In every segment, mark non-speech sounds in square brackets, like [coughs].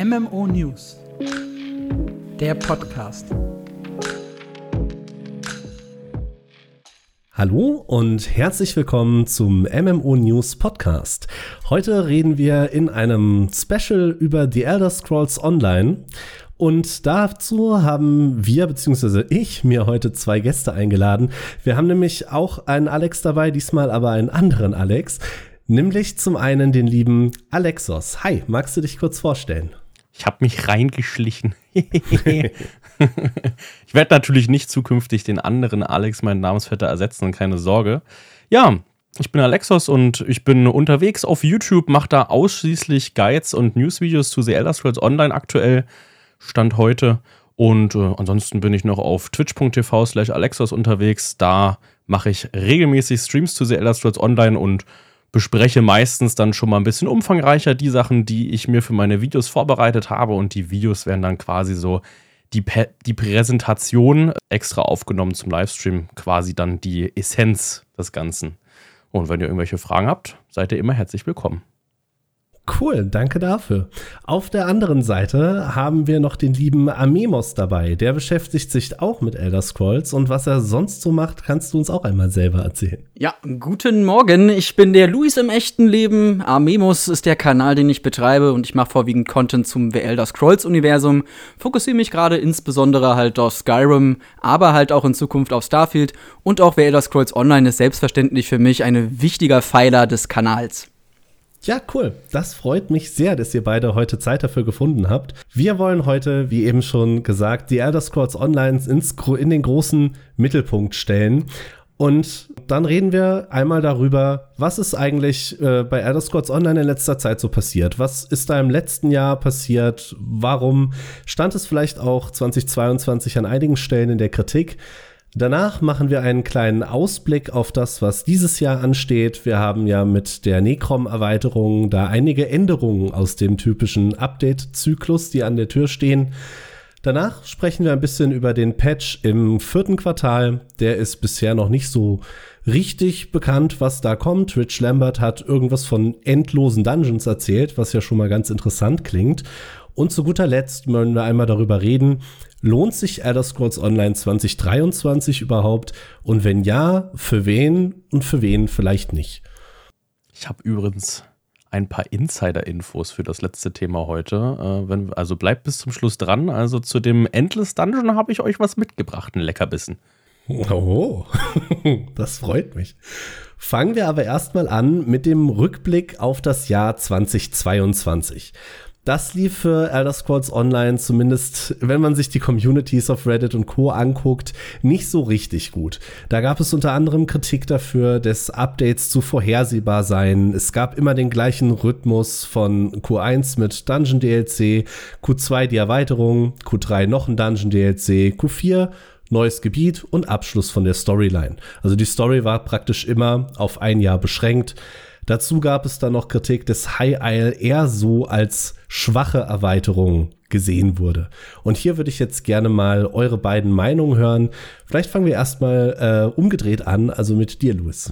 MMO News, der Podcast. Hallo und herzlich willkommen zum MMO News Podcast. Heute reden wir in einem Special über The Elder Scrolls Online. Und dazu haben wir, beziehungsweise ich, mir heute zwei Gäste eingeladen. Wir haben nämlich auch einen Alex dabei, diesmal aber einen anderen Alex. Nämlich zum einen den lieben Alexos. Hi, magst du dich kurz vorstellen? Ich habe mich reingeschlichen. [laughs] ich werde natürlich nicht zukünftig den anderen Alex, meinen Namensvetter, ersetzen, keine Sorge. Ja, ich bin Alexos und ich bin unterwegs auf YouTube, mache da ausschließlich Guides und Newsvideos zu The Elder Scrolls Online aktuell, Stand heute. Und äh, ansonsten bin ich noch auf twitch.tv slash Alexos unterwegs. Da mache ich regelmäßig Streams zu The Elder Scrolls Online und bespreche meistens dann schon mal ein bisschen umfangreicher die Sachen, die ich mir für meine Videos vorbereitet habe. Und die Videos werden dann quasi so die, die Präsentation extra aufgenommen zum Livestream, quasi dann die Essenz des Ganzen. Und wenn ihr irgendwelche Fragen habt, seid ihr immer herzlich willkommen. Cool, danke dafür. Auf der anderen Seite haben wir noch den lieben Amemos dabei. Der beschäftigt sich auch mit Elder Scrolls und was er sonst so macht, kannst du uns auch einmal selber erzählen. Ja, guten Morgen. Ich bin der Luis im echten Leben. Amemos ist der Kanal, den ich betreibe und ich mache vorwiegend Content zum The Elder Scrolls Universum. Fokussiere mich gerade insbesondere halt auf Skyrim, aber halt auch in Zukunft auf Starfield und auch The Elder Scrolls Online ist selbstverständlich für mich ein wichtiger Pfeiler des Kanals. Ja, cool. Das freut mich sehr, dass ihr beide heute Zeit dafür gefunden habt. Wir wollen heute, wie eben schon gesagt, die Elder Scrolls Online ins, in den großen Mittelpunkt stellen. Und dann reden wir einmal darüber, was ist eigentlich äh, bei Elder Scrolls Online in letzter Zeit so passiert? Was ist da im letzten Jahr passiert? Warum stand es vielleicht auch 2022 an einigen Stellen in der Kritik? Danach machen wir einen kleinen Ausblick auf das, was dieses Jahr ansteht. Wir haben ja mit der Necrom-Erweiterung da einige Änderungen aus dem typischen Update-Zyklus, die an der Tür stehen. Danach sprechen wir ein bisschen über den Patch im vierten Quartal. Der ist bisher noch nicht so richtig bekannt, was da kommt. Rich Lambert hat irgendwas von endlosen Dungeons erzählt, was ja schon mal ganz interessant klingt. Und zu guter Letzt wollen wir einmal darüber reden, lohnt sich Elder Scrolls Online 2023 überhaupt? Und wenn ja, für wen und für wen vielleicht nicht? Ich habe übrigens ein paar Insider-Infos für das letzte Thema heute. Äh, wenn, also bleibt bis zum Schluss dran. Also zu dem Endless Dungeon habe ich euch was mitgebracht, ein Leckerbissen. Oh, [laughs] das freut mich. Fangen wir aber erstmal an mit dem Rückblick auf das Jahr 2022. Das lief für Elder Scrolls Online zumindest, wenn man sich die Communities auf Reddit und Co. anguckt, nicht so richtig gut. Da gab es unter anderem Kritik dafür, dass Updates zu vorhersehbar seien. Es gab immer den gleichen Rhythmus von Q1 mit Dungeon DLC, Q2 die Erweiterung, Q3 noch ein Dungeon DLC, Q4 neues Gebiet und Abschluss von der Storyline. Also die Story war praktisch immer auf ein Jahr beschränkt. Dazu gab es dann noch Kritik, dass High Isle eher so als schwache Erweiterung gesehen wurde. Und hier würde ich jetzt gerne mal eure beiden Meinungen hören. Vielleicht fangen wir erstmal äh, umgedreht an, also mit dir, Louis.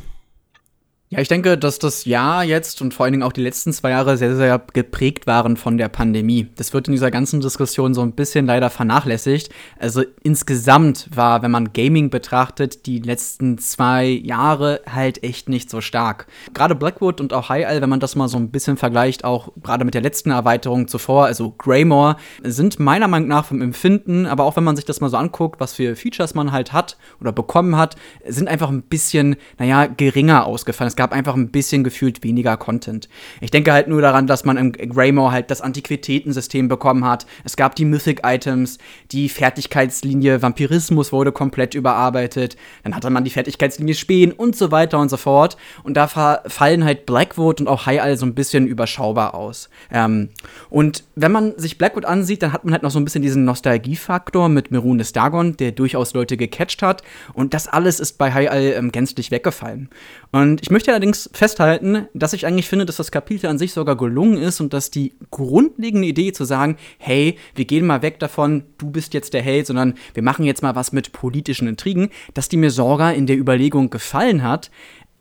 Ja, ich denke, dass das Jahr jetzt und vor allen Dingen auch die letzten zwei Jahre sehr, sehr geprägt waren von der Pandemie. Das wird in dieser ganzen Diskussion so ein bisschen leider vernachlässigt. Also insgesamt war, wenn man Gaming betrachtet, die letzten zwei Jahre halt echt nicht so stark. Gerade Blackwood und auch High Isle, wenn man das mal so ein bisschen vergleicht, auch gerade mit der letzten Erweiterung zuvor, also Greymore, sind meiner Meinung nach vom Empfinden, aber auch wenn man sich das mal so anguckt, was für Features man halt hat oder bekommen hat, sind einfach ein bisschen, naja, geringer ausgefallen es gab einfach ein bisschen gefühlt weniger Content. Ich denke halt nur daran, dass man im Greymore halt das Antiquitätensystem bekommen hat. Es gab die Mythic-Items, die Fertigkeitslinie Vampirismus wurde komplett überarbeitet. Dann hatte man die Fertigkeitslinie Spähen und so weiter und so fort. Und da fallen halt Blackwood und auch High Isle so ein bisschen überschaubar aus. Ähm, und wenn man sich Blackwood ansieht, dann hat man halt noch so ein bisschen diesen Nostalgiefaktor mit Merun des Dagon, der durchaus Leute gecatcht hat. Und das alles ist bei High Isle ähm, gänzlich weggefallen. Und ich möchte allerdings festhalten, dass ich eigentlich finde, dass das Kapitel an sich sogar gelungen ist und dass die grundlegende Idee zu sagen, hey, wir gehen mal weg davon, du bist jetzt der Held, sondern wir machen jetzt mal was mit politischen Intrigen, dass die mir sogar in der Überlegung gefallen hat,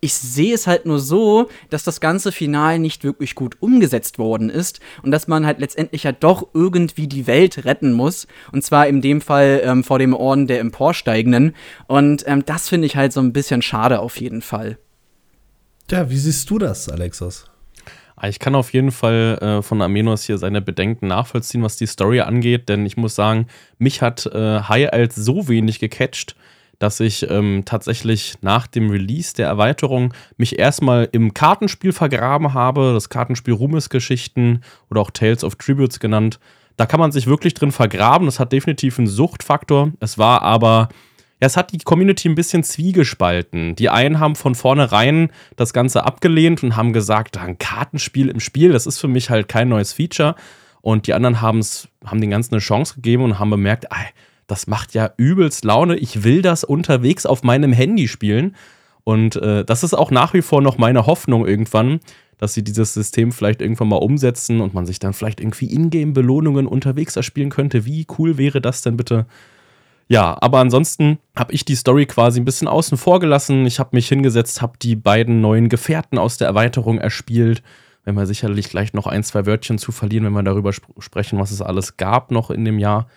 ich sehe es halt nur so, dass das ganze Final nicht wirklich gut umgesetzt worden ist und dass man halt letztendlich ja doch irgendwie die Welt retten muss. Und zwar in dem Fall ähm, vor dem Orden der Emporsteigenden. Und ähm, das finde ich halt so ein bisschen schade auf jeden Fall. Ja, wie siehst du das, Alexos? Ah, ich kann auf jeden Fall äh, von Amenos hier seine Bedenken nachvollziehen, was die Story angeht, denn ich muss sagen, mich hat äh, High als so wenig gecatcht, dass ich ähm, tatsächlich nach dem Release der Erweiterung mich erstmal im Kartenspiel vergraben habe, das Kartenspiel Ruhmesgeschichten oder auch Tales of Tributes genannt. Da kann man sich wirklich drin vergraben. Das hat definitiv einen Suchtfaktor. Es war aber, es hat die Community ein bisschen zwiegespalten. Die einen haben von vornherein das Ganze abgelehnt und haben gesagt, ein Kartenspiel im Spiel, das ist für mich halt kein neues Feature. Und die anderen haben den Ganzen eine Chance gegeben und haben bemerkt, ey, das macht ja übelst Laune. Ich will das unterwegs auf meinem Handy spielen. Und äh, das ist auch nach wie vor noch meine Hoffnung irgendwann, dass sie dieses System vielleicht irgendwann mal umsetzen und man sich dann vielleicht irgendwie Ingame-Belohnungen unterwegs erspielen könnte. Wie cool wäre das denn bitte? Ja, aber ansonsten habe ich die Story quasi ein bisschen außen vor gelassen. Ich habe mich hingesetzt, habe die beiden neuen Gefährten aus der Erweiterung erspielt. Wenn wir sicherlich gleich noch ein, zwei Wörtchen zu verlieren, wenn wir darüber sp sprechen, was es alles gab noch in dem Jahr.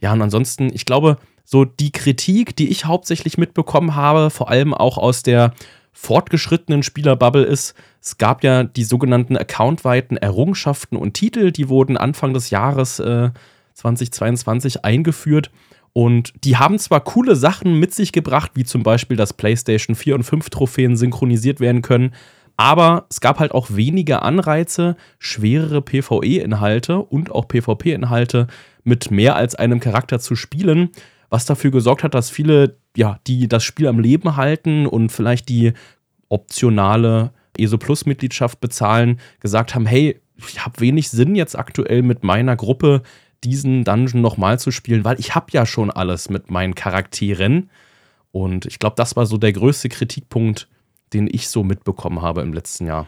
Ja, und ansonsten, ich glaube, so die Kritik, die ich hauptsächlich mitbekommen habe, vor allem auch aus der fortgeschrittenen Spielerbubble ist, es gab ja die sogenannten accountweiten Errungenschaften und Titel, die wurden Anfang des Jahres äh, 2022 eingeführt. Und die haben zwar coole Sachen mit sich gebracht, wie zum Beispiel, dass PlayStation 4 und 5 Trophäen synchronisiert werden können, aber es gab halt auch weniger Anreize, schwerere PvE-Inhalte und auch PvP-Inhalte mit mehr als einem Charakter zu spielen, was dafür gesorgt hat, dass viele, ja, die das Spiel am Leben halten und vielleicht die optionale ESO Plus Mitgliedschaft bezahlen, gesagt haben, hey, ich habe wenig Sinn jetzt aktuell mit meiner Gruppe diesen Dungeon nochmal zu spielen, weil ich habe ja schon alles mit meinen Charakteren. Und ich glaube, das war so der größte Kritikpunkt, den ich so mitbekommen habe im letzten Jahr.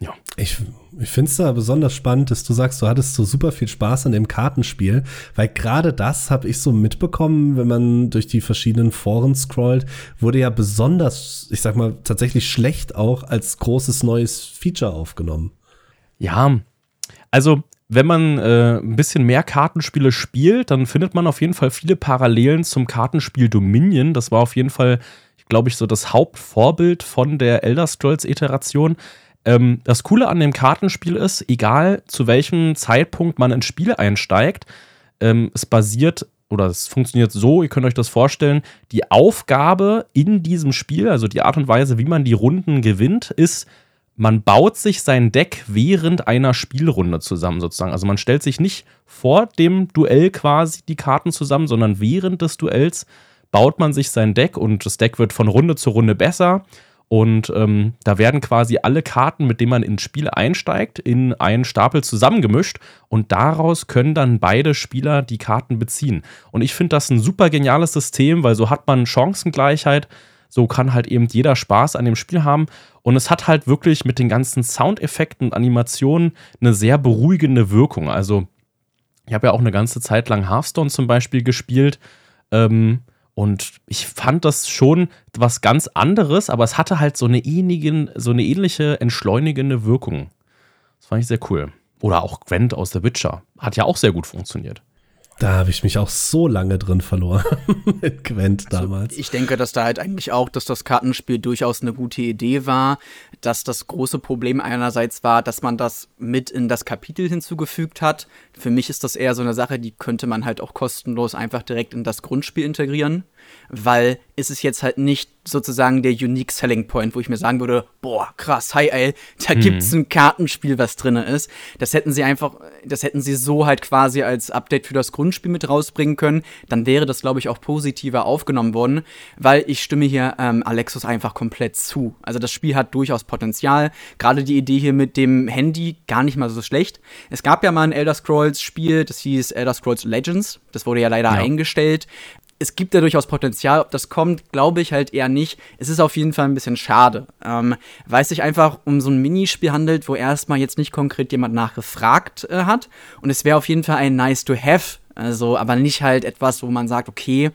Ja. Ich, ich finde es da besonders spannend, dass du sagst, du hattest so super viel Spaß an dem Kartenspiel, weil gerade das habe ich so mitbekommen, wenn man durch die verschiedenen Foren scrollt, wurde ja besonders, ich sag mal, tatsächlich schlecht auch als großes neues Feature aufgenommen. Ja, also wenn man äh, ein bisschen mehr Kartenspiele spielt, dann findet man auf jeden Fall viele Parallelen zum Kartenspiel Dominion. Das war auf jeden Fall glaube ich, so das Hauptvorbild von der Elder Scrolls-Iteration. Ähm, das Coole an dem Kartenspiel ist, egal zu welchem Zeitpunkt man ins Spiel einsteigt, ähm, es basiert oder es funktioniert so, ihr könnt euch das vorstellen, die Aufgabe in diesem Spiel, also die Art und Weise, wie man die Runden gewinnt, ist, man baut sich sein Deck während einer Spielrunde zusammen sozusagen. Also man stellt sich nicht vor dem Duell quasi die Karten zusammen, sondern während des Duells baut man sich sein Deck und das Deck wird von Runde zu Runde besser. Und ähm, da werden quasi alle Karten, mit denen man ins Spiel einsteigt, in einen Stapel zusammengemischt und daraus können dann beide Spieler die Karten beziehen. Und ich finde das ein super geniales System, weil so hat man Chancengleichheit, so kann halt eben jeder Spaß an dem Spiel haben. Und es hat halt wirklich mit den ganzen Soundeffekten und Animationen eine sehr beruhigende Wirkung. Also, ich habe ja auch eine ganze Zeit lang Hearthstone zum Beispiel gespielt. Ähm, und ich fand das schon was ganz anderes, aber es hatte halt so eine, ähnlichen, so eine ähnliche entschleunigende Wirkung. Das fand ich sehr cool. Oder auch Gwent aus The Witcher. Hat ja auch sehr gut funktioniert. Da habe ich mich auch so lange drin verloren [laughs] mit Gwent also, damals. Ich denke, dass da halt eigentlich auch, dass das Kartenspiel durchaus eine gute Idee war, dass das große Problem einerseits war, dass man das mit in das Kapitel hinzugefügt hat. Für mich ist das eher so eine Sache, die könnte man halt auch kostenlos einfach direkt in das Grundspiel integrieren weil ist es jetzt halt nicht sozusagen der Unique Selling Point, wo ich mir sagen würde, boah, krass, hi, ey, da mhm. gibt's ein Kartenspiel, was drin ist. Das hätten sie einfach, das hätten sie so halt quasi als Update für das Grundspiel mit rausbringen können. Dann wäre das, glaube ich, auch positiver aufgenommen worden, weil ich stimme hier ähm, Alexus einfach komplett zu. Also das Spiel hat durchaus Potenzial. Gerade die Idee hier mit dem Handy gar nicht mal so schlecht. Es gab ja mal ein Elder Scrolls Spiel, das hieß Elder Scrolls Legends. Das wurde ja leider ja. eingestellt es gibt ja durchaus Potenzial. Ob das kommt, glaube ich halt eher nicht. Es ist auf jeden Fall ein bisschen schade, ähm, weil es sich einfach um so ein Minispiel handelt, wo erstmal jetzt nicht konkret jemand nachgefragt äh, hat. Und es wäre auf jeden Fall ein nice to have. Also, aber nicht halt etwas, wo man sagt, okay,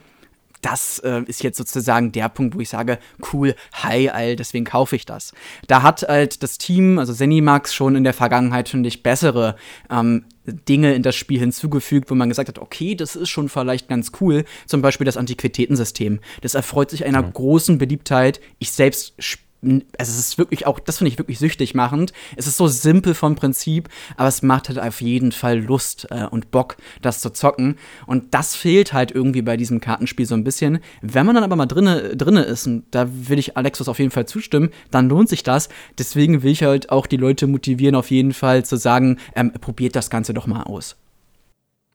das äh, ist jetzt sozusagen der Punkt, wo ich sage, cool, hi, all, deswegen kaufe ich das. Da hat halt das Team, also Zenimax, schon in der Vergangenheit, finde ich, bessere ähm, Dinge in das Spiel hinzugefügt, wo man gesagt hat, okay, das ist schon vielleicht ganz cool. Zum Beispiel das Antiquitätensystem. Das erfreut sich einer ja. großen Beliebtheit. Ich selbst spiele also es ist wirklich auch, das finde ich wirklich süchtig machend. Es ist so simpel vom Prinzip, aber es macht halt auf jeden Fall Lust äh, und Bock, das zu zocken. Und das fehlt halt irgendwie bei diesem Kartenspiel so ein bisschen. Wenn man dann aber mal drinne, drinne ist, und da will ich Alexus auf jeden Fall zustimmen, dann lohnt sich das. Deswegen will ich halt auch die Leute motivieren, auf jeden Fall zu sagen, ähm, probiert das Ganze doch mal aus.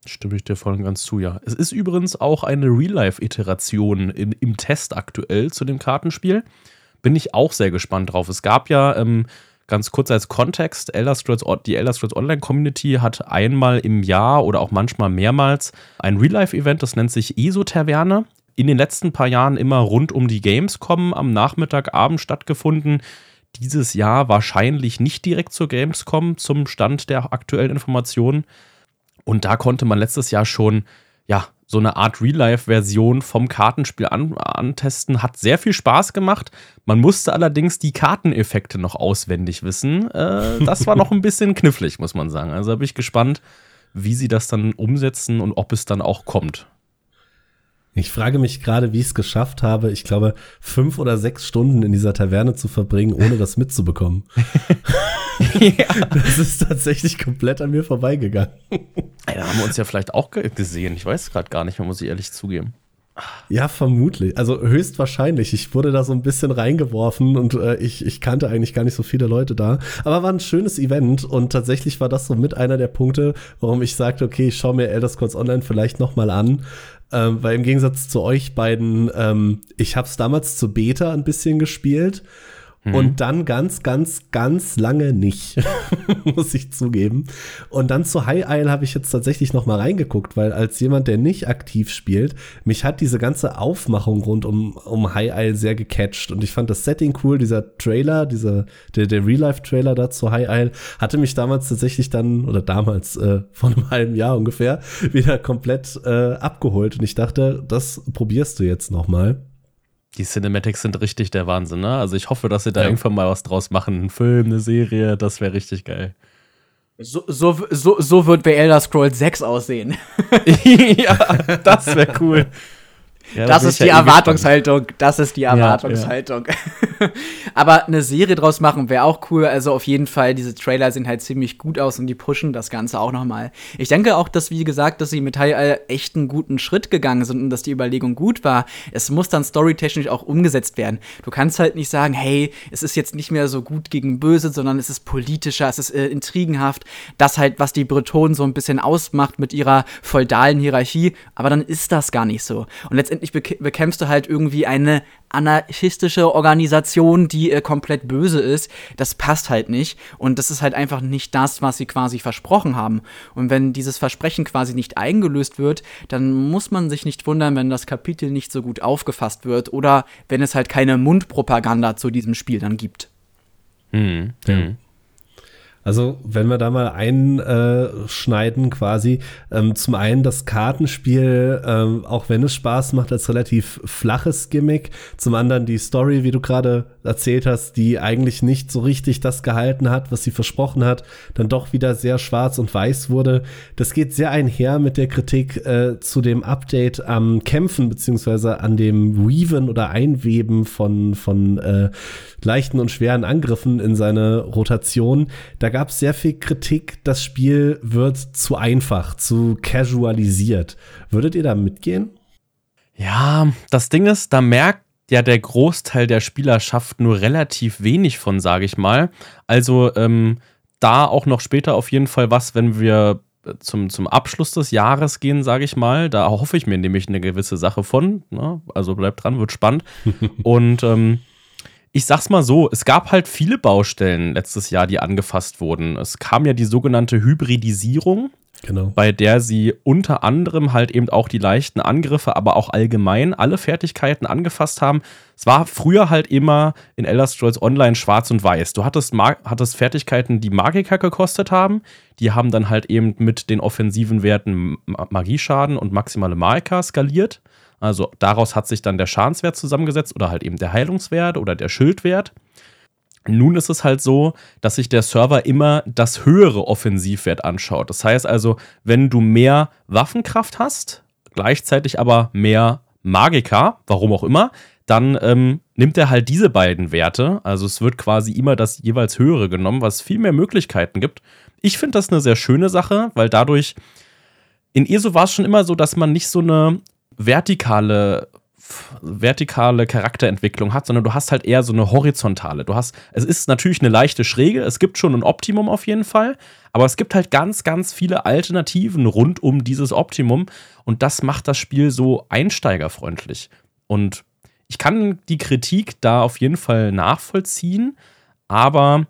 Stimme ich dir voll und ganz zu, ja. Es ist übrigens auch eine Real-Life-Iteration im Test aktuell zu dem Kartenspiel bin ich auch sehr gespannt drauf. Es gab ja ähm, ganz kurz als Kontext, Elder Scrolls, die Elder Scrolls Online Community hat einmal im Jahr oder auch manchmal mehrmals ein Real-Life-Event, das nennt sich ESO-Taverne. In den letzten paar Jahren immer rund um die Gamescom am Nachmittagabend stattgefunden. Dieses Jahr wahrscheinlich nicht direkt zur Gamescom zum Stand der aktuellen Informationen. Und da konnte man letztes Jahr schon ja, so eine Art Real-Life-Version vom Kartenspiel an, antesten. Hat sehr viel Spaß gemacht. Man musste allerdings die Karteneffekte noch auswendig wissen. Äh, das war noch ein bisschen knifflig, muss man sagen. Also bin ich gespannt, wie sie das dann umsetzen und ob es dann auch kommt. Ich frage mich gerade, wie ich es geschafft habe, ich glaube, fünf oder sechs Stunden in dieser Taverne zu verbringen, ohne das mitzubekommen. [laughs] ja. Das ist tatsächlich komplett an mir vorbeigegangen. Ey, da haben wir uns ja vielleicht auch gesehen. Ich weiß gerade gar nicht mehr, muss ich ehrlich zugeben. Ja, vermutlich. Also höchstwahrscheinlich. Ich wurde da so ein bisschen reingeworfen und äh, ich, ich kannte eigentlich gar nicht so viele Leute da. Aber war ein schönes Event und tatsächlich war das so mit einer der Punkte, warum ich sagte, okay, ich schaue mir Elder Scrolls Online vielleicht noch mal an. Ähm, weil im Gegensatz zu euch beiden, ähm, ich habe es damals zu Beta ein bisschen gespielt Mhm. Und dann ganz, ganz, ganz lange nicht, [laughs] muss ich zugeben. Und dann zu High Isle habe ich jetzt tatsächlich noch mal reingeguckt, weil als jemand, der nicht aktiv spielt, mich hat diese ganze Aufmachung rund um, um High Isle sehr gecatcht. Und ich fand das Setting cool, dieser Trailer, dieser, der, der Real-Life-Trailer da zu High Isle, hatte mich damals tatsächlich dann, oder damals, äh, vor einem halben Jahr ungefähr, [laughs] wieder komplett äh, abgeholt. Und ich dachte, das probierst du jetzt noch mal. Die Cinematics sind richtig der Wahnsinn, ne? Also ich hoffe, dass sie da ja. irgendwann mal was draus machen. Ein Film, eine Serie, das wäre richtig geil. So, so, so, so wird bei Elder Scrolls 6 aussehen. [laughs] ja, das wäre cool. [laughs] Ja, das, ist die ja Erwartungshaltung. Das ist die Erwartungshaltung. Aber eine Serie draus machen wäre auch cool. Also auf jeden Fall, diese Trailer sehen halt ziemlich gut aus und die pushen das Ganze auch nochmal. Ich denke auch, dass, wie gesagt, dass sie mit High echt einen guten Schritt gegangen sind und dass die Überlegung gut war. Es muss dann storytechnisch auch umgesetzt werden. Du kannst halt nicht sagen, hey, es ist jetzt nicht mehr so gut gegen böse, sondern es ist politischer, es ist äh, intrigenhaft. Das halt, was die Bretonen so ein bisschen ausmacht mit ihrer feudalen Hierarchie. Aber dann ist das gar nicht so. Und letztendlich letztendlich bekämpfst du halt irgendwie eine anarchistische Organisation, die äh, komplett böse ist. Das passt halt nicht. Und das ist halt einfach nicht das, was sie quasi versprochen haben. Und wenn dieses Versprechen quasi nicht eingelöst wird, dann muss man sich nicht wundern, wenn das Kapitel nicht so gut aufgefasst wird oder wenn es halt keine Mundpropaganda zu diesem Spiel dann gibt. Mhm. Mhm. Also, wenn wir da mal einschneiden quasi, ähm, zum einen das Kartenspiel, ähm, auch wenn es Spaß macht, als relativ flaches Gimmick, zum anderen die Story, wie du gerade erzählt hast, die eigentlich nicht so richtig das gehalten hat, was sie versprochen hat, dann doch wieder sehr schwarz und weiß wurde. Das geht sehr einher mit der Kritik äh, zu dem Update am Kämpfen, beziehungsweise an dem Weaven oder Einweben von, von äh, leichten und schweren Angriffen in seine Rotation. Da gab es sehr viel Kritik, das Spiel wird zu einfach, zu casualisiert. Würdet ihr da mitgehen? Ja, das Ding ist, da merkt ja der Großteil der Spielerschaft nur relativ wenig von, sage ich mal. Also ähm, da auch noch später auf jeden Fall was, wenn wir zum, zum Abschluss des Jahres gehen, sage ich mal. Da hoffe ich mir nämlich eine gewisse Sache von. Ne? Also bleibt dran, wird spannend. [laughs] Und ähm, ich sag's mal so, es gab halt viele Baustellen letztes Jahr, die angefasst wurden. Es kam ja die sogenannte Hybridisierung, genau. bei der sie unter anderem halt eben auch die leichten Angriffe, aber auch allgemein alle Fertigkeiten angefasst haben. Es war früher halt immer in Elder Scrolls Online schwarz und weiß. Du hattest, hattest Fertigkeiten, die Magiker gekostet haben. Die haben dann halt eben mit den offensiven Werten Magieschaden und maximale Magika skaliert. Also daraus hat sich dann der Schadenswert zusammengesetzt oder halt eben der Heilungswert oder der Schildwert. Nun ist es halt so, dass sich der Server immer das höhere Offensivwert anschaut. Das heißt also, wenn du mehr Waffenkraft hast, gleichzeitig aber mehr Magika, warum auch immer, dann ähm, nimmt er halt diese beiden Werte. Also es wird quasi immer das jeweils höhere genommen, was viel mehr Möglichkeiten gibt. Ich finde das eine sehr schöne Sache, weil dadurch in ESO war es schon immer so, dass man nicht so eine vertikale vertikale Charakterentwicklung hat, sondern du hast halt eher so eine horizontale. Du hast, es ist natürlich eine leichte Schräge, es gibt schon ein Optimum auf jeden Fall, aber es gibt halt ganz, ganz viele Alternativen rund um dieses Optimum und das macht das Spiel so einsteigerfreundlich. Und ich kann die Kritik da auf jeden Fall nachvollziehen, aber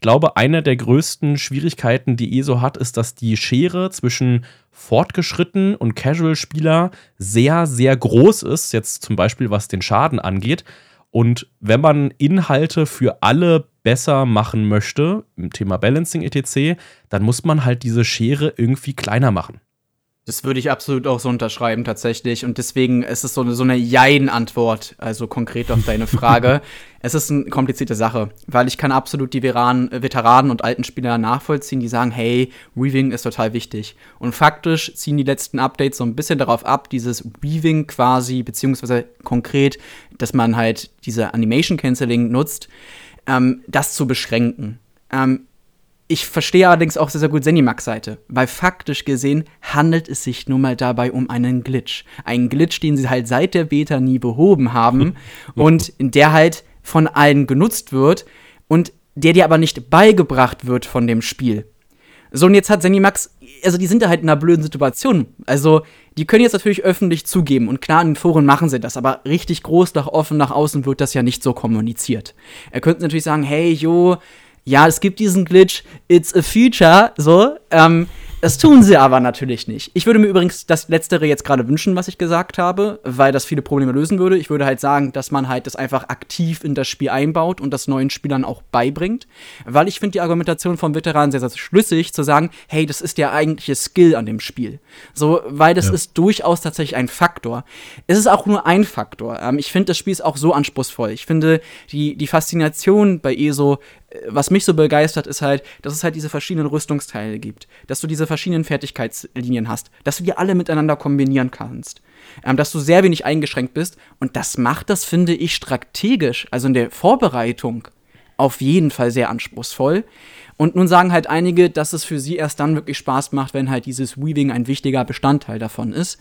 ich glaube, eine der größten Schwierigkeiten, die ESO hat, ist, dass die Schere zwischen fortgeschritten und Casual-Spieler sehr, sehr groß ist, jetzt zum Beispiel was den Schaden angeht. Und wenn man Inhalte für alle besser machen möchte, im Thema Balancing etc., dann muss man halt diese Schere irgendwie kleiner machen. Das würde ich absolut auch so unterschreiben, tatsächlich. Und deswegen ist es so eine, so eine Jein-Antwort, also konkret auf deine Frage. [laughs] es ist eine komplizierte Sache, weil ich kann absolut die Veran Veteranen und alten Spieler nachvollziehen, die sagen, hey, Weaving ist total wichtig. Und faktisch ziehen die letzten Updates so ein bisschen darauf ab, dieses Weaving quasi, beziehungsweise konkret, dass man halt diese Animation Canceling nutzt, ähm, das zu beschränken. Ähm, ich verstehe allerdings auch sehr, sehr gut Zenimax Seite, weil faktisch gesehen handelt es sich nun mal dabei um einen Glitch. Einen Glitch, den sie halt seit der Beta nie behoben haben [laughs] und der halt von allen genutzt wird und der dir aber nicht beigebracht wird von dem Spiel. So, und jetzt hat Zenimax, also die sind da halt in einer blöden Situation. Also, die können jetzt natürlich öffentlich zugeben und klar, in den Foren machen sie das, aber richtig groß nach offen nach außen wird das ja nicht so kommuniziert. Er könnte natürlich sagen, hey, jo, ja, es gibt diesen Glitch, it's a feature, so. Ähm, das tun sie aber natürlich nicht. Ich würde mir übrigens das Letztere jetzt gerade wünschen, was ich gesagt habe, weil das viele Probleme lösen würde. Ich würde halt sagen, dass man halt das einfach aktiv in das Spiel einbaut und das neuen Spielern auch beibringt. Weil ich finde die Argumentation vom Veteran sehr, sehr schlüssig, zu sagen, hey, das ist der eigentliche Skill an dem Spiel. So, weil das ja. ist durchaus tatsächlich ein Faktor. Es ist auch nur ein Faktor. Ähm, ich finde, das Spiel ist auch so anspruchsvoll. Ich finde, die, die Faszination bei ESO was mich so begeistert, ist halt, dass es halt diese verschiedenen Rüstungsteile gibt, dass du diese verschiedenen Fertigkeitslinien hast, dass du die alle miteinander kombinieren kannst, ähm, dass du sehr wenig eingeschränkt bist und das macht das, finde ich, strategisch, also in der Vorbereitung auf jeden Fall sehr anspruchsvoll. Und nun sagen halt einige, dass es für sie erst dann wirklich Spaß macht, wenn halt dieses Weaving ein wichtiger Bestandteil davon ist.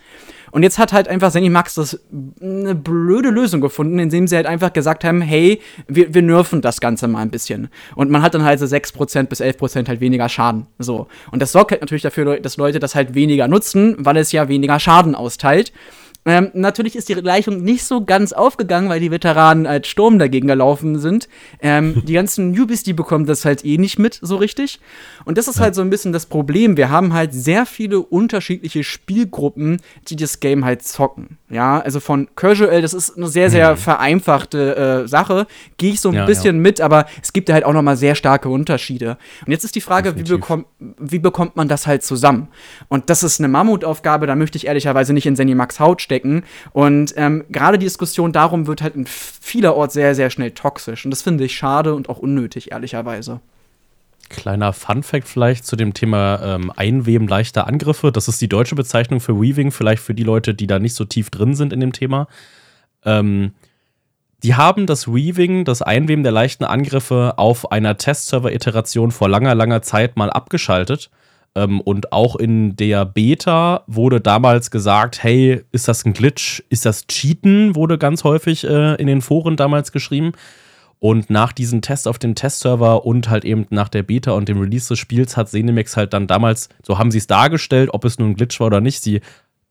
Und jetzt hat halt einfach Sandy Max das eine blöde Lösung gefunden, indem sie halt einfach gesagt haben, hey, wir, wir nerven das Ganze mal ein bisschen. Und man hat dann halt so 6% bis 11% halt weniger Schaden. So. Und das sorgt halt natürlich dafür, dass Leute das halt weniger nutzen, weil es ja weniger Schaden austeilt. Ähm, natürlich ist die Gleichung nicht so ganz aufgegangen, weil die Veteranen als Sturm dagegen gelaufen sind. Ähm, [laughs] die ganzen Newbies, die bekommen das halt eh nicht mit so richtig. Und das ist halt so ein bisschen das Problem. Wir haben halt sehr viele unterschiedliche Spielgruppen, die das Game halt zocken. Ja, also von Casual, das ist eine sehr, sehr mhm. vereinfachte äh, Sache. Gehe ich so ein ja, bisschen ja. mit, aber es gibt halt auch noch mal sehr starke Unterschiede. Und jetzt ist die Frage, wie, bekomm, wie bekommt man das halt zusammen? Und das ist eine Mammutaufgabe, da möchte ich ehrlicherweise nicht in Senny Max Haut stecken. Und ähm, gerade die Diskussion darum wird halt in vielerorts sehr, sehr schnell toxisch. Und das finde ich schade und auch unnötig, ehrlicherweise. Kleiner Fun-Fact vielleicht zu dem Thema ähm, Einweben leichter Angriffe. Das ist die deutsche Bezeichnung für Weaving, vielleicht für die Leute, die da nicht so tief drin sind in dem Thema. Ähm, die haben das Weaving, das Einweben der leichten Angriffe auf einer Testserver-Iteration vor langer, langer Zeit mal abgeschaltet ähm, und auch in der Beta wurde damals gesagt, hey, ist das ein Glitch? Ist das Cheaten? Wurde ganz häufig äh, in den Foren damals geschrieben. Und nach diesem Test auf dem Testserver und halt eben nach der Beta und dem Release des Spiels hat Zenimax halt dann damals, so haben sie es dargestellt, ob es nun ein Glitch war oder nicht. Sie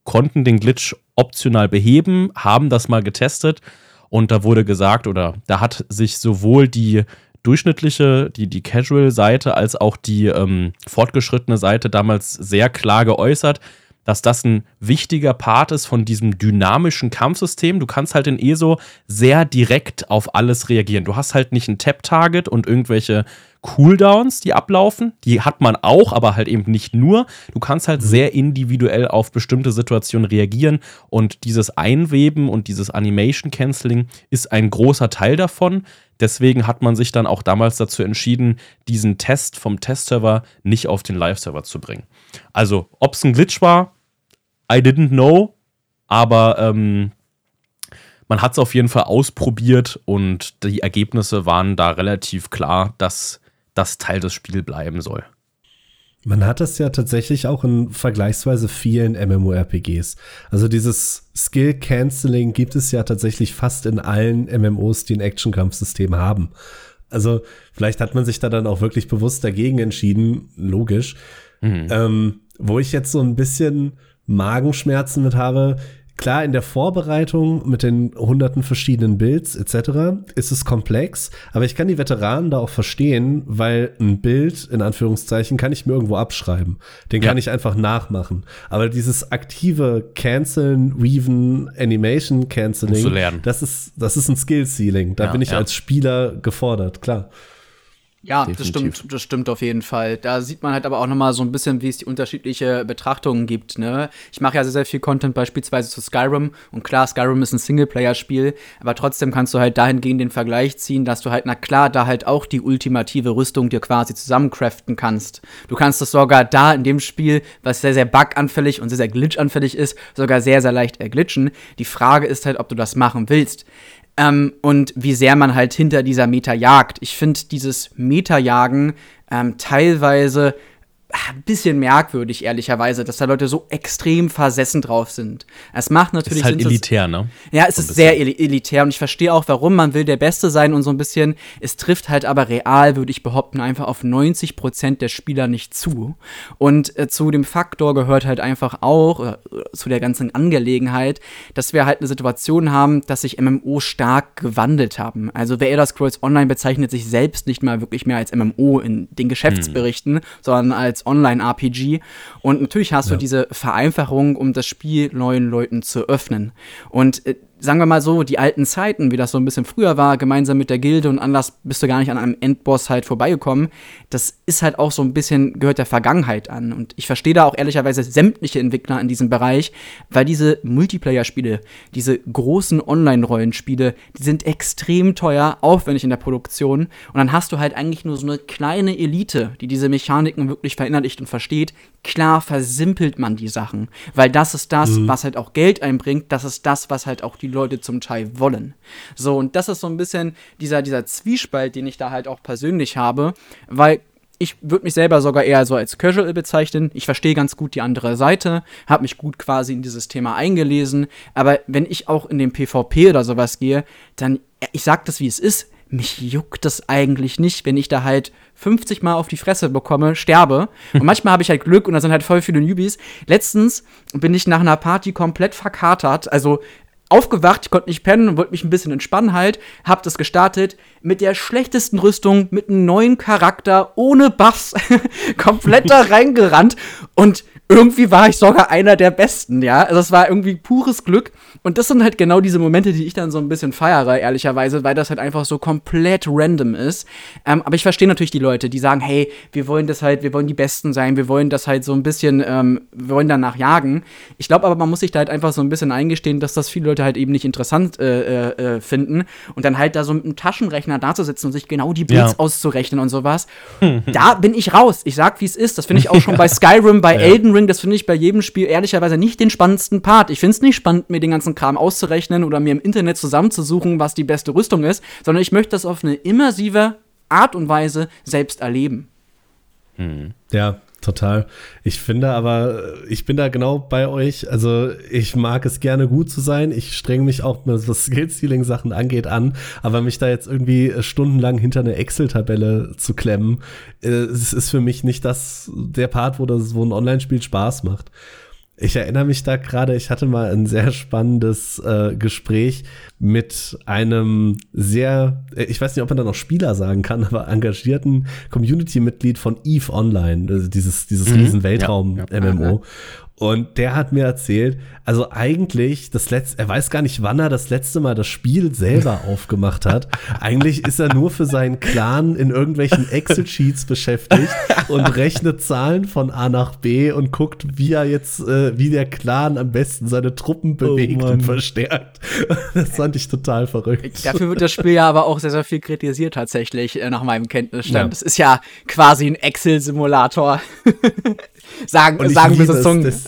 konnten den Glitch optional beheben, haben das mal getestet und da wurde gesagt oder da hat sich sowohl die durchschnittliche, die, die Casual-Seite als auch die ähm, fortgeschrittene Seite damals sehr klar geäußert, dass das ein wichtiger Part ist von diesem dynamischen Kampfsystem. Du kannst halt in ESO sehr direkt auf alles reagieren. Du hast halt nicht ein Tap-Target und irgendwelche Cooldowns, die ablaufen. Die hat man auch, aber halt eben nicht nur. Du kannst halt sehr individuell auf bestimmte Situationen reagieren und dieses Einweben und dieses Animation Canceling ist ein großer Teil davon. Deswegen hat man sich dann auch damals dazu entschieden, diesen Test vom Testserver nicht auf den Live-Server zu bringen. Also, ob es ein Glitch war, I didn't know, aber ähm, man hat es auf jeden Fall ausprobiert und die Ergebnisse waren da relativ klar, dass das Teil des Spiels bleiben soll. Man hat das ja tatsächlich auch in vergleichsweise vielen MMORPGs. Also dieses Skill Canceling gibt es ja tatsächlich fast in allen MMOs, die ein Action-Kampfsystem haben. Also vielleicht hat man sich da dann auch wirklich bewusst dagegen entschieden, logisch. Mhm. Ähm, wo ich jetzt so ein bisschen Magenschmerzen mit habe, Klar, in der Vorbereitung mit den hunderten verschiedenen Builds etc. ist es komplex, aber ich kann die Veteranen da auch verstehen, weil ein Bild, in Anführungszeichen, kann ich mir irgendwo abschreiben. Den ja. kann ich einfach nachmachen. Aber dieses aktive Canceln, Weaven, Animation Canceling, das ist, das ist ein Skill-Ceiling. Da ja, bin ich ja. als Spieler gefordert, klar. Ja, das stimmt, das stimmt auf jeden Fall. Da sieht man halt aber auch nochmal so ein bisschen, wie es die unterschiedliche Betrachtungen gibt. Ne? Ich mache ja sehr, sehr viel Content beispielsweise zu Skyrim und klar, Skyrim ist ein Singleplayer-Spiel, aber trotzdem kannst du halt dahingehend den Vergleich ziehen, dass du halt, na klar, da halt auch die ultimative Rüstung dir quasi zusammencraften kannst. Du kannst das sogar da in dem Spiel, was sehr, sehr buganfällig und sehr, sehr glitchanfällig ist, sogar sehr, sehr leicht erglitschen. Die Frage ist halt, ob du das machen willst. Ähm, und wie sehr man halt hinter dieser Meta jagt. Ich finde dieses Meta-Jagen ähm, teilweise ein bisschen merkwürdig, ehrlicherweise, dass da Leute so extrem versessen drauf sind. Es macht natürlich. Ist halt elitär, ne? Ja, es so ist sehr elitär und ich verstehe auch, warum man will der Beste sein und so ein bisschen. Es trifft halt aber real, würde ich behaupten, einfach auf 90 Prozent der Spieler nicht zu. Und äh, zu dem Faktor gehört halt einfach auch, äh, zu der ganzen Angelegenheit, dass wir halt eine Situation haben, dass sich MMO stark gewandelt haben. Also wer Elder Scrolls Online bezeichnet sich selbst nicht mal wirklich mehr als MMO in den Geschäftsberichten, hm. sondern als als Online-RPG. Und natürlich hast ja. du diese Vereinfachung, um das Spiel neuen Leuten zu öffnen. Und äh, sagen wir mal so, die alten Zeiten, wie das so ein bisschen früher war, gemeinsam mit der Gilde und anders bist du gar nicht an einem Endboss halt vorbeigekommen, das ist halt auch so ein bisschen, gehört der Vergangenheit an. Und ich verstehe da auch ehrlicherweise sämtliche Entwickler in diesem Bereich, weil diese Multiplayer-Spiele, diese großen Online-Rollenspiele, die sind extrem teuer, aufwendig in der Produktion. Und dann hast du halt eigentlich nur so eine kleine Elite, die diese Mechaniken wirklich verinnerlicht und versteht. Klar versimpelt man die Sachen, weil das ist das, mhm. was halt auch Geld einbringt, das ist das, was halt auch die die Leute zum Teil wollen. So, und das ist so ein bisschen dieser, dieser Zwiespalt, den ich da halt auch persönlich habe, weil ich würde mich selber sogar eher so als Casual bezeichnen. Ich verstehe ganz gut die andere Seite, habe mich gut quasi in dieses Thema eingelesen. Aber wenn ich auch in den PvP oder sowas gehe, dann, ich sag das wie es ist, mich juckt das eigentlich nicht, wenn ich da halt 50 Mal auf die Fresse bekomme, sterbe. Und [laughs] manchmal habe ich halt Glück und da sind halt voll viele Newbies. Letztens bin ich nach einer Party komplett verkatert. Also aufgewacht, ich konnte nicht pennen und wollte mich ein bisschen entspannen halt, hab das gestartet mit der schlechtesten Rüstung, mit einem neuen Charakter, ohne Buffs, [laughs] komplett da reingerannt und irgendwie war ich sogar einer der Besten, ja. Also es war irgendwie pures Glück. Und das sind halt genau diese Momente, die ich dann so ein bisschen feiere, ehrlicherweise, weil das halt einfach so komplett random ist. Ähm, aber ich verstehe natürlich die Leute, die sagen, hey, wir wollen das halt, wir wollen die Besten sein, wir wollen das halt so ein bisschen, ähm, wir wollen danach jagen. Ich glaube aber, man muss sich da halt einfach so ein bisschen eingestehen, dass das viele Leute halt eben nicht interessant äh, äh, äh finden. Und dann halt da so mit einem Taschenrechner dazusitzen und sich genau die Builds ja. auszurechnen und sowas. [laughs] da bin ich raus. Ich sag, wie es ist. Das finde ich auch schon bei [laughs] Skyrim, bei ja. Elden Ring Ring, das finde ich bei jedem Spiel ehrlicherweise nicht den spannendsten Part. Ich finde es nicht spannend, mir den ganzen Kram auszurechnen oder mir im Internet zusammenzusuchen, was die beste Rüstung ist, sondern ich möchte das auf eine immersive Art und Weise selbst erleben. Hm. Ja, total. Ich finde aber, ich bin da genau bei euch. Also ich mag es gerne gut zu sein. Ich strenge mich auch, was Skill-Stealing-Sachen angeht, an. Aber mich da jetzt irgendwie stundenlang hinter eine Excel-Tabelle zu klemmen, äh, es ist für mich nicht das, der Part, wo das, wo ein Online-Spiel Spaß macht. Ich erinnere mich da gerade, ich hatte mal ein sehr spannendes äh, Gespräch mit einem sehr, äh, ich weiß nicht, ob man da noch Spieler sagen kann, [laughs] aber engagierten Community-Mitglied von EVE Online, also dieses, dieses Mhm. riesen Weltraum-MMO. Ja, ja. Und der hat mir erzählt, also eigentlich das letzte, er weiß gar nicht, wann er das letzte Mal das Spiel selber [laughs] aufgemacht hat. Eigentlich ist er nur für seinen Clan in irgendwelchen Excel-Sheets beschäftigt und [laughs] rechnet Zahlen von A nach B und guckt, wie er jetzt, äh, wie der Clan am besten seine Truppen bewegt Mann. und verstärkt. [laughs] Das fand ich total verrückt. Dafür wird das Spiel ja aber auch sehr, sehr viel kritisiert tatsächlich, äh, nach meinem Kenntnisstand. Ja. Das ist ja quasi ein Excel-Simulator. sagen sagen böse es, Zungen. das-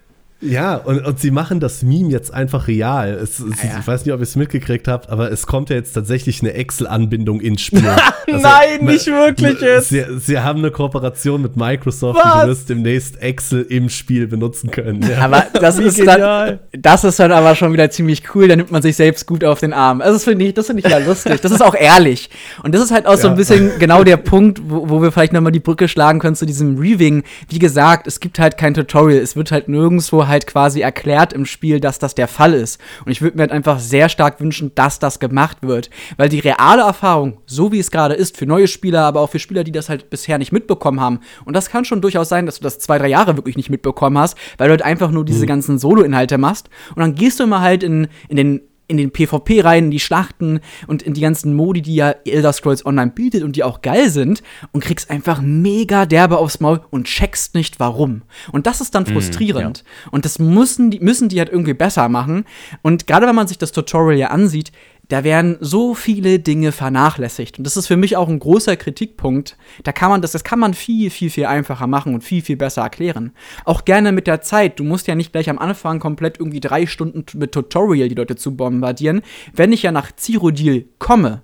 Ja, und, und sie machen das Meme jetzt einfach real. Es, es, Ja, ja. Ich weiß nicht, ob ihr es mitgekriegt habt, aber es kommt ja jetzt tatsächlich eine Excel-Anbindung ins Spiel. [laughs] Also, Nein, ne- nicht wirklich ne- jetzt. Sie, sie haben eine Kooperation mit Microsoft Was? und du wirst demnächst Excel im Spiel benutzen können. Ja. Aber das [laughs] ist, genial. dann, das ist dann aber schon wieder ziemlich cool, da nimmt man sich selbst gut auf den Arm. Also das finde ich, das finde ich ja lustig. Das ist auch ehrlich. Und das ist halt auch so ein Ja. bisschen [laughs] genau der Punkt, wo, wo wir vielleicht nochmal die Brücke schlagen können zu diesem Reaving. Wie gesagt, es gibt halt kein Tutorial. Es wird halt nirgendwo halt quasi erklärt im Spiel, dass das der Fall ist. Und ich würde mir halt einfach sehr stark wünschen, dass das gemacht wird. Weil die reale Erfahrung, so wie es gerade ist, für neue Spieler, aber auch für Spieler, die das halt bisher nicht mitbekommen haben, und das kann schon durchaus sein, dass du das zwei, drei Jahre wirklich nicht mitbekommen hast, weil du halt einfach nur diese ganzen Solo-Inhalte machst. Und dann gehst du immer halt in, in den in den PvP rein, in die Schlachten und in die ganzen Modi, die ja Elder Scrolls Online bietet und die auch geil sind und kriegst einfach mega derbe aufs Maul und checkst nicht warum. Und das ist dann frustrierend. Und das müssen die, müssen die halt irgendwie besser machen. Und gerade wenn man sich das Tutorial ja ansieht, da werden so viele Dinge vernachlässigt. Und das ist für mich auch ein großer Kritikpunkt. Da kann man das, das kann man viel, viel, viel einfacher machen und viel, viel besser erklären. Auch gerne mit der Zeit. Du musst ja nicht gleich am Anfang komplett irgendwie drei Stunden mit Tutorial die Leute zu bombardieren. Wenn ich ja nach Cyrodiil komme,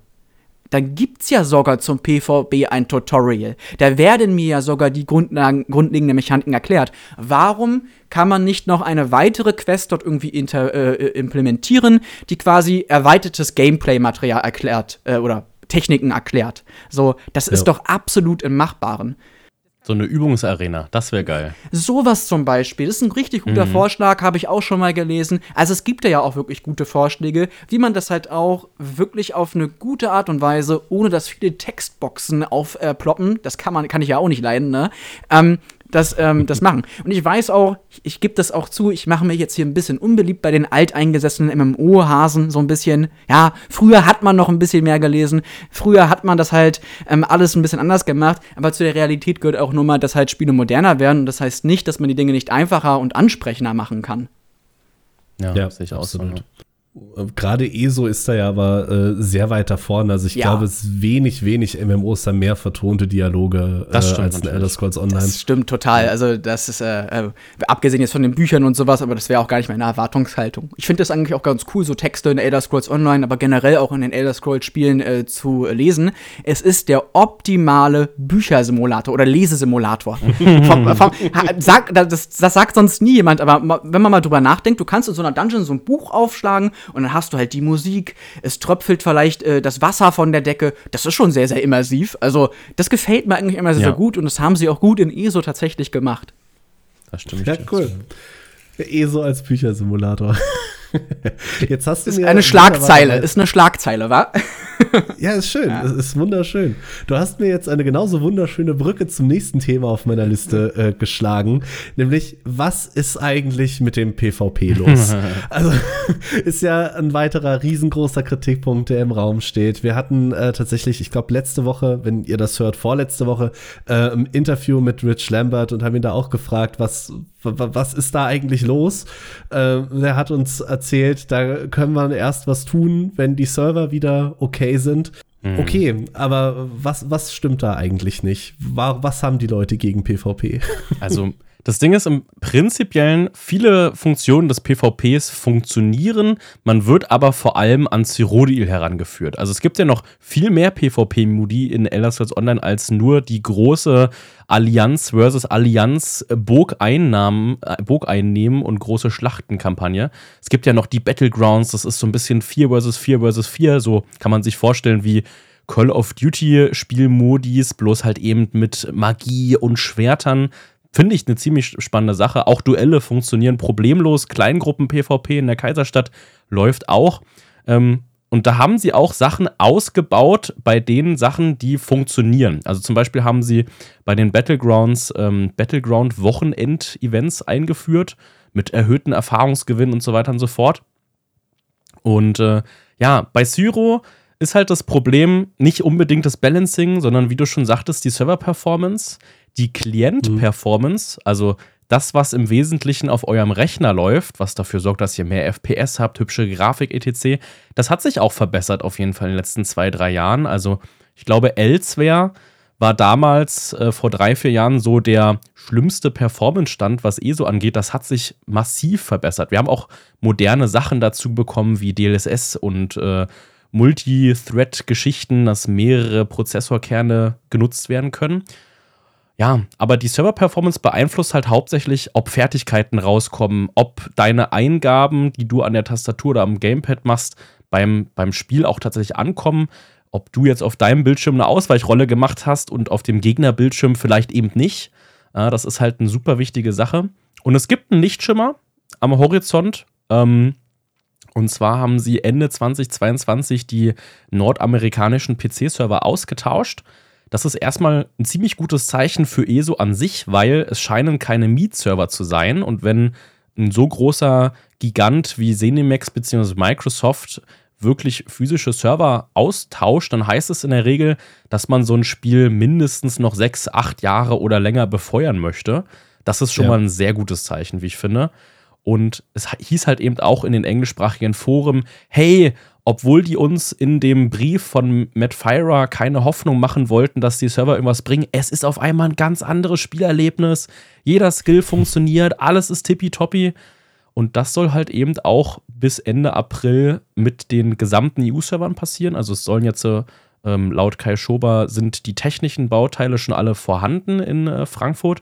dann gibt's ja sogar zum PvP ein Tutorial. Da werden mir ja sogar die Grundlagen, grundlegenden Mechaniken erklärt. Warum kann man nicht noch eine weitere Quest dort irgendwie inter, äh, implementieren, die quasi erweitertes Gameplay-Material erklärt äh, oder Techniken erklärt? So, das ist Ja. doch absolut im Machbaren. So eine Übungsarena, das wäre geil. Sowas zum Beispiel, das ist ein richtig guter Vorschlag, habe ich auch schon mal gelesen. Also es gibt ja auch wirklich gute Vorschläge, wie man das halt auch wirklich auf eine gute Art und Weise, ohne dass viele Textboxen aufploppen, das kann man, kann ich ja auch nicht leiden, ne? Ähm, das, ähm, das machen. Und ich weiß auch, ich, ich gebe das auch zu, ich mache mir jetzt hier ein bisschen unbeliebt bei den alteingesessenen MMO-Hasen, so ein bisschen. Ja, früher hat man noch ein bisschen mehr gelesen, früher hat man das halt ähm, alles ein bisschen anders gemacht, aber zu der Realität gehört auch nur mal, dass halt Spiele moderner werden und das heißt nicht, dass man die Dinge nicht einfacher und ansprechender machen kann. Ja, Ja, sehe ich auch so. Gerade ESO ist da ja aber äh, sehr weit da vorne. Also ich Ja. glaube, es ist wenig, wenig MMOs da mehr vertonte Dialoge äh, als in. Elder Scrolls Online. Das stimmt total. Also, das ist, äh, äh, abgesehen jetzt von den Büchern und sowas, aber das wäre auch gar nicht meine Erwartungshaltung. Ich finde das eigentlich auch ganz cool, so Texte in Elder Scrolls Online, aber generell auch in den Elder Scrolls Spielen äh, zu lesen. Es ist der optimale Büchersimulator oder Lesesimulator. [laughs] vom, vom, sag, das, das sagt sonst nie jemand, aber wenn man mal drüber nachdenkt, du kannst in so einer Dungeon so ein Buch aufschlagen und dann hast du halt die Musik, es tröpfelt vielleicht äh, das Wasser von der Decke. Das ist schon sehr, sehr immersiv. Also, das gefällt mir eigentlich immer sehr, Ja. sehr gut und das haben sie auch gut in ESO tatsächlich gemacht. Das stimmt. Ja, cool. ESO als Büchersimulator. [laughs] Jetzt hast du Ist mir eine Schlagzeile, ist eine Schlagzeile, wa? [laughs] Ja, ist schön. Es ist wunderschön. Du hast mir jetzt eine genauso wunderschöne Brücke zum nächsten Thema auf meiner Liste äh, geschlagen, nämlich was ist eigentlich mit dem PvP los? [laughs] also ist ja ein weiterer riesengroßer Kritikpunkt, der im Raum steht. Wir hatten äh, tatsächlich, ich glaube letzte Woche, wenn ihr das hört, vorletzte Woche äh, ein Interview mit Rich Lambert und haben ihn da auch gefragt, was was ist da eigentlich los? Äh, der hat uns erzählt, da können wir erst was tun, wenn die Server wieder okay sind. Okay, aber was, was stimmt da eigentlich nicht? Wa- Was haben die Leute gegen PvP? Also, [laughs] das Ding ist im Prinzipiellen, viele Funktionen des PvPs funktionieren, man wird aber vor allem an Cyrodiil herangeführt. Also es gibt ja noch viel mehr PvP-Modi in Elder Scrolls Online als nur die große Allianz versus Allianz Burgeinnahmen, äh, Burgeinnehmen und große Schlachtenkampagne. Es gibt ja noch die Battlegrounds, das ist so ein bisschen 4 versus 4 versus 4, so kann man sich vorstellen wie Call of Duty Spielmodis, bloß halt eben mit Magie und Schwertern. Finde ich eine ziemlich spannende Sache. Auch Duelle funktionieren problemlos. Kleingruppen-PvP in der Kaiserstadt läuft auch. Ähm, und da haben sie auch Sachen ausgebaut bei den Sachen, die funktionieren. Also zum Beispiel haben sie bei den Battlegrounds ähm, Battleground-Wochenend-Events eingeführt mit erhöhten Erfahrungsgewinn und so weiter und so fort. Und äh, ja, bei Syro ist halt das Problem nicht unbedingt das Balancing, sondern wie du schon sagtest, die Server-Performance, die Klient-Performance, mhm. also das, was im Wesentlichen auf eurem Rechner läuft, was dafür sorgt, dass ihr mehr FPS habt, hübsche Grafik etc., das hat sich auch verbessert auf jeden Fall in den letzten zwei, drei Jahren. Also ich glaube, Elsewhere war damals äh, vor drei, vier Jahren so der schlimmste Performance-Stand, was ESO angeht. Das hat sich massiv verbessert. Wir haben auch moderne Sachen dazu bekommen, wie DLSS und äh, Multi-Thread-Geschichten, dass mehrere Prozessorkerne genutzt werden können. Ja, aber die Server-Performance beeinflusst halt hauptsächlich, ob Fertigkeiten rauskommen, ob deine Eingaben, die du an der Tastatur oder am Gamepad machst, beim, beim Spiel auch tatsächlich ankommen. Ob du jetzt auf deinem Bildschirm eine Ausweichrolle gemacht hast und auf dem Gegnerbildschirm vielleicht eben nicht. Ja, das ist halt eine super wichtige Sache. Und es gibt einen Lichtschimmer am Horizont. Ähm, und zwar haben sie Ende 2022 die nordamerikanischen PC-Server ausgetauscht. Das ist erstmal ein ziemlich gutes Zeichen für ESO an sich, weil es scheinen keine Meet-Server zu sein. Und wenn ein so großer Gigant wie Zenimax bzw. Microsoft wirklich physische Server austauscht, dann heißt es in der Regel, dass man so ein Spiel mindestens noch sechs, acht Jahre oder länger befeuern möchte. Das ist schon ja. mal ein sehr gutes Zeichen, wie ich finde. Und es hieß halt eben auch in den englischsprachigen Foren, hey, obwohl die uns in dem Brief von Matt Fyra keine Hoffnung machen wollten, dass die Server irgendwas bringen, es ist auf einmal ein ganz anderes Spielerlebnis. Jeder Skill funktioniert, alles ist tippitoppi. Und das soll halt eben auch bis Ende April mit den gesamten EU-Servern passieren. Also es sollen jetzt ähm, laut Kai Schober sind die technischen Bauteile schon alle vorhanden in äh, Frankfurt.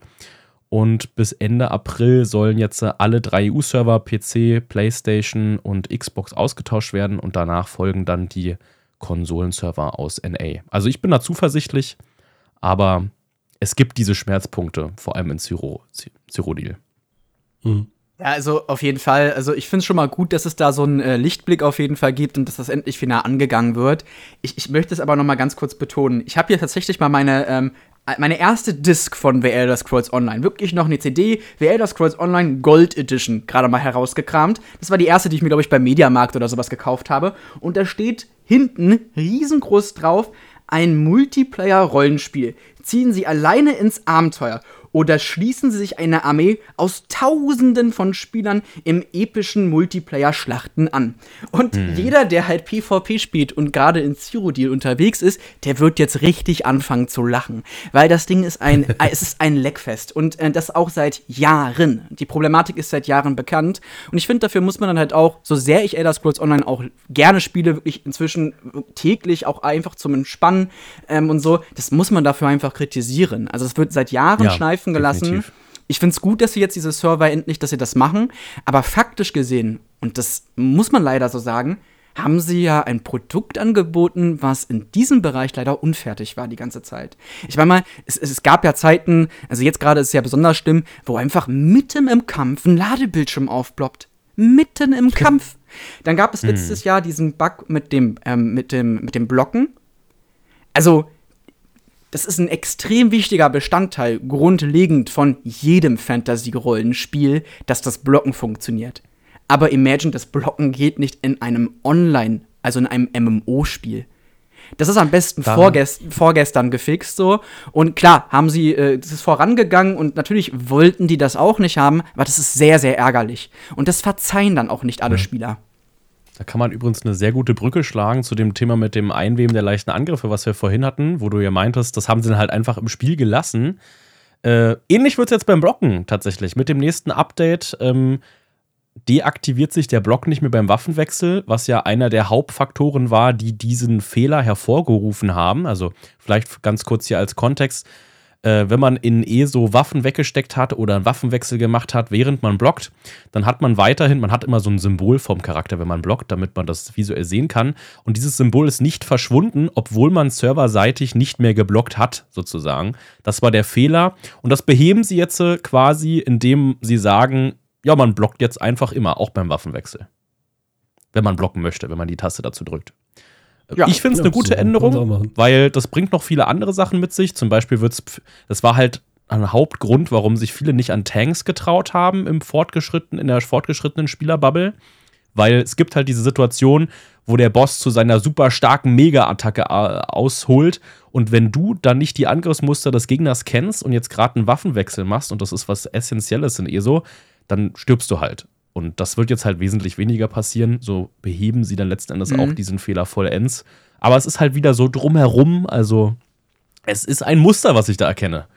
Und bis Ende April sollen jetzt alle drei EU-Server, PC, PlayStation und Xbox ausgetauscht werden und danach folgen dann die Konsolenserver aus NA. Also ich bin da zuversichtlich, aber es gibt diese Schmerzpunkte, vor allem in Cyrodiil. Mhm. Ja, also auf jeden Fall. Also ich finde es schon mal gut, dass es da so einen äh, Lichtblick auf jeden Fall gibt und dass das endlich final angegangen wird. Ich, ich möchte es aber noch mal ganz kurz betonen. Ich habe hier tatsächlich mal meine ähm, meine erste Disc von The Elder Scrolls Online. Wirklich noch eine CD, The Elder Scrolls Online Gold Edition, gerade mal herausgekramt. Das war die erste, die ich mir, glaube ich, beim Mediamarkt oder sowas gekauft habe. Und da steht hinten riesengroß drauf, ein Multiplayer-Rollenspiel. Ziehen Sie alleine ins Abenteuer oder schließen sie sich eine Armee aus Tausenden von Spielern im epischen Multiplayer-Schlachten an. Und mhm. jeder, der halt PvP spielt und gerade in Cyrodiil unterwegs ist, der wird jetzt richtig anfangen zu lachen. Weil das Ding ist ein, [laughs] es ist ein Leckfest. Und äh, das auch seit Jahren. Die Problematik ist seit Jahren bekannt. Und ich finde, dafür muss man dann halt auch, so sehr ich Elder Scrolls Online auch gerne spiele, wirklich inzwischen täglich auch einfach zum Entspannen ähm, und so, das muss man dafür einfach kritisieren. Also es wird seit Jahren ja. schleifen schleifen gelassen. Definitiv. Ich finde es gut, dass sie jetzt diese Server endlich, dass sie das machen. Aber faktisch gesehen, und das muss man leider so sagen, haben sie ja ein Produkt angeboten, was in diesem Bereich leider unfertig war die ganze Zeit. Ich meine mal, es, es gab ja Zeiten, also jetzt gerade ist es ja besonders schlimm, wo einfach mitten im Kampf ein Ladebildschirm aufploppt. Mitten im [laughs] Kampf. Dann gab es hm. letztes Jahr diesen Bug mit dem, ähm, mit dem, mit dem Blocken. Also, das ist ein extrem wichtiger Bestandteil, grundlegend von jedem Fantasy-Rollenspiel, dass das Blocken funktioniert. Aber Imagine, das Blocken geht nicht in einem Online, also in einem MMO-Spiel. Das ist am besten vorgest vorgestern gefixt so. Und klar, haben sie, äh, das ist vorangegangen und natürlich wollten die das auch nicht haben, aber das ist sehr, sehr ärgerlich. Und das verzeihen dann auch nicht alle. Spieler. Da kann man übrigens eine sehr gute Brücke schlagen zu dem Thema mit dem Einweben der leichten Angriffe, was wir vorhin hatten, wo du ja meintest, das haben sie dann halt einfach im Spiel gelassen. Äh, ähnlich wird es jetzt beim Blocken tatsächlich. Mit dem nächsten Update ähm, deaktiviert sich der Block nicht mehr beim Waffenwechsel, was ja einer der Hauptfaktoren war, die diesen Fehler hervorgerufen haben. Also vielleicht ganz kurz hier als Kontext. Äh, wenn man in ESO Waffen weggesteckt hat oder einen Waffenwechsel gemacht hat, während man blockt, dann hat man weiterhin, man hat immer so ein Symbol vom Charakter, wenn man blockt, damit man das visuell sehen kann. Und dieses Symbol ist nicht verschwunden, obwohl man serverseitig nicht mehr geblockt hat, sozusagen. Das war der Fehler. Und das beheben sie jetzt äh, quasi, indem sie sagen, ja, man blockt jetzt einfach immer, auch beim Waffenwechsel. Wenn man blocken möchte, wenn man die Taste dazu drückt. Ja, ich finde es eine gute so Änderung, weil das bringt noch viele andere Sachen mit sich. Zum Beispiel wird es, das war halt ein Hauptgrund, warum sich viele nicht an Tanks getraut haben im fortgeschritten, in der fortgeschrittenen Spielerbubble. Weil es gibt halt diese Situation, wo der Boss zu seiner super starken Mega-Attacke äh, ausholt. Und wenn du dann nicht die Angriffsmuster des Gegners kennst und jetzt gerade einen Waffenwechsel machst, und das ist was Essentielles in ESO, dann stirbst du halt. Und das wird jetzt halt wesentlich weniger passieren. So beheben sie dann letzten Endes mhm. auch diesen Fehler vollends. Aber es ist halt wieder so drumherum. Also, es ist ein Muster, was ich da erkenne.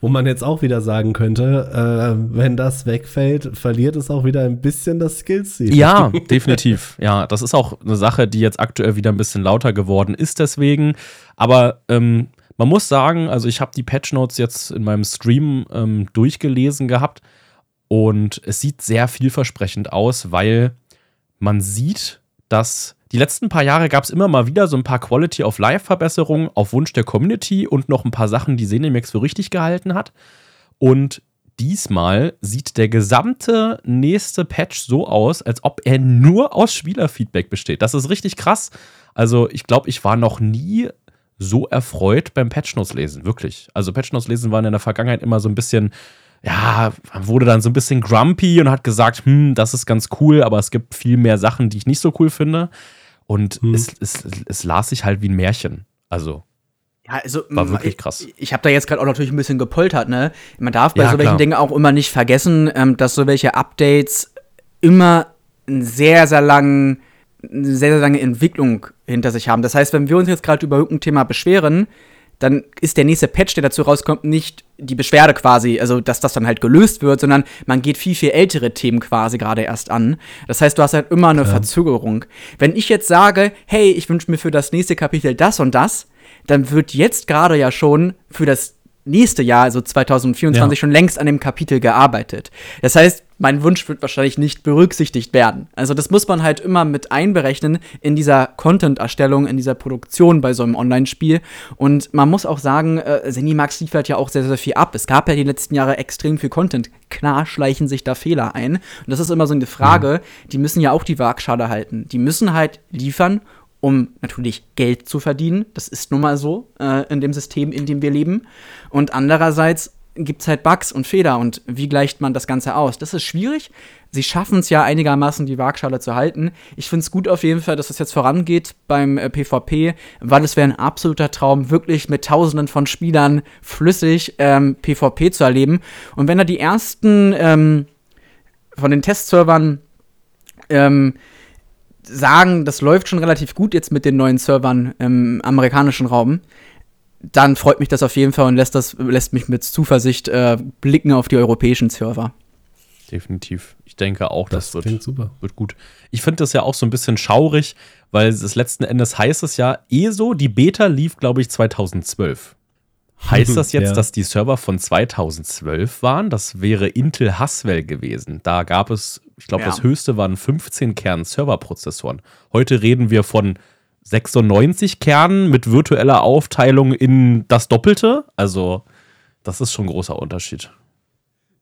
Wo man jetzt auch wieder sagen könnte, äh, wenn das wegfällt, verliert es auch wieder ein bisschen das Skillset. Ja, [laughs] definitiv. Ja, das ist auch eine Sache, die jetzt aktuell wieder ein bisschen lauter geworden ist deswegen. Aber ähm, man muss sagen, also ich habe die Patch Notes jetzt in meinem Stream ähm, durchgelesen gehabt und es sieht sehr vielversprechend aus, weil man sieht, dass die letzten paar Jahre gab es immer mal wieder so ein paar Quality of Life Verbesserungen auf Wunsch der Community und noch ein paar Sachen, die Cinemax für richtig gehalten hat. Und diesmal sieht der gesamte nächste Patch so aus, als ob er nur aus Spielerfeedback besteht. Das ist richtig krass. Also ich glaube, ich war noch nie so erfreut beim Patch Notes lesen, wirklich. Also Patch Notes lesen waren in der Vergangenheit immer so ein bisschen ja, wurde dann so ein bisschen grumpy und hat gesagt, hm, das ist ganz cool, aber es gibt viel mehr Sachen, die ich nicht so cool finde. Und hm. es, es, es las sich halt wie ein Märchen. Also. Ja, also, war wirklich krass. Ich, ich habe da jetzt gerade auch natürlich ein bisschen gepoltert, ne? Man darf bei ja, so welchen. Dingen auch immer nicht vergessen, ähm, dass so welche Updates immer einen sehr, sehr langen, eine sehr, sehr lange Entwicklung hinter sich haben. Das heißt, wenn wir uns jetzt gerade über irgendein Thema beschweren, dann ist der nächste Patch, der dazu rauskommt, nicht die Beschwerde quasi, also dass das dann halt gelöst wird, sondern man geht viel, viel ältere Themen quasi gerade erst an. Das heißt, du hast halt immer eine ja. Verzögerung. Wenn ich jetzt sage, hey, ich wünsche mir für das nächste Kapitel das und das, dann wird jetzt gerade ja schon für das nächste Jahr, also 2024, ja. schon längst an dem Kapitel gearbeitet. Das heißt, mein Wunsch wird wahrscheinlich nicht berücksichtigt werden. Also das muss man halt immer mit einberechnen in dieser Content-Erstellung, in dieser Produktion bei so einem Online-Spiel. Und man muss auch sagen, äh, Zenimax liefert ja auch sehr, sehr viel ab. Es gab ja die letzten Jahre extrem viel Content. Klar schleichen sich da Fehler ein. Und das ist immer so eine Frage, mhm. die müssen ja auch die Waagschale halten. Die müssen halt liefern um natürlich Geld zu verdienen. Das ist nun mal so äh, in dem System, in dem wir leben. Und andererseits gibt es halt Bugs und Fehler und wie gleicht man das Ganze aus? Das ist schwierig. Sie schaffen es ja einigermaßen, die Waagschale zu halten. Ich finde es gut auf jeden Fall, dass es das jetzt vorangeht beim äh, PvP, weil es wäre ein absoluter Traum, wirklich mit Tausenden von Spielern flüssig ähm, PvP zu erleben. Und wenn da die ersten ähm, von den Testservern ähm, sagen, das läuft schon relativ gut jetzt mit den neuen Servern im amerikanischen Raum, dann freut mich das auf jeden Fall und lässt, das, lässt mich mit Zuversicht äh, blicken auf die europäischen Server. Definitiv. Ich denke auch, das, das wird, super. wird gut. Ich finde das ja auch so ein bisschen schaurig, weil es letzten Endes heißt es ja, ESO, die Beta lief, glaube ich, 2012. Heißt das jetzt, ja. dass die Server von 2012 waren? Das wäre Intel Haswell gewesen. Da gab es, ich glaube, ja. das höchste waren 15 Kern-Serverprozessoren. Heute reden wir von 96 Kernen mit virtueller Aufteilung in das Doppelte. Also, das ist schon ein großer Unterschied.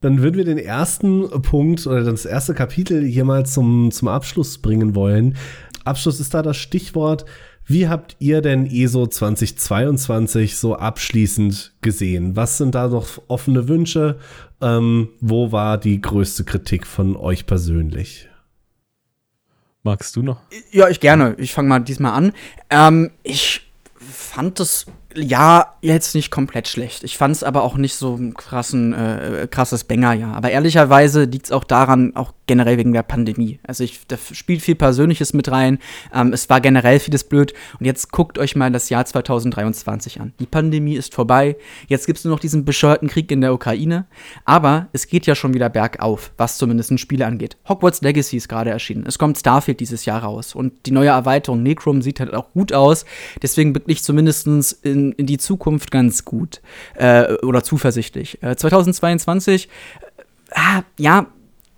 Dann würden wir den ersten Punkt oder das erste Kapitel hier mal zum, zum Abschluss bringen wollen. Abschluss ist da das Stichwort. Wie habt ihr denn ESO 2022 so abschließend gesehen? Was sind da noch offene Wünsche? Ähm, wo war die größte Kritik von euch persönlich? Magst du noch? Ja, ich gerne. Ich fange mal diesmal an. Ähm, ich fand das ja, jetzt nicht komplett schlecht. Ich fand es aber auch nicht so ein krassen, äh, krasses Banger, ja. Aber ehrlicherweise liegt es auch daran, auch generell wegen der Pandemie. Also ich, da spielt viel Persönliches mit rein. Ähm, es war generell vieles blöd. Und jetzt guckt euch mal das Jahr 2023 an. Die Pandemie ist vorbei. Jetzt gibt es nur noch diesen bescheuerten Krieg in der Ukraine. Aber es geht ja schon wieder bergauf, was zumindest Spiele angeht. Hogwarts Legacy ist gerade erschienen. Es kommt Starfield dieses Jahr raus. Und die neue Erweiterung Necrom sieht halt auch gut aus. Deswegen bin ich zumindest in in, in die Zukunft ganz gut äh, oder zuversichtlich. Äh, 2022, äh, ja,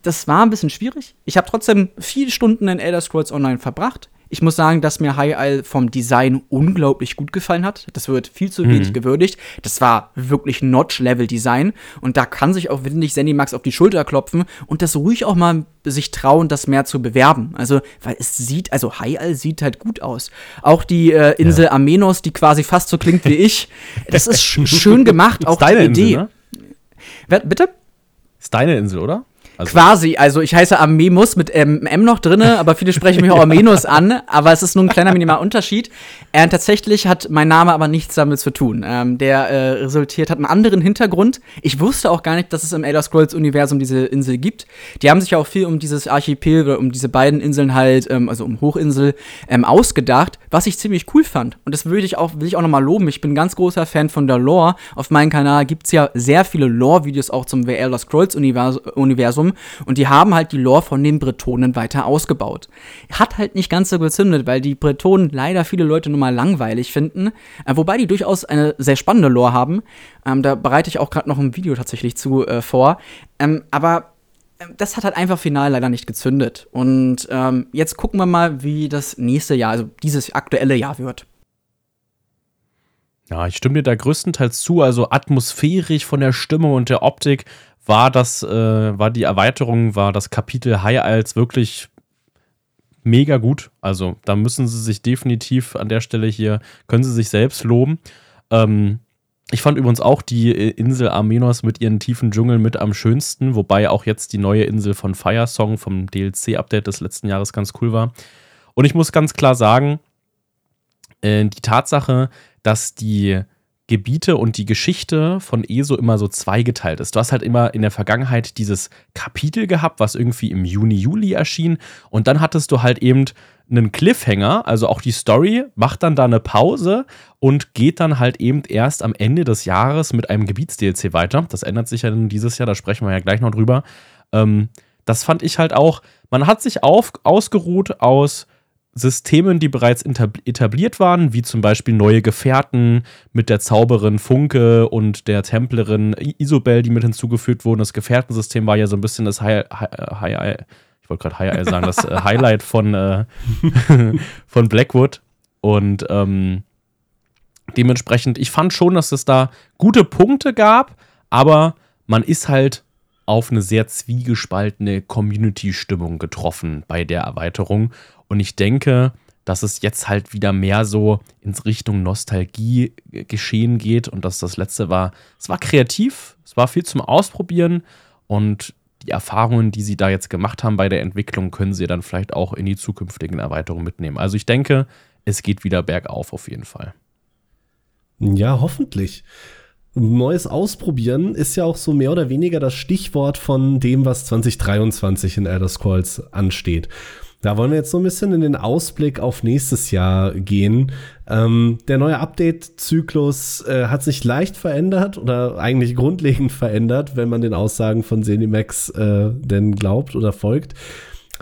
das war ein bisschen schwierig. Ich habe trotzdem viele Stunden in Elder Scrolls Online verbracht. Ich muss sagen, dass mir High Isle vom Design unglaublich gut gefallen hat. Das wird viel zu wenig Mhm. gewürdigt. Das war wirklich Notch-Level-Design. Und da kann sich auch wirklich Max auf die Schulter klopfen und das ruhig auch mal sich trauen, das mehr zu bewerben. Also, weil es sieht, also High Isle sieht halt gut aus. Auch die äh, Insel Amenos, die quasi fast so klingt wie ich. Das ist sch schön gemacht, [laughs] auch die Insel, Idee. ne? Wer- Bitte? Ist deine Insel, oder? Also, Quasi, also ich heiße Amemus mit ähm, M noch drinne, aber viele sprechen mich auch [laughs] Amenus an, aber es ist nur ein kleiner minimaler Unterschied. Äh, tatsächlich hat mein Name aber nichts damit zu tun. Ähm, der äh, resultiert, hat einen anderen Hintergrund. Ich wusste auch gar nicht, dass es im Elder Scrolls Universum diese Insel gibt. Die haben sich ja auch viel um dieses Archipel oder um diese beiden Inseln halt, ähm, also um Hochinsel, ähm, ausgedacht, was ich ziemlich cool fand. Und das würde ich auch, will ich auch nochmal loben. Ich bin ein ganz großer Fan von der Lore. Auf meinem Kanal gibt es ja sehr viele Lore-Videos auch zum The Elder Scrolls Univers Universum. Und die haben halt die Lore von den Bretonen weiter ausgebaut. Hat halt nicht ganz so gezündet, weil die Bretonen leider viele Leute nur mal langweilig finden. Äh, wobei die durchaus eine sehr spannende Lore haben. Ähm, da bereite ich auch gerade noch ein Video tatsächlich zu äh, vor. Ähm, aber das hat halt einfach final leider nicht gezündet. Und ähm, jetzt gucken wir mal, wie das nächste Jahr, also dieses aktuelle Jahr wird. Ja, ich stimme dir da größtenteils zu. Also atmosphärisch von der Stimmung und der Optik war das, äh, war die Erweiterung, war das Kapitel High Isles wirklich mega gut. Also da müssen sie sich definitiv an der Stelle hier, können sie sich selbst loben. Ähm, ich fand übrigens auch die äh, Insel Armenos mit ihren tiefen Dschungeln mit am schönsten, wobei auch jetzt die neue Insel von Fire Song vom DLC-Update des letzten Jahres ganz cool war. Und ich muss ganz klar sagen, äh, die Tatsache, dass die Gebiete und die Geschichte von ESO immer so zweigeteilt ist. Du hast halt immer in der Vergangenheit dieses Kapitel gehabt, was irgendwie im Juni, Juli erschien. Und dann hattest du halt eben einen Cliffhanger, also auch die Story, macht dann da eine Pause und geht dann halt eben erst am Ende des Jahres mit einem Gebiets-DLC weiter. Das ändert sich ja dann dieses Jahr, da sprechen wir ja gleich noch drüber. Ähm, das fand ich halt auch, man hat sich auf, ausgeruht aus Systemen, die bereits etabliert waren, wie zum Beispiel neue Gefährten mit der Zauberin Funke und der Templerin Isobel, die mit hinzugefügt wurden. Das Gefährtensystem war ja so ein bisschen das High, High, High ich wollte gerade High Eye sagen, das äh, Highlight von, äh, [laughs] von Blackwood. Und ähm, dementsprechend, ich fand schon, dass es da gute Punkte gab, aber man ist halt auf eine sehr zwiegespaltene Community-Stimmung getroffen bei der Erweiterung. Und ich denke, dass es jetzt halt wieder mehr so ins Richtung Nostalgie äh, geschehen geht und dass das letzte war, es war kreativ, es war viel zum Ausprobieren und die Erfahrungen, die sie da jetzt gemacht haben bei der Entwicklung, können sie dann vielleicht auch in die zukünftigen Erweiterungen mitnehmen. Also ich denke, es geht wieder bergauf auf jeden Fall. Ja, hoffentlich. Neues Ausprobieren ist ja auch so mehr oder weniger das Stichwort von dem, was 2023 in Elder Scrolls ansteht. Da wollen wir jetzt so ein bisschen in den Ausblick auf nächstes Jahr gehen. Ähm, der neue Update-Zyklus äh, hat sich leicht verändert oder eigentlich grundlegend verändert, wenn man den Aussagen von Zenimax äh, denn glaubt oder folgt.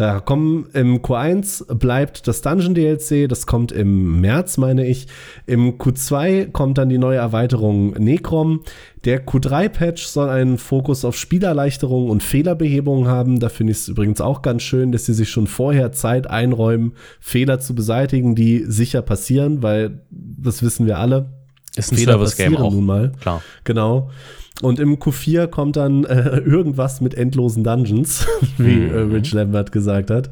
Ja, kommen im Q1 bleibt das Dungeon DLC, das kommt im März, meine ich. Im Q2 kommt dann die neue Erweiterung Necrom. Der Q3-Patch soll einen Fokus auf Spielerleichterung und Fehlerbehebung haben. Da finde ich es übrigens auch ganz schön, dass sie sich schon vorher Zeit einräumen, Fehler zu beseitigen, die sicher passieren, weil das wissen wir alle. Ist ein Fehler Service-Game passieren auch. nun mal. Klar. Genau. Und im Q4 kommt dann äh, [laughs] irgendwas mit endlosen Dungeons, [laughs] wie Mhm. äh, Rich Lambert gesagt hat.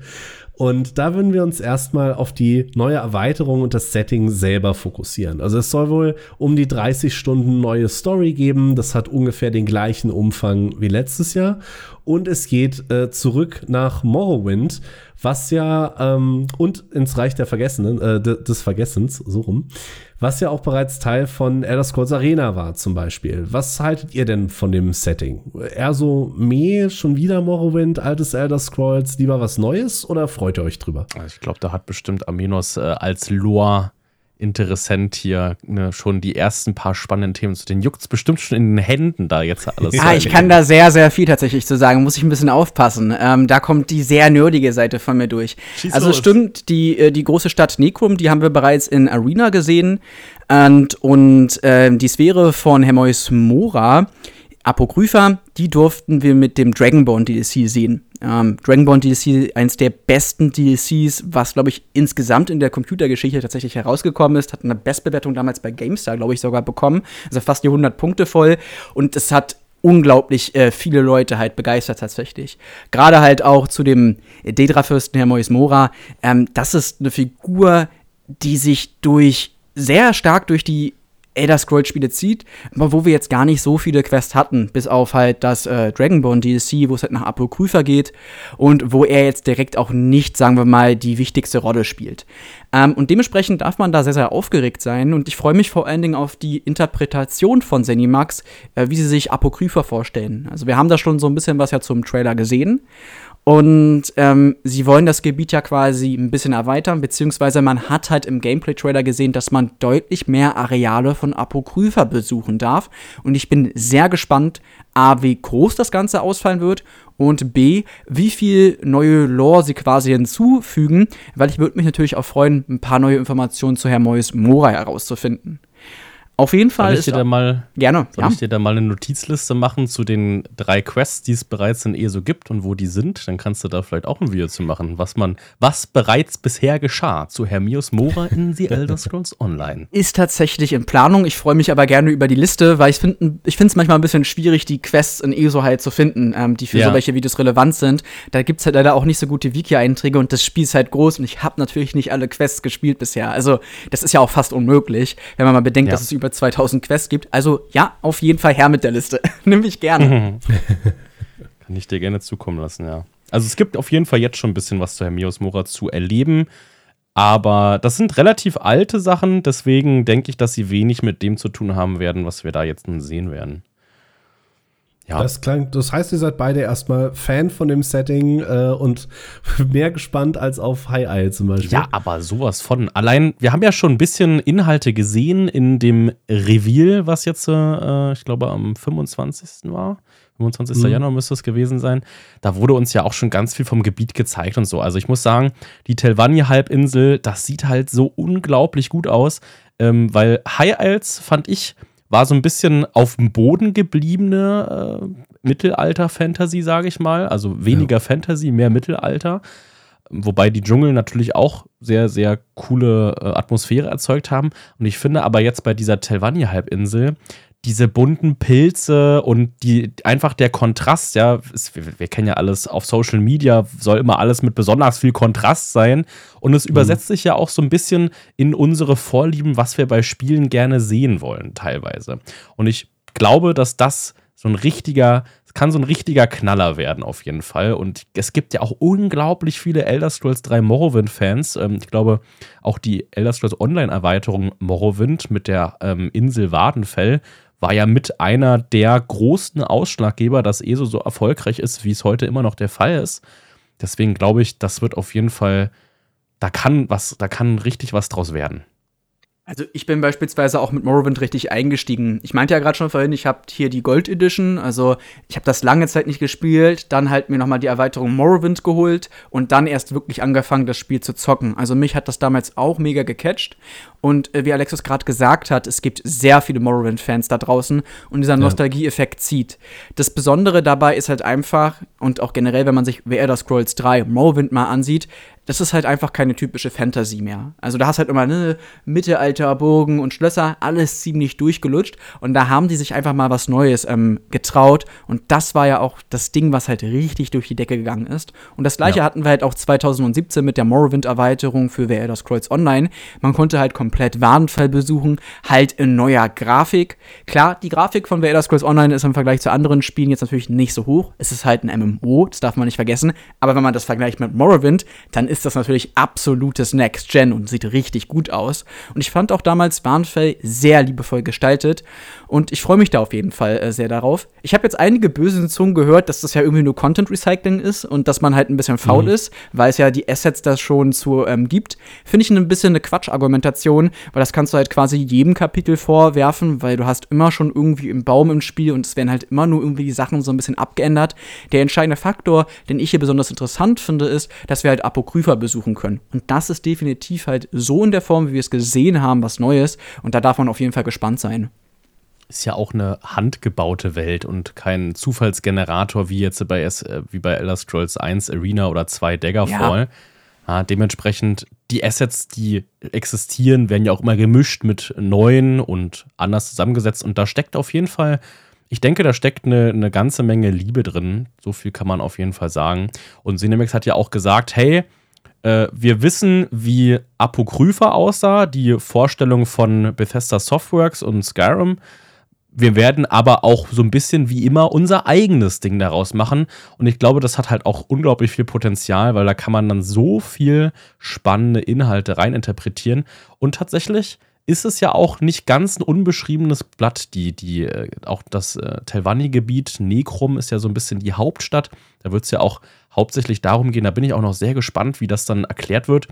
Und da würden wir uns erstmal auf die neue Erweiterung und das Setting selber fokussieren. Also es soll wohl um die 30 Stunden neue Story geben. Das hat ungefähr den gleichen Umfang wie letztes Jahr. Und es geht äh, zurück nach Morrowind, was ja ähm, und ins Reich der Vergessenen, äh, de- des Vergessens, so rum, was ja auch bereits Teil von Elder Scrolls Arena war zum Beispiel. Was haltet ihr denn von dem Setting? Eher so meh, schon wieder Morrowind, altes Elder Scrolls, lieber was Neues oder freut ihr euch drüber? Ich glaube, da hat bestimmt Amenos äh, als Lore-Interessent hier ne, schon die ersten paar spannenden Themen. zu Den juckt es bestimmt schon in den Händen, da jetzt alles Ja, ich kann da sehr, sehr viel tatsächlich zu sagen. Muss ich ein bisschen aufpassen. Ähm, da kommt die sehr nerdige Seite von mir durch. Schieß also los. stimmt, die, äh, die große Stadt Necrum, die haben wir bereits in Arena gesehen. Und, und äh, die Sphäre von Hermois Mora, Apokrypha, die durften wir mit dem Dragonborn DLC sehen. Ähm, Dragonborn DLC, eins der besten DLCs, was, glaube ich, insgesamt in der Computergeschichte tatsächlich herausgekommen ist. Hat eine Bestbewertung damals bei GameStar, glaube ich, sogar bekommen. Also fast die 100 Punkte voll. Und es hat unglaublich äh, viele Leute halt begeistert tatsächlich. Gerade halt auch zu dem Dedra-Fürsten Hermois Mora. Ähm, das ist eine Figur, die sich durch sehr stark durch die Elder Scrolls Spiele zieht, aber wo wir jetzt gar nicht so viele Quests hatten, bis auf halt das äh, Dragonborn DLC, wo es halt nach Apokrypha geht und wo er jetzt direkt auch nicht, sagen wir mal, die wichtigste Rolle spielt. Ähm, und dementsprechend darf man da sehr, sehr aufgeregt sein und ich freue mich vor allen Dingen auf die Interpretation von Zenimax, äh, wie sie sich Apokrypha vorstellen. Also wir haben da schon so ein bisschen was ja zum Trailer gesehen und ähm, sie wollen das Gebiet ja quasi ein bisschen erweitern, beziehungsweise man hat halt im Gameplay-Trailer gesehen, dass man deutlich mehr Areale von Apokrypha besuchen darf. Und ich bin sehr gespannt, A, wie groß das Ganze ausfallen wird und B, wie viel neue Lore sie quasi hinzufügen, weil ich würde mich natürlich auch freuen, ein paar neue Informationen zu Hermois Mora herauszufinden. Auf jeden Fall soll ich dir da mal, gerne. Soll ja. ich dir da mal eine Notizliste machen zu den drei Quests, die es bereits in ESO gibt und wo die sind? Dann kannst du da vielleicht auch ein Video zu machen, was man, was bereits bisher geschah zu Hermios Mora in The [laughs] Elder Scrolls Online. Ist tatsächlich in Planung. Ich freue mich aber gerne über die Liste, weil ich finde ich es manchmal ein bisschen schwierig, die Quests in ESO halt zu finden, ähm, die für ja. so welche Videos relevant sind. Da gibt es halt leider auch nicht so gute Wiki-Einträge und das Spiel ist halt groß und ich habe natürlich nicht alle Quests gespielt bisher. Also, das ist ja auch fast unmöglich, wenn man mal bedenkt, ja. dass es über über 2000 Quests gibt. Also ja, auf jeden Fall her mit der Liste. [laughs] Nimm mich gerne. [laughs] Kann ich dir gerne zukommen lassen, ja. Also es gibt auf jeden Fall jetzt schon ein bisschen was zu Hermios Mora zu erleben. Aber das sind relativ alte Sachen, deswegen denke ich, dass sie wenig mit dem zu tun haben werden, was wir da jetzt nun sehen werden. Ja. Das klang, das heißt, ihr seid beide erstmal Fan von dem Setting äh, und [laughs] mehr gespannt als auf High Isle zum Beispiel. Ja, aber sowas von. Allein, wir haben ja schon ein bisschen Inhalte gesehen in dem Reveal, was jetzt, äh, ich glaube, am 25. war. 25. Mhm. Januar müsste es gewesen sein. Da wurde uns ja auch schon ganz viel vom Gebiet gezeigt und so. Also ich muss sagen, die Telvanni-Halbinsel, das sieht halt so unglaublich gut aus, ähm, weil High Isles fand ich war so ein bisschen auf dem Boden gebliebene äh, Mittelalter-Fantasy, sage ich mal. Also weniger ja. Fantasy, mehr Mittelalter. Wobei die Dschungel natürlich auch sehr, sehr coole äh, Atmosphäre erzeugt haben. Und ich finde aber jetzt bei dieser Telvanni-Halbinsel, diese bunten Pilze und die einfach der Kontrast, ja, ist, wir, wir, kennen ja alles auf Social Media, soll immer alles mit besonders viel Kontrast sein. Und es mhm. übersetzt sich ja auch so ein bisschen in unsere Vorlieben, was wir bei Spielen gerne sehen wollen, teilweise. Und ich glaube, dass das so ein richtiger, es kann so ein richtiger Knaller werden, auf jeden Fall. Und es gibt ja auch unglaublich viele Elder Scrolls 3 Morrowind-Fans. Ähm, ich glaube, auch die Elder Scrolls Online-Erweiterung Morrowind mit der ähm, Insel Wadenfell war ja mit einer der großen Ausschlaggeber, dass ESO so erfolgreich ist, wie es heute immer noch der Fall ist. Deswegen glaube ich, das wird auf jeden Fall, da kann was, da kann richtig was draus werden. Also ich bin beispielsweise auch mit Morrowind richtig eingestiegen. Ich meinte ja gerade schon vorhin, ich habe hier die Gold Edition, also ich habe das lange Zeit nicht gespielt, dann halt mir nochmal die Erweiterung Morrowind geholt und dann erst wirklich angefangen, das Spiel zu zocken. Also mich hat das damals auch mega gecatcht und äh, wie Alexis gerade gesagt hat, es gibt sehr viele Morrowind-Fans da draußen und dieser Nostalgie-Effekt zieht. Das Besondere dabei ist halt einfach, und auch generell, wenn man sich The Elder Scrolls 3 Morrowind mal ansieht, das ist halt einfach keine typische Fantasy mehr. Also da hast halt immer ne, Mittelalter, Burgen und Schlösser, alles ziemlich durchgelutscht. Und da haben die sich einfach mal was Neues ähm, getraut. Und das war ja auch das Ding, was halt richtig durch die Decke gegangen ist. Und das gleiche ja. hatten wir halt auch 2017 mit der Morrowind-Erweiterung für The Elder Scrolls Online. Man konnte halt komplett Warnfall besuchen, halt in neuer Grafik. Klar, die Grafik von The Elder Scrolls Online ist im Vergleich zu anderen Spielen jetzt natürlich nicht so hoch. Es ist halt ein MMO, das darf man nicht vergessen. Aber wenn man das vergleicht mit Morrowind, dann ist das natürlich absolutes Next Gen und sieht richtig gut aus. Und ich fand auch damals Warnfell sehr liebevoll gestaltet und ich freue mich da auf jeden Fall äh, sehr darauf. Ich habe jetzt einige böse Zungen gehört, dass das ja irgendwie nur Content Recycling ist und dass man halt ein bisschen faul mhm. ist, weil es ja die Assets da schon zu ähm, gibt. Finde ich ein bisschen eine Quatschargumentation, Diskussion, weil das kannst du halt quasi jedem Kapitel vorwerfen, weil du hast immer schon irgendwie im Baum im Spiel und es werden halt immer nur irgendwie die Sachen so ein bisschen abgeändert. Der entscheidende Faktor, den ich hier besonders interessant finde, ist, dass wir halt Apokrypha besuchen können. Und das ist definitiv halt so in der Form, wie wir es gesehen haben, was Neues. Und da darf man auf jeden Fall gespannt sein ist ja auch eine handgebaute Welt und kein Zufallsgenerator wie jetzt bei, äh, wie bei Elder Scrolls 1 Arena oder 2 Daggerfall. Ja. Ja, dementsprechend, die Assets, die existieren, werden ja auch immer gemischt mit neuen und anders zusammengesetzt. Und da steckt auf jeden Fall, ich denke, da steckt eine, eine ganze Menge Liebe drin. So viel kann man auf jeden Fall sagen. Und Cinemax hat ja auch gesagt, hey, äh, wir wissen, wie Apokrypha aussah, die Vorstellung von Bethesda Softworks und Skyrim wir werden aber auch so ein bisschen wie immer unser eigenes Ding daraus machen. Und ich glaube, das hat halt auch unglaublich viel Potenzial, weil da kann man dann so viel spannende Inhalte reininterpretieren. Und tatsächlich ist es ja auch nicht ganz ein unbeschriebenes Blatt. Die, die, äh, auch das äh, Telvanni-Gebiet, Nekrum, ist ja so ein bisschen die Hauptstadt. Da wird es ja auch hauptsächlich darum gehen. Da bin ich auch noch sehr gespannt, wie das dann erklärt wird.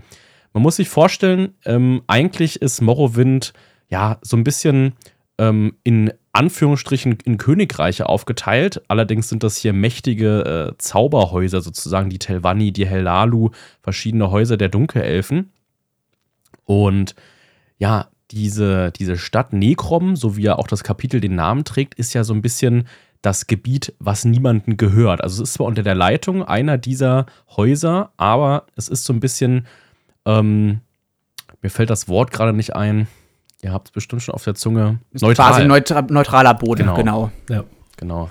Man muss sich vorstellen, ähm, eigentlich ist Morrowind ja so ein bisschen ähm, in Anführungsstrichen in Königreiche aufgeteilt. Allerdings sind das hier mächtige äh, Zauberhäuser sozusagen, die Telvanni, die Helalu, verschiedene Häuser der Dunkelelfen. Und ja, diese, diese Stadt Nekrom, so wie ja auch das Kapitel den Namen trägt, ist ja so ein bisschen das Gebiet, was niemandem gehört. Also es ist zwar unter der Leitung einer dieser Häuser, aber es ist so ein bisschen, ähm, mir fällt das Wort gerade nicht ein, Ihr habt es bestimmt schon auf der Zunge. Neutral. Quasi neutra neutraler Boden, genau. genau. Ja. genau.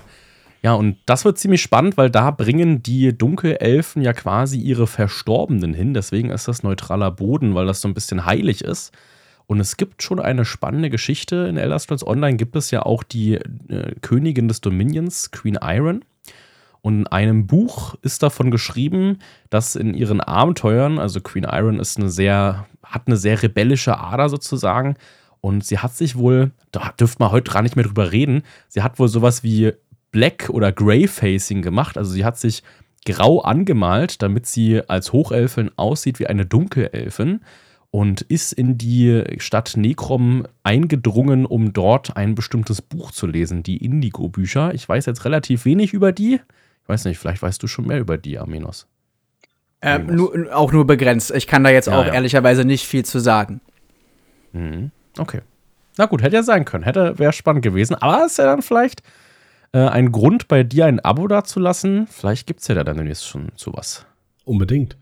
Ja, und das wird ziemlich spannend, weil da bringen die Dunkelelfen ja quasi ihre Verstorbenen hin. Deswegen ist das neutraler Boden, weil das so ein bisschen heilig ist. Und es gibt schon eine spannende Geschichte. In Elder Scrolls Online gibt es ja auch die äh, Königin des Dominions, Queen Iron. Und in einem Buch ist davon geschrieben, dass in ihren Abenteuern, also Queen Iron ist eine sehr, hat eine sehr rebellische Ader sozusagen. Und sie hat sich wohl, da dürfte man heute gar nicht mehr drüber reden, sie hat wohl sowas wie Black- oder Grey-Facing gemacht. Also sie hat sich grau angemalt, damit sie als Hochelfin aussieht wie eine Dunkelelfin und ist in die Stadt Nekrom eingedrungen, um dort ein bestimmtes Buch zu lesen, die Indigo-Bücher. Ich weiß jetzt relativ wenig über die. Ich weiß nicht, vielleicht weißt du schon mehr über die, Armenos. Ähm, nur, auch nur begrenzt. Ich kann da jetzt ja, auch ja. ehrlicherweise nicht viel zu sagen. Mhm. Okay. Na gut, hätte ja sein können. Hätte, wäre spannend gewesen. Aber ist ja dann vielleicht äh, ein Grund, bei dir ein Abo dazulassen. Vielleicht gibt es ja da dann demnächst schon sowas. Unbedingt.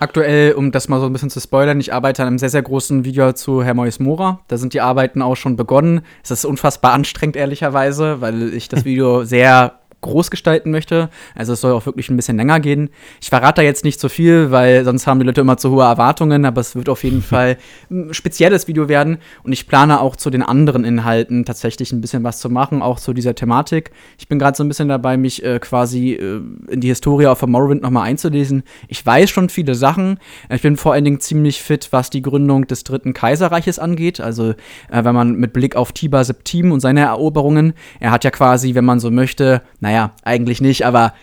Aktuell, um das mal so ein bisschen zu spoilern, ich arbeite an einem sehr, sehr großen Video zu Hermois Mora. Da sind die Arbeiten auch schon begonnen. Es ist unfassbar anstrengend, ehrlicherweise, weil ich das Video [laughs] sehr groß gestalten möchte. Also es soll auch wirklich ein bisschen länger gehen. Ich verrate da jetzt nicht so viel, weil sonst haben die Leute immer zu hohe Erwartungen, aber es wird auf jeden [laughs] Fall ein spezielles Video werden und ich plane auch zu den anderen Inhalten tatsächlich ein bisschen was zu machen, auch zu dieser Thematik. Ich bin gerade so ein bisschen dabei, mich äh, quasi äh, in die Historie auf Morrowind nochmal einzulesen. Ich weiß schon viele Sachen. Ich bin vor allen Dingen ziemlich fit, was die Gründung des Dritten Kaiserreiches angeht. Also äh, wenn man mit Blick auf Tiber Septim und seine Eroberungen, er hat ja quasi, wenn man so möchte, naja, eigentlich nicht, aber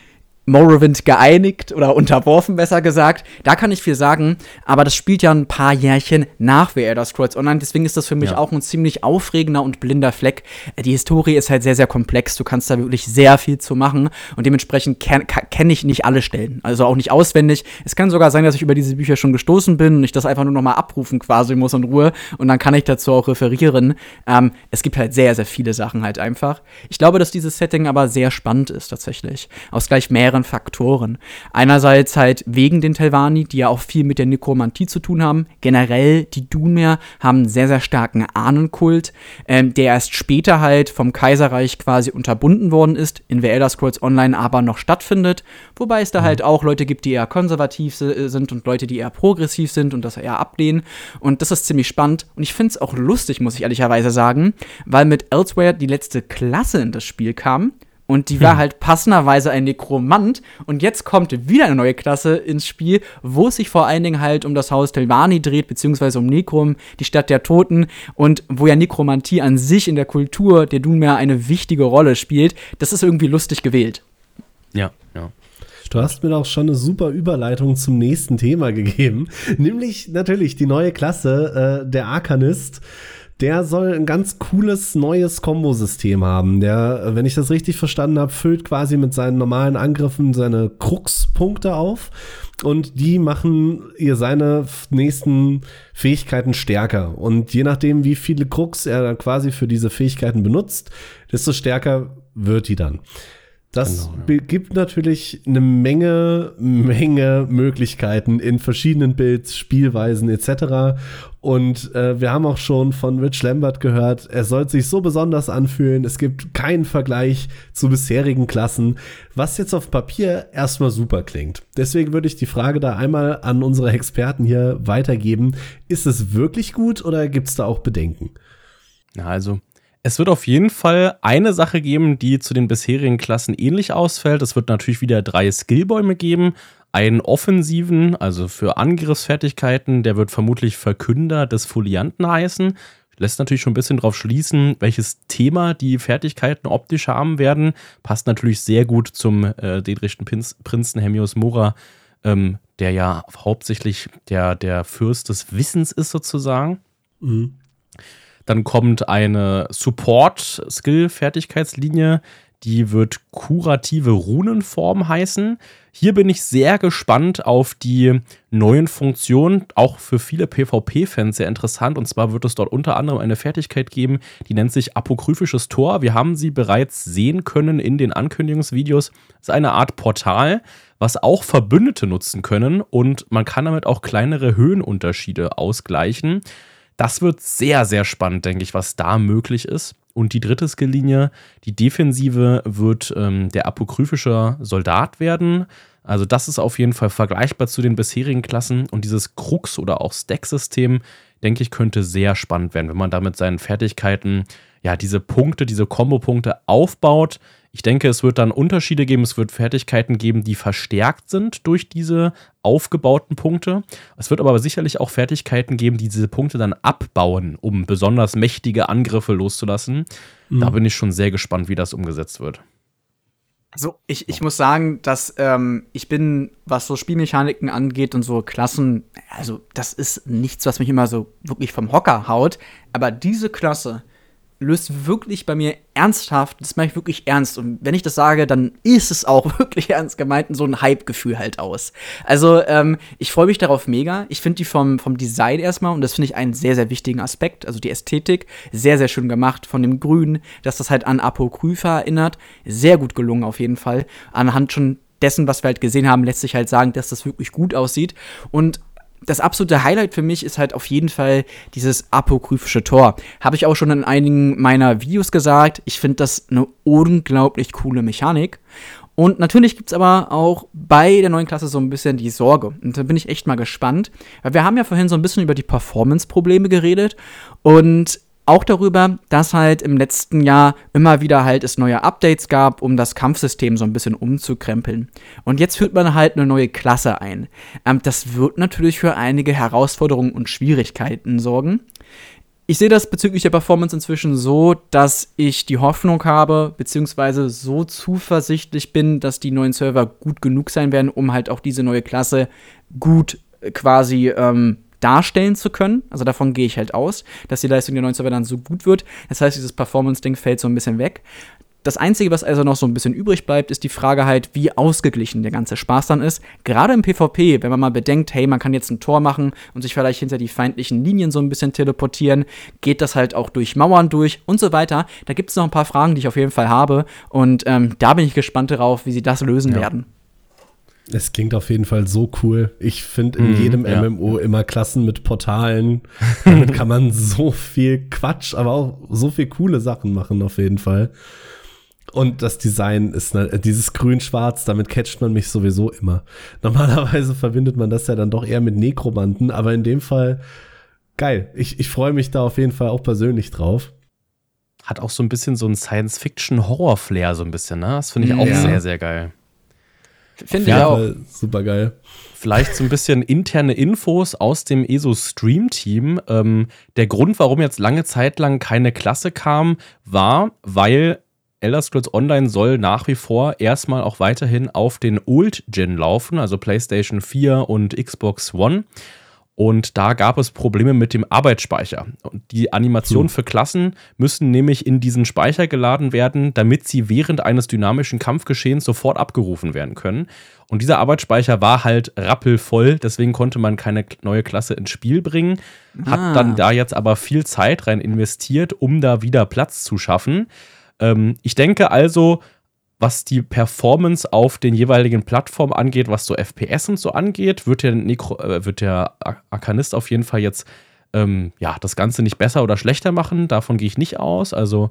Morrowind geeinigt oder unterworfen, besser gesagt. Da kann ich viel sagen, aber das spielt ja ein paar Jährchen nach The Elder Scrolls Online, deswegen ist das für mich ja. auch ein ziemlich aufregender und blinder Fleck. Die Historie ist halt sehr, sehr komplex, du kannst da wirklich sehr viel zu machen und dementsprechend kenne kenn ich nicht alle Stellen, also auch nicht auswendig. Es kann sogar sein, dass ich über diese Bücher schon gestoßen bin und ich das einfach nur nochmal abrufen quasi muss in Ruhe und dann kann ich dazu auch referieren. Ähm, es gibt halt sehr, sehr viele Sachen halt einfach. Ich glaube, dass dieses Setting aber sehr spannend ist tatsächlich, aus gleich mehreren mehreren Faktoren. Einerseits halt wegen den Telvani, die ja auch viel mit der Nekromantie zu tun haben. Generell, die Dunmer haben einen sehr, sehr starken Ahnenkult, ähm, der erst später halt vom Kaiserreich quasi unterbunden worden ist, in The Elder Scrolls Online aber noch stattfindet. Wobei es da mhm. halt auch Leute gibt, die eher konservativ sind und Leute, die eher progressiv sind und das eher ablehnen. Und das ist ziemlich spannend. Und ich finde es auch lustig, muss ich ehrlicherweise sagen, weil mit Elsewhere die letzte Klasse in das Spiel kam und die war hm. halt passenderweise ein Nekromant. Und jetzt kommt wieder eine neue Klasse ins Spiel, wo es sich vor allen Dingen halt um das Haus Telvani dreht, beziehungsweise um Nekrom, die Stadt der Toten. Und wo ja Nekromantie an sich in der Kultur der Dunmer eine wichtige Rolle spielt. Das ist irgendwie lustig gewählt. Ja, ja. Du hast mir doch schon eine super Überleitung zum nächsten Thema gegeben, nämlich natürlich die neue Klasse, äh, der Arkanist. Der soll ein ganz cooles neues Kombosystem haben. Der, wenn ich das richtig verstanden habe, füllt quasi mit seinen normalen Angriffen seine Krux-Punkte auf und die machen ihr seine nächsten Fähigkeiten stärker. Und je nachdem, wie viele Krux er quasi für diese Fähigkeiten benutzt, desto stärker wird die dann. Das genau, ja. gibt natürlich eine Menge, Menge Möglichkeiten in verschiedenen Builds, Spielweisen etc. Und äh, wir haben auch schon von Rich Lambert gehört, er soll sich so besonders anfühlen. Es gibt keinen Vergleich zu bisherigen Klassen, was jetzt auf Papier erstmal super klingt. Deswegen würde ich die Frage da einmal an unsere Experten hier weitergeben. Ist es wirklich gut oder gibt es da auch Bedenken? Na, also es wird auf jeden Fall eine Sache geben, die zu den bisherigen Klassen ähnlich ausfällt. Es wird natürlich wieder drei Skillbäume geben. Einen offensiven, also für Angriffsfertigkeiten, der wird vermutlich Verkünder des Folianten heißen. Lässt natürlich schon ein bisschen drauf schließen, welches Thema die Fertigkeiten optisch haben werden. Passt natürlich sehr gut zum äh, Dedrichten Prinzen Hemios Mora, ähm, der ja hauptsächlich der, der Fürst des Wissens ist, sozusagen. Mhm. Dann kommt eine Support-Skill-Fertigkeitslinie, die wird kurative Runenform heißen. Hier bin ich sehr gespannt auf die neuen Funktionen, auch für viele PvP-Fans sehr interessant. Und zwar wird es dort unter anderem eine Fertigkeit geben, die nennt sich Apokryphisches Tor. Wir haben sie bereits sehen können in den Ankündigungsvideos. Es ist eine Art Portal, was auch Verbündete nutzen können und man kann damit auch kleinere Höhenunterschiede ausgleichen. Das wird sehr, sehr spannend, denke ich, was da möglich ist. Und die dritte Skilllinie, die Defensive, wird ähm, der apokryphische Soldat werden. Also das ist auf jeden Fall vergleichbar zu den bisherigen Klassen. Und dieses Krux- oder auch Stack-System, denke ich, könnte sehr spannend werden, wenn man da mit seinen Fertigkeiten ja diese Punkte, diese Kombo-Punkte aufbaut. Ich denke, es wird dann Unterschiede geben. Es wird Fertigkeiten geben, die verstärkt sind durch diese aufgebauten Punkte. Es wird aber sicherlich auch Fertigkeiten geben, die diese Punkte dann abbauen, um besonders mächtige Angriffe loszulassen. Mhm. Da bin ich schon sehr gespannt, wie das umgesetzt wird. Also ich, ich muss sagen, dass ähm, ich bin, was so Spielmechaniken angeht und so Klassen, also das ist nichts, was mich immer so wirklich vom Hocker haut. Aber diese Klasse, löst wirklich bei mir ernsthaft, das mache ich wirklich ernst. Und wenn ich das sage, dann ist es auch [laughs] wirklich ernst gemeint so ein Hype-Gefühl halt aus. Also, ähm, ich freue mich darauf mega. Ich finde die vom, vom Design erstmal, und das finde ich einen sehr, sehr wichtigen Aspekt, also die Ästhetik, sehr, sehr schön gemacht von dem Grün, dass das halt an Apokrypha erinnert. Sehr gut gelungen auf jeden Fall. Anhand schon dessen, was wir halt gesehen haben, lässt sich halt sagen, dass das wirklich gut aussieht. Und das absolute Highlight für mich ist halt auf jeden Fall dieses apokryphische Tor. Habe ich auch schon in einigen meiner Videos gesagt. Ich finde das eine unglaublich coole Mechanik. Und natürlich gibt es aber auch bei der neuen Klasse so ein bisschen die Sorge. Und da bin ich echt mal gespannt. Weil wir haben ja vorhin so ein bisschen über die Performance-Probleme geredet. Und auch darüber, dass halt im letzten Jahr immer wieder halt es neue Updates gab, um das Kampfsystem so ein bisschen umzukrempeln. Und jetzt führt man halt eine neue Klasse ein. Ähm, das wird natürlich für einige Herausforderungen und Schwierigkeiten sorgen. Ich sehe das bezüglich der Performance inzwischen so, dass ich die Hoffnung habe, beziehungsweise so zuversichtlich bin, dass die neuen Server gut genug sein werden, um halt auch diese neue Klasse gut äh, quasi ähm, darstellen zu können. Also davon gehe ich halt aus, dass die Leistung der neuen Server dann so gut wird. Das heißt, dieses Performance-Ding fällt so ein bisschen weg. Das Einzige, was also noch so ein bisschen übrig bleibt, ist die Frage halt, wie ausgeglichen der ganze Spaß dann ist. Gerade im PvP, wenn man mal bedenkt, hey, man kann jetzt ein Tor machen und sich vielleicht hinter die feindlichen Linien so ein bisschen teleportieren, geht das halt auch durch Mauern durch und so weiter. Da gibt es noch ein paar Fragen, die ich auf jeden Fall habe und ähm, da bin ich gespannt darauf, wie sie das lösen ja. werden. Es klingt auf jeden Fall so cool. Ich finde in mm, jedem ja. MMO immer Klassen mit Portalen. [laughs] Damit kann man so viel Quatsch, aber auch so viel coole Sachen machen, auf jeden Fall. Und das Design ist ne, dieses Grün-Schwarz, damit catcht man mich sowieso immer. [laughs] Normalerweise verbindet man das ja dann doch eher mit Nekromanten, aber in dem Fall geil. Ich, ich freue mich da auf jeden Fall auch persönlich drauf. Hat auch so ein bisschen so ein Science-Fiction-Horror-Flair, so ein bisschen, ne? Das finde ich auch ja. sehr, sehr geil. Finde ich auch. Super geil. Vielleicht so ein bisschen interne Infos aus dem ESO-Stream-Team. Ähm, der Grund, warum jetzt lange Zeit lang keine Klasse kam, war, weil Elder Scrolls Online soll nach wie vor erstmal auch weiterhin auf den Old Gen laufen, also PlayStation 4 und Xbox One. Und da gab es Probleme mit dem Arbeitsspeicher. Und die Animationen für Klassen müssen nämlich in diesen Speicher geladen werden, damit sie während eines dynamischen Kampfgeschehens sofort abgerufen werden können. Und dieser Arbeitsspeicher war halt rappelvoll, deswegen konnte man keine neue Klasse ins Spiel bringen. Hat Ah. dann da jetzt aber viel Zeit rein investiert, um da wieder Platz zu schaffen. Ähm, ich denke also, was die Performance auf den jeweiligen Plattformen angeht, was so FPS und so angeht, wird der, Necro, äh, wird der Ar- Arkanist auf jeden Fall jetzt ähm, ja, das Ganze nicht besser oder schlechter machen. Davon gehe ich nicht aus. Also,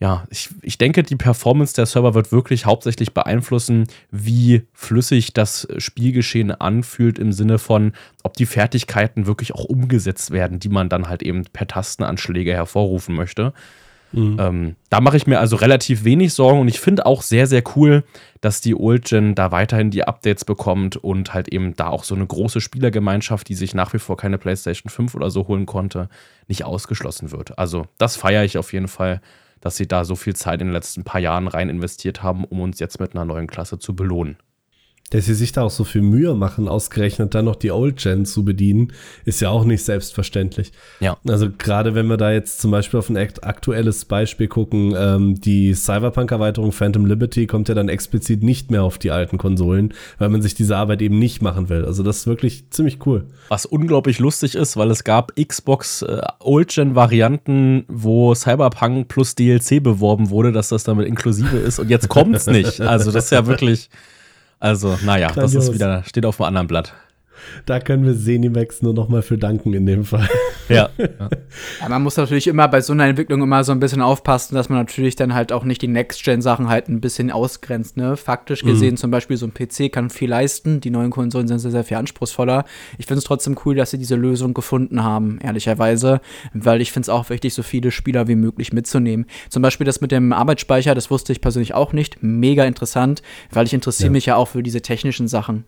ja, ich, ich denke, die Performance der Server wird wirklich hauptsächlich beeinflussen, wie flüssig das Spielgeschehen anfühlt, im Sinne von, ob die Fertigkeiten wirklich auch umgesetzt werden, die man dann halt eben per Tastenanschläge hervorrufen möchte. Ähm, da mache ich mir also relativ wenig Sorgen und ich finde auch sehr, sehr cool, dass die Old Gen da weiterhin die Updates bekommt und halt eben da auch so eine große Spielergemeinschaft, die sich nach wie vor keine PlayStation 5 oder so holen konnte, nicht ausgeschlossen wird. Also das feiere ich auf jeden Fall, dass sie da so viel Zeit in den letzten paar Jahren rein investiert haben, um uns jetzt mit einer neuen Klasse zu belohnen. Dass sie sich da auch so viel Mühe machen, ausgerechnet dann noch die Old Gen zu bedienen, ist ja auch nicht selbstverständlich. Ja. Also gerade wenn wir da jetzt zum Beispiel auf ein akt- aktuelles Beispiel gucken, ähm, die Cyberpunk-Erweiterung Phantom Liberty kommt ja dann explizit nicht mehr auf die alten Konsolen, weil man sich diese Arbeit eben nicht machen will. Also das ist wirklich ziemlich cool. Was unglaublich lustig ist, weil es gab Xbox äh, Old-Gen-Varianten, wo Cyberpunk plus DLC beworben wurde, dass das damit inklusive ist und jetzt kommt es nicht. Also das ist ja wirklich, also naja, das ist wieder, steht auf einem anderen Blatt. Da können wir Zenimax nur noch mal für danken in dem Fall. Ja. [laughs] Ja, man muss natürlich immer bei so einer Entwicklung immer so ein bisschen aufpassen, dass man natürlich dann halt auch nicht die Next-Gen-Sachen halt ein bisschen ausgrenzt. Ne? Faktisch gesehen, zum Beispiel so ein PC kann viel leisten. Die neuen Konsolen sind sehr, sehr viel anspruchsvoller. Ich finde es trotzdem cool, dass sie diese Lösung gefunden haben, ehrlicherweise, weil ich finde es auch wichtig, so viele Spieler wie möglich mitzunehmen. Zum Beispiel das mit dem Arbeitsspeicher, das wusste ich persönlich auch nicht. Mega interessant, weil ich interessiere Ja. mich ja auch für diese technischen Sachen.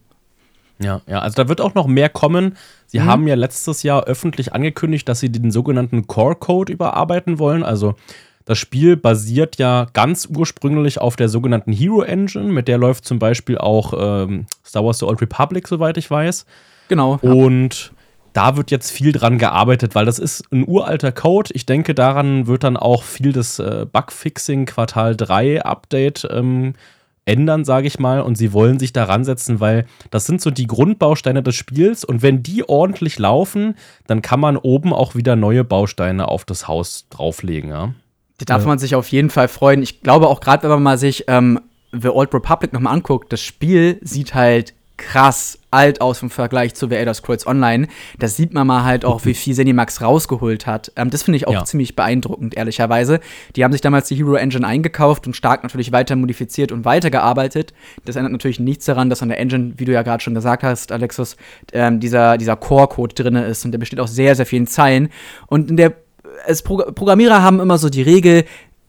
Ja, ja, also da wird auch noch mehr kommen. Sie haben ja letztes Jahr öffentlich angekündigt, dass sie den sogenannten Core-Code überarbeiten wollen. Also das Spiel basiert ja ganz ursprünglich auf der sogenannten Hero Engine, mit der läuft zum Beispiel auch ähm, Star Wars The Old Republic, soweit ich weiß. Genau. ja. Und da wird jetzt viel dran gearbeitet, weil das ist ein uralter Code. Ich denke, daran wird dann auch viel des äh, Bugfixing Quartal 3 Update ähm, ändern, sage ich mal. Und sie wollen sich daran setzen, weil das sind so die Grundbausteine des Spiels. Und wenn die ordentlich laufen, dann kann man oben auch wieder neue Bausteine auf das Haus drauflegen. Ja? Da darf man sich auf jeden Fall freuen. Ich glaube auch gerade, wenn man mal sich ähm, The Old Republic nochmal anguckt, das Spiel sieht halt krass alt aus im Vergleich zu The Elder Scrolls Online. Da sieht man mal halt auch, wie viel Zenimax rausgeholt hat. Ähm, das finde ich auch Ja. ziemlich beeindruckend, ehrlicherweise. Die haben sich damals die Hero Engine eingekauft und stark natürlich weiter modifiziert und weitergearbeitet. Das ändert natürlich nichts daran, dass an der Engine, wie du ja gerade schon gesagt hast, Alexis, ähm, dieser, dieser Core-Code drin ist und der besteht aus sehr, sehr vielen Zeilen. Und in der es Pro Programmierer haben immer so die Regel,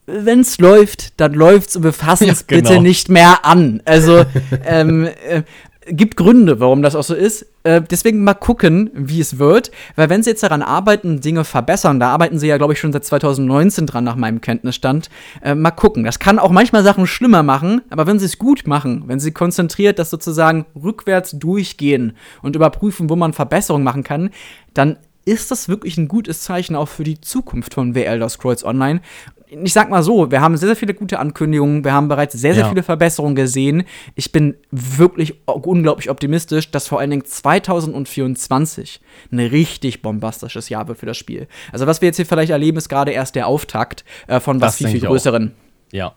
wenn's läuft, dann läuft's und wir fassen es [laughs] Ja, genau. bitte nicht mehr an. Also ähm, äh, gibt Gründe, warum das auch so ist. Äh, deswegen mal gucken, wie es wird. Weil wenn sie jetzt daran arbeiten, Dinge verbessern, da arbeiten sie ja, glaube ich, schon seit 2019 dran, nach meinem Kenntnisstand. Äh, mal gucken. Das kann auch manchmal Sachen schlimmer machen, aber wenn sie es gut machen, wenn sie konzentriert das sozusagen rückwärts durchgehen und überprüfen, wo man Verbesserungen machen kann, dann ist das wirklich ein gutes Zeichen auch für die Zukunft von The Elder Scrolls Online. Ich sag mal so, wir haben sehr, sehr viele gute Ankündigungen, wir haben bereits sehr, sehr Ja. viele Verbesserungen gesehen. Ich bin wirklich unglaublich optimistisch, dass vor allen Dingen 2024 ein richtig bombastisches Jahr wird für das Spiel. Also was wir jetzt hier vielleicht erleben, ist gerade erst der Auftakt äh, von was Das viel, viel größeren. Ja.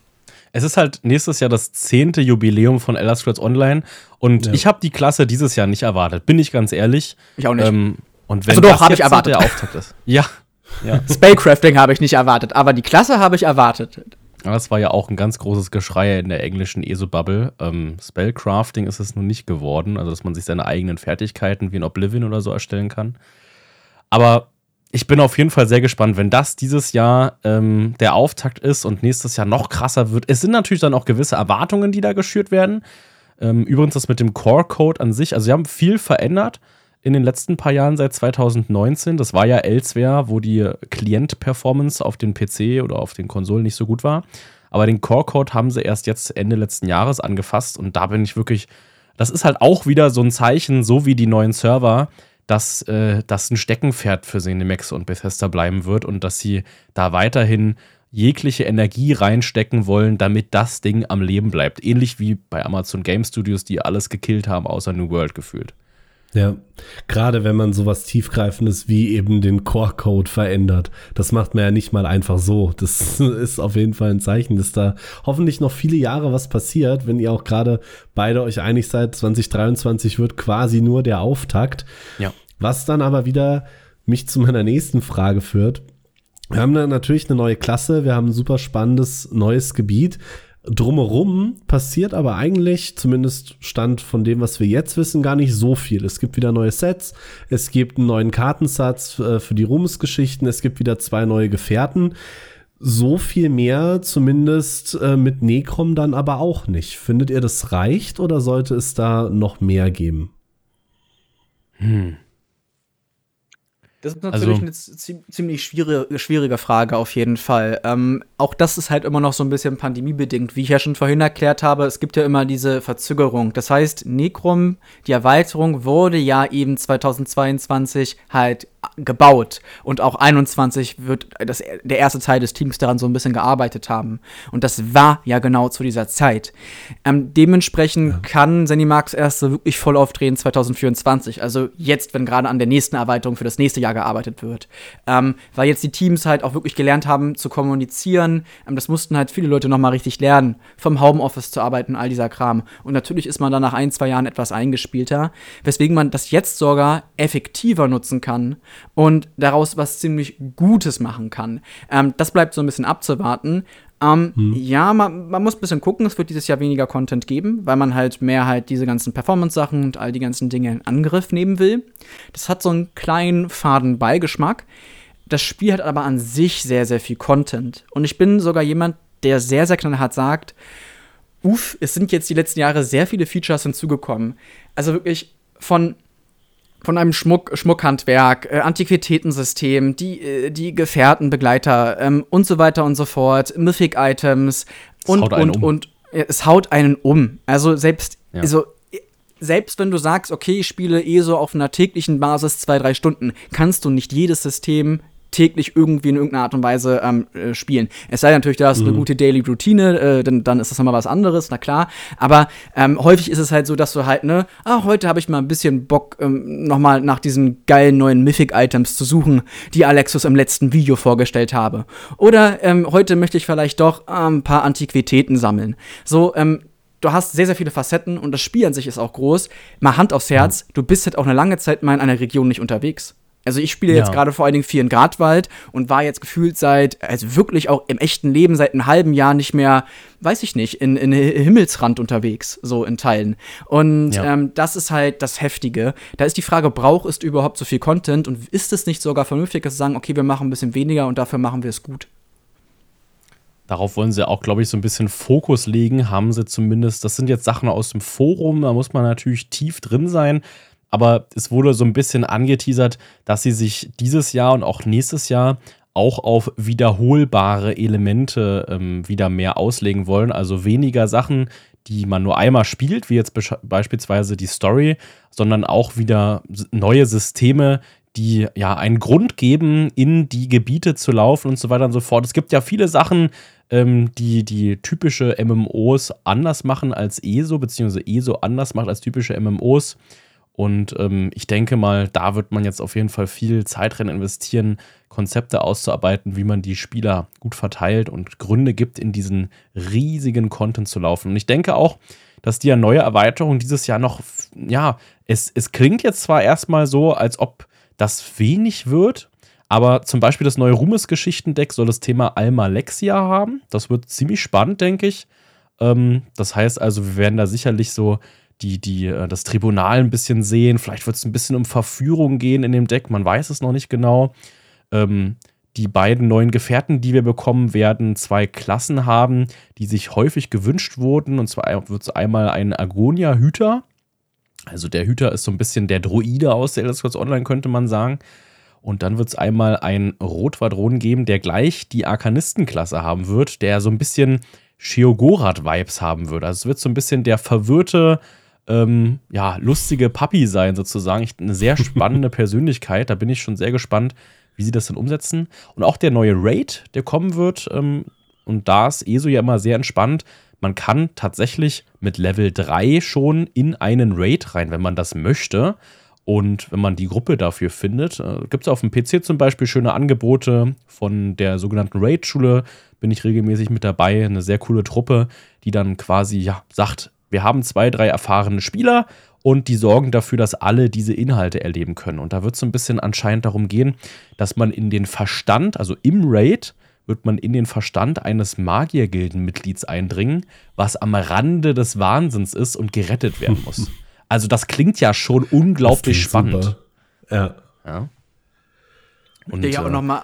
Es ist halt nächstes Jahr das zehnte Jubiläum von Elder Scrolls Online und Ja. ich habe die Klasse dieses Jahr nicht erwartet, bin ich ganz ehrlich. Ich auch nicht. Ähm, und wenn Also doch, das ich erwartet. der Auftakt ist. Ja. Ja. [laughs] Spellcrafting habe ich nicht erwartet, aber die Klasse habe ich erwartet. Aber Das war ja auch ein ganz großes Geschrei in der englischen ESO-Bubble. Ähm, Spellcrafting ist es nun nicht geworden, also dass man sich seine eigenen Fertigkeiten wie in Oblivion oder so erstellen kann. Aber ich bin auf jeden Fall sehr gespannt, wenn das dieses Jahr ähm, der Auftakt ist und nächstes Jahr noch krasser wird. Es sind natürlich dann auch gewisse Erwartungen, die da geschürt werden. Ähm, übrigens das mit dem Core-Code an sich, also sie haben viel verändert in den letzten paar Jahren seit 2019. Das war ja Elsewhere, wo die Klient-Performance auf den PC oder auf den Konsolen nicht so gut war. Aber den Core-Code haben sie erst jetzt Ende letzten Jahres angefasst und da bin ich wirklich, das ist halt auch wieder so ein Zeichen, so wie die neuen Server, dass äh, das ein Steckenpferd für Cinemax und Bethesda bleiben wird und dass sie da weiterhin jegliche Energie reinstecken wollen, damit das Ding am Leben bleibt. Ähnlich wie bei Amazon Game Studios, die alles gekillt haben, außer New World gefühlt. Ja, gerade wenn man sowas tiefgreifendes wie eben den Core-Code verändert. Das macht man ja nicht mal einfach so. Das [laughs] ist auf jeden Fall ein Zeichen, dass da hoffentlich noch viele Jahre was passiert, wenn ihr auch gerade beide euch einig seid, 2023 wird quasi nur der Auftakt. Ja. Was dann aber wieder mich zu meiner nächsten Frage führt. Wir haben da natürlich eine neue Klasse, wir haben ein super spannendes neues Gebiet. Drumherum passiert aber eigentlich, zumindest Stand von dem, was wir jetzt wissen, gar nicht so viel. Es gibt wieder neue Sets, es gibt einen neuen Kartensatz äh, für die Ruhmesgeschichten, es gibt wieder zwei neue Gefährten. So viel mehr, zumindest äh, mit Necrom dann aber auch nicht. Findet ihr, das reicht oder sollte es da noch mehr geben? Hm. Das ist natürlich also, eine ziemlich schwierige, schwierige Frage auf jeden Fall. Ähm, auch das ist halt immer noch so ein bisschen pandemiebedingt. Wie ich ja schon vorhin erklärt habe, es gibt ja immer diese Verzögerung. Das heißt, Necrom, die Erweiterung, wurde ja eben 2022 halt gebaut und auch 21 wird das, der erste Teil des Teams daran so ein bisschen gearbeitet haben. Und das war ja genau zu dieser Zeit. Ähm, dementsprechend ja. kann Zenimax erst so wirklich voll aufdrehen 2024. Also jetzt, wenn gerade an der nächsten Erweiterung für das nächste Jahr gearbeitet wird. Ähm, weil jetzt die Teams halt auch wirklich gelernt haben zu kommunizieren. Ähm, das mussten halt viele Leute nochmal richtig lernen, vom Homeoffice zu arbeiten, all dieser Kram. Und natürlich ist man dann nach ein, zwei Jahren etwas eingespielter, weswegen man das jetzt sogar effektiver nutzen kann und daraus was ziemlich Gutes machen kann. Ähm, das bleibt so ein bisschen abzuwarten. Ähm, hm. Ja, man, man, muss ein bisschen gucken, es wird dieses Jahr weniger Content geben, weil man halt mehr halt diese ganzen Performance-Sachen und all die ganzen Dinge in Angriff nehmen will. Das hat so einen kleinen faden Beigeschmack. Das Spiel hat aber an sich sehr, sehr viel Content. Und ich bin sogar jemand, der sehr, sehr knallhart sagt, uff, es sind jetzt die letzten Jahre sehr viele Features hinzugekommen. Also wirklich von von einem Schmuck, Schmuckhandwerk, äh, Antiquitätensystem, die, äh, die Gefährtenbegleiter ähm, und so weiter und so fort, Mythic-Items und, und, um. und äh, es haut einen um. Also selbst, ja. also, selbst wenn du sagst, okay, ich spiele eh so auf einer täglichen Basis zwei, drei Stunden, kannst du nicht jedes System täglich irgendwie in irgendeiner Art und Weise ähm, äh, spielen. Es sei natürlich, du hast mhm. eine gute Daily Routine, äh, dann, dann ist das nochmal was anderes, na klar. Aber ähm, häufig ist es halt so, dass du halt, ne, ah, heute habe ich mal ein bisschen Bock, ähm, nochmal nach diesen geilen neuen Mythic-Items zu suchen, die Alexus im letzten Video vorgestellt habe. Oder ähm, heute möchte ich vielleicht doch äh, ein paar Antiquitäten sammeln. So, ähm, du hast sehr, sehr viele Facetten und das Spiel an sich ist auch groß. Mal Hand aufs Herz, mhm. du bist halt auch eine lange Zeit mal in einer Region nicht unterwegs. Also ich spiele jetzt ja. gerade vor allen Dingen viel in Gradwald und war jetzt gefühlt seit, also wirklich auch im echten Leben seit einem halben Jahr nicht mehr, weiß ich nicht, in, in Himmelsrand unterwegs, so in Teilen. Und ja. ähm, das ist halt das Heftige. Da ist die Frage, braucht es überhaupt so viel Content und ist es nicht sogar vernünftiger zu sagen, okay, wir machen ein bisschen weniger und dafür machen wir es gut? Darauf wollen sie auch, glaube ich, so ein bisschen Fokus legen, haben sie zumindest. Das sind jetzt Sachen aus dem Forum, da muss man natürlich tief drin sein aber es wurde so ein bisschen angeteasert, dass sie sich dieses Jahr und auch nächstes Jahr auch auf wiederholbare Elemente ähm, wieder mehr auslegen wollen. Also weniger Sachen, die man nur einmal spielt, wie jetzt be beispielsweise die Story, sondern auch wieder neue Systeme, die ja einen Grund geben, in die Gebiete zu laufen und so weiter und so fort. Es gibt ja viele Sachen, ähm, die die typische MMOs anders machen als ESO, beziehungsweise ESO anders macht als typische MMOs. Und ähm, ich denke mal, da wird man jetzt auf jeden Fall viel Zeit rein investieren, Konzepte auszuarbeiten, wie man die Spieler gut verteilt und Gründe gibt, in diesen riesigen Content zu laufen. Und ich denke auch, dass die neue Erweiterung dieses Jahr noch, ja, es, es klingt jetzt zwar erstmal so, als ob das wenig wird, aber zum Beispiel das neue Ruhmes-Geschichtendeck soll das Thema Alma Lexia haben. Das wird ziemlich spannend, denke ich. Ähm, das heißt also, wir werden da sicherlich so die, die äh, das Tribunal ein bisschen sehen. Vielleicht wird es ein bisschen um Verführung gehen in dem Deck, man weiß es noch nicht genau. Ähm, die beiden neuen Gefährten, die wir bekommen, werden zwei Klassen haben, die sich häufig gewünscht wurden. Und zwar wird es einmal ein Agonia-Hüter. Also der Hüter ist so ein bisschen der Druide aus der Elder Scrolls Online, könnte man sagen. Und dann wird es einmal einen Rotwadron geben, der gleich die Arkanistenklasse haben wird, der so ein bisschen Sheogorath-Vibes haben wird. Also es wird so ein bisschen der verwirrte, ähm, ja, lustige Papi sein, sozusagen. Ich, eine sehr spannende [laughs] Persönlichkeit. Da bin ich schon sehr gespannt, wie sie das dann umsetzen. Und auch der neue Raid, der kommen wird, ähm, und da ist ESO ja immer sehr entspannt. Man kann tatsächlich mit Level 3 schon in einen Raid rein, wenn man das möchte. Und wenn man die Gruppe dafür findet, äh, gibt es auf dem PC zum Beispiel schöne Angebote von der sogenannten Raid-Schule. Bin ich regelmäßig mit dabei. Eine sehr coole Truppe, die dann quasi ja, sagt, wir haben zwei, drei erfahrene Spieler und die sorgen dafür, dass alle diese Inhalte erleben können. Und da wird es so ein bisschen anscheinend darum gehen, dass man in den Verstand, also im Raid, wird man in den Verstand eines Magiergildenmitglieds eindringen, was am Rande des Wahnsinns ist und gerettet werden muss. [laughs] Also das klingt ja schon unglaublich spannend. Super. Ja. ja. Und, ich ja auch äh, nochmal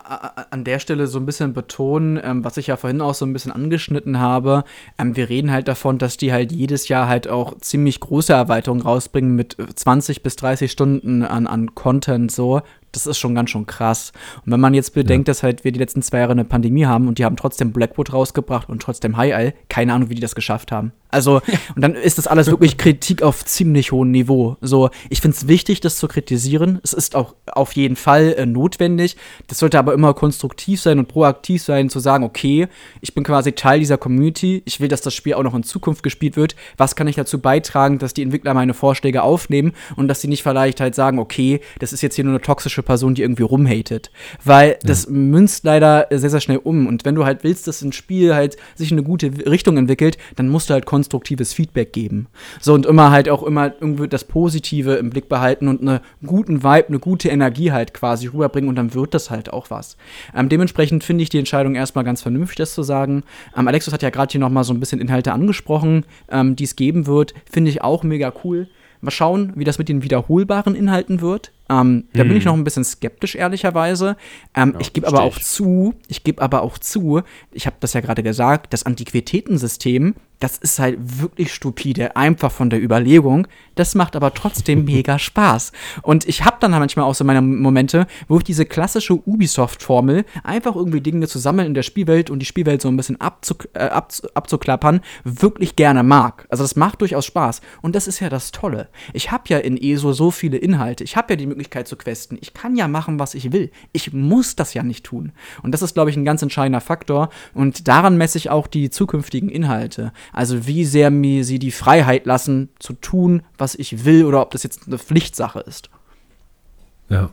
an der Stelle so ein bisschen betonen, ähm, was ich ja vorhin auch so ein bisschen angeschnitten habe. Ähm, wir reden halt davon, dass die halt jedes Jahr halt auch ziemlich große Erweiterungen rausbringen mit 20 bis 30 Stunden an, an Content so das ist schon ganz schön krass. Und wenn man jetzt bedenkt, ja. dass halt wir die letzten zwei Jahre eine Pandemie haben und die haben trotzdem Blackwood rausgebracht und trotzdem High Eye, keine Ahnung, wie die das geschafft haben. Also, [laughs] und dann ist das alles wirklich Kritik auf ziemlich hohem Niveau. So, ich finde es wichtig, das zu kritisieren. Es ist auch auf jeden Fall äh, notwendig. Das sollte aber immer konstruktiv sein und proaktiv sein, zu sagen, okay, ich bin quasi Teil dieser Community. Ich will, dass das Spiel auch noch in Zukunft gespielt wird. Was kann ich dazu beitragen, dass die Entwickler meine Vorschläge aufnehmen und dass sie nicht vielleicht halt sagen, okay, das ist jetzt hier nur eine toxische Person, die irgendwie rumhatet. Weil ja. das münzt leider sehr, sehr schnell um. Und wenn du halt willst, dass ein Spiel halt sich in eine gute Richtung entwickelt, dann musst du halt konstruktiv konstruktives Feedback geben. So und immer halt auch immer irgendwie das Positive im Blick behalten und einen guten Vibe, eine gute Energie halt quasi rüberbringen und dann wird das halt auch was. Ähm, dementsprechend finde ich die Entscheidung erstmal ganz vernünftig, das zu sagen. Ähm, Alexis hat ja gerade hier nochmal so ein bisschen Inhalte angesprochen, ähm, die es geben wird. Finde ich auch mega cool. Mal schauen, wie das mit den wiederholbaren Inhalten wird. Ähm, da bin ich hm. noch ein bisschen skeptisch, ehrlicherweise. Ähm, ja, ich gebe aber auch zu, ich gebe aber auch zu, ich habe das ja gerade gesagt, das Antiquitätensystem das ist halt wirklich stupide, einfach von der Überlegung. Das macht aber trotzdem [laughs] mega Spaß. Und ich habe dann manchmal auch so meine Momente, wo ich diese klassische Ubisoft-Formel, einfach irgendwie Dinge zu sammeln in der Spielwelt und die Spielwelt so ein bisschen abzu äh, abzu abzuklappern, wirklich gerne mag. Also das macht durchaus Spaß. Und das ist ja das Tolle. Ich habe ja in ESO so viele Inhalte. Ich habe ja die Möglichkeit zu questen. Ich kann ja machen, was ich will. Ich muss das ja nicht tun. Und das ist, glaube ich, ein ganz entscheidender Faktor. Und daran messe ich auch die zukünftigen Inhalte. Also wie sehr mir sie die Freiheit lassen, zu tun, was ich will, oder ob das jetzt eine Pflichtsache ist. Ja.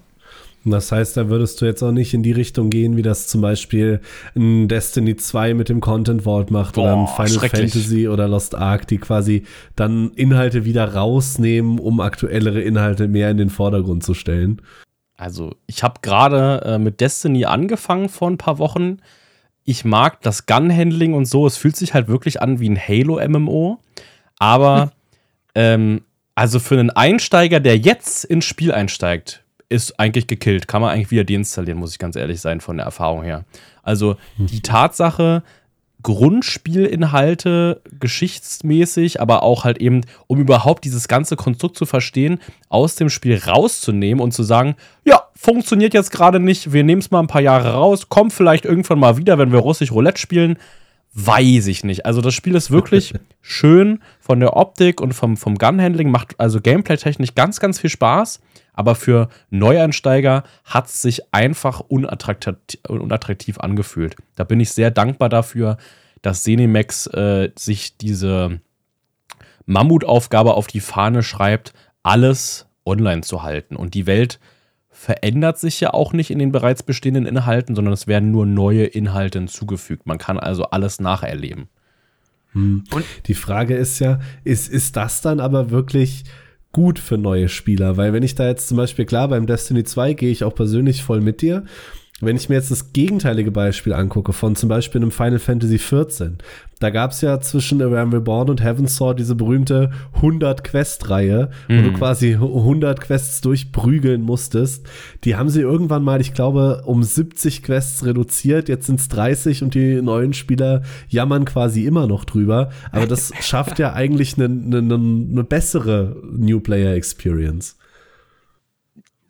Das heißt, da würdest du jetzt auch nicht in die Richtung gehen, wie das zum Beispiel ein Destiny 2 mit dem Content Vault macht Boah, oder ein Final Fantasy oder Lost Ark, die quasi dann Inhalte wieder rausnehmen, um aktuellere Inhalte mehr in den Vordergrund zu stellen. Also, ich habe gerade äh, mit Destiny angefangen vor ein paar Wochen ich mag das Gun-Handling und so. Es fühlt sich halt wirklich an wie ein Halo-MMO. Aber, [laughs] ähm, also für einen Einsteiger, der jetzt ins Spiel einsteigt, ist eigentlich gekillt. Kann man eigentlich wieder deinstallieren, muss ich ganz ehrlich sein, von der Erfahrung her. Also die Tatsache, Grundspielinhalte geschichtsmäßig, aber auch halt eben, um überhaupt dieses ganze Konstrukt zu verstehen, aus dem Spiel rauszunehmen und zu sagen, ja, funktioniert jetzt gerade nicht, wir nehmen es mal ein paar Jahre raus, kommt vielleicht irgendwann mal wieder, wenn wir russisch Roulette spielen. Weiß ich nicht. Also das Spiel ist wirklich [laughs] schön von der Optik und vom, vom Gun-Handling, macht also gameplay-technisch ganz, ganz viel Spaß. Aber für Neueinsteiger hat es sich einfach unattraktiv, unattraktiv angefühlt. Da bin ich sehr dankbar dafür, dass Zenimax äh, sich diese Mammutaufgabe auf die Fahne schreibt, alles online zu halten. Und die Welt verändert sich ja auch nicht in den bereits bestehenden Inhalten, sondern es werden nur neue Inhalte hinzugefügt. Man kann also alles nacherleben. Hm. Und die Frage ist ja, ist, ist das dann aber wirklich gut für neue Spieler, weil wenn ich da jetzt zum Beispiel, klar, beim Destiny 2 gehe ich auch persönlich voll mit dir. Wenn ich mir jetzt das gegenteilige Beispiel angucke, von zum Beispiel einem Final Fantasy XIV, da gab es ja zwischen A Realm Reborn und Heaven's Sword diese berühmte 100-Quest-Reihe, mhm. wo du mhm. quasi 100 Quests durchprügeln musstest. Die haben sie irgendwann mal, ich glaube, um 70 Quests reduziert. Jetzt sind es 30 und die neuen Spieler jammern quasi immer noch drüber. Aber das [laughs] schafft ja eigentlich eine ne, ne, ne bessere New Player Experience.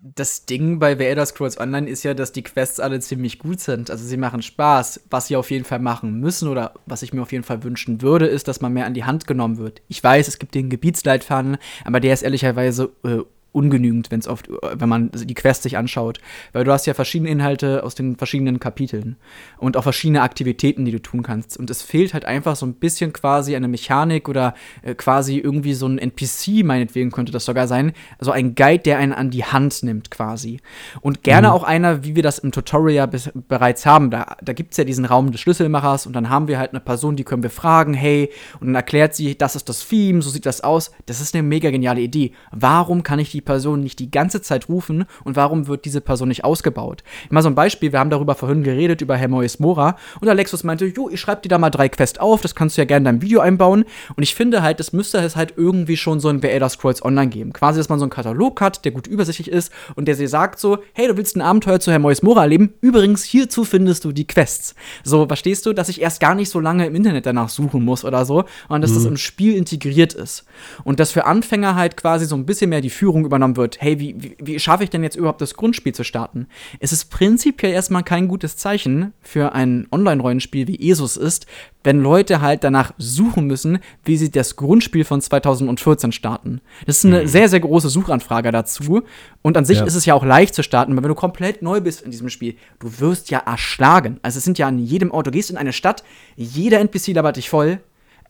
Das Ding bei The Elder Scrolls Online ist ja, dass die Quests alle ziemlich gut sind. Also sie machen Spaß. Was sie auf jeden Fall machen müssen oder was ich mir auf jeden Fall wünschen würde, ist, dass man mehr an die Hand genommen wird. Ich weiß, es gibt den Gebietsleitfaden, aber der ist ehrlicherweise äh, ungenügend, wenn es oft, wenn man die Quest sich anschaut. Weil du hast ja verschiedene Inhalte aus den verschiedenen Kapiteln und auch verschiedene Aktivitäten, die du tun kannst. Und es fehlt halt einfach so ein bisschen quasi eine Mechanik oder äh, quasi irgendwie so ein NPC, meinetwegen könnte das sogar sein. Also ein Guide, der einen an die Hand nimmt quasi. Und gerne mhm. auch einer, wie wir das im Tutorial bis, bereits haben. Da, da gibt es ja diesen Raum des Schlüsselmachers und dann haben wir halt eine Person, die können wir fragen, hey, und dann erklärt sie, das ist das Theme, so sieht das aus. Das ist eine mega geniale Idee. Warum kann ich die Person nicht die ganze Zeit rufen und warum wird diese Person nicht ausgebaut? Mal so ein Beispiel, wir haben darüber vorhin geredet, über Hermois Mora und Alexus meinte, jo, ich schreibe dir da mal drei Quests auf, das kannst du ja gerne in deinem Video einbauen und ich finde halt, das müsste es halt irgendwie schon so in The Elder Scrolls Online geben. Quasi, dass man so einen Katalog hat, der gut übersichtlich ist und der dir sagt so, hey, du willst ein Abenteuer zu Hermois Mora erleben? Übrigens, hierzu findest du die Quests. So, verstehst du, dass ich erst gar nicht so lange im Internet danach suchen muss oder so und dass mhm. das im Spiel integriert ist. Und dass für Anfänger halt quasi so ein bisschen mehr die Führung übernommen wird. Hey, wie, wie, wie schaffe ich denn jetzt überhaupt das Grundspiel zu starten? Es ist prinzipiell erstmal kein gutes Zeichen für ein Online-Rollenspiel wie ESUS ist, wenn Leute halt danach suchen müssen, wie sie das Grundspiel von 2014 starten. Das ist eine mhm. sehr, sehr große Suchanfrage dazu. Und an sich ja. ist es ja auch leicht zu starten, weil wenn du komplett neu bist in diesem Spiel, du wirst ja erschlagen. Also es sind ja an jedem Ort, du gehst in eine Stadt, jeder NPC labert dich voll,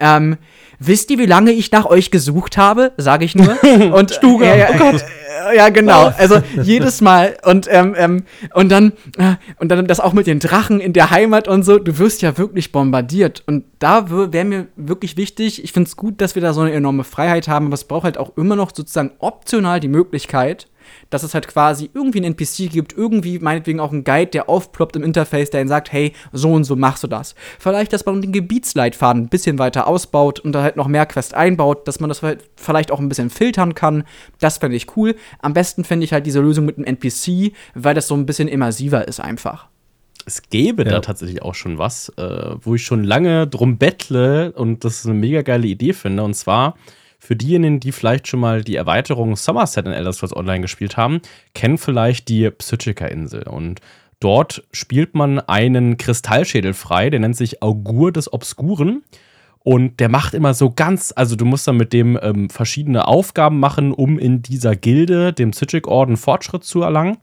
ähm, wisst ihr, wie lange ich nach euch gesucht habe? Sage ich nur. [laughs] Und Stuga, ja, ja, oh Gott. Ja, genau. Also jedes Mal und ähm, ähm, und dann äh, und dann das auch mit den Drachen in der Heimat und so. Du wirst ja wirklich bombardiert und da wäre mir wirklich wichtig. Ich finde es gut, dass wir da so eine enorme Freiheit haben, aber es braucht halt auch immer noch sozusagen optional die Möglichkeit, dass es halt quasi irgendwie einen NPC gibt, irgendwie meinetwegen auch einen Guide, der aufploppt im Interface, der ihnen sagt, hey, so und so machst du das. Vielleicht, dass man den Gebietsleitfaden ein bisschen weiter ausbaut und da halt noch mehr Quest einbaut, dass man das vielleicht auch ein bisschen filtern kann. Das fände ich cool. Am besten fände ich halt diese Lösung mit einem NPC, weil das so ein bisschen immersiver ist einfach. Es gäbe ja. da tatsächlich auch schon was, äh, wo ich schon lange drum bettle und das ist eine mega geile Idee finde. Und zwar für diejenigen, die vielleicht schon mal die Erweiterung Somerset in Elder Scrolls Online gespielt haben, kennen vielleicht die Psychica-Insel. Und dort spielt man einen Kristallschädel frei, der nennt sich Augur des Obskuren. Und der macht immer so ganz, also du musst dann mit dem ähm, verschiedene Aufgaben machen, um in dieser Gilde, dem Psychic-Orden, Fortschritt zu erlangen.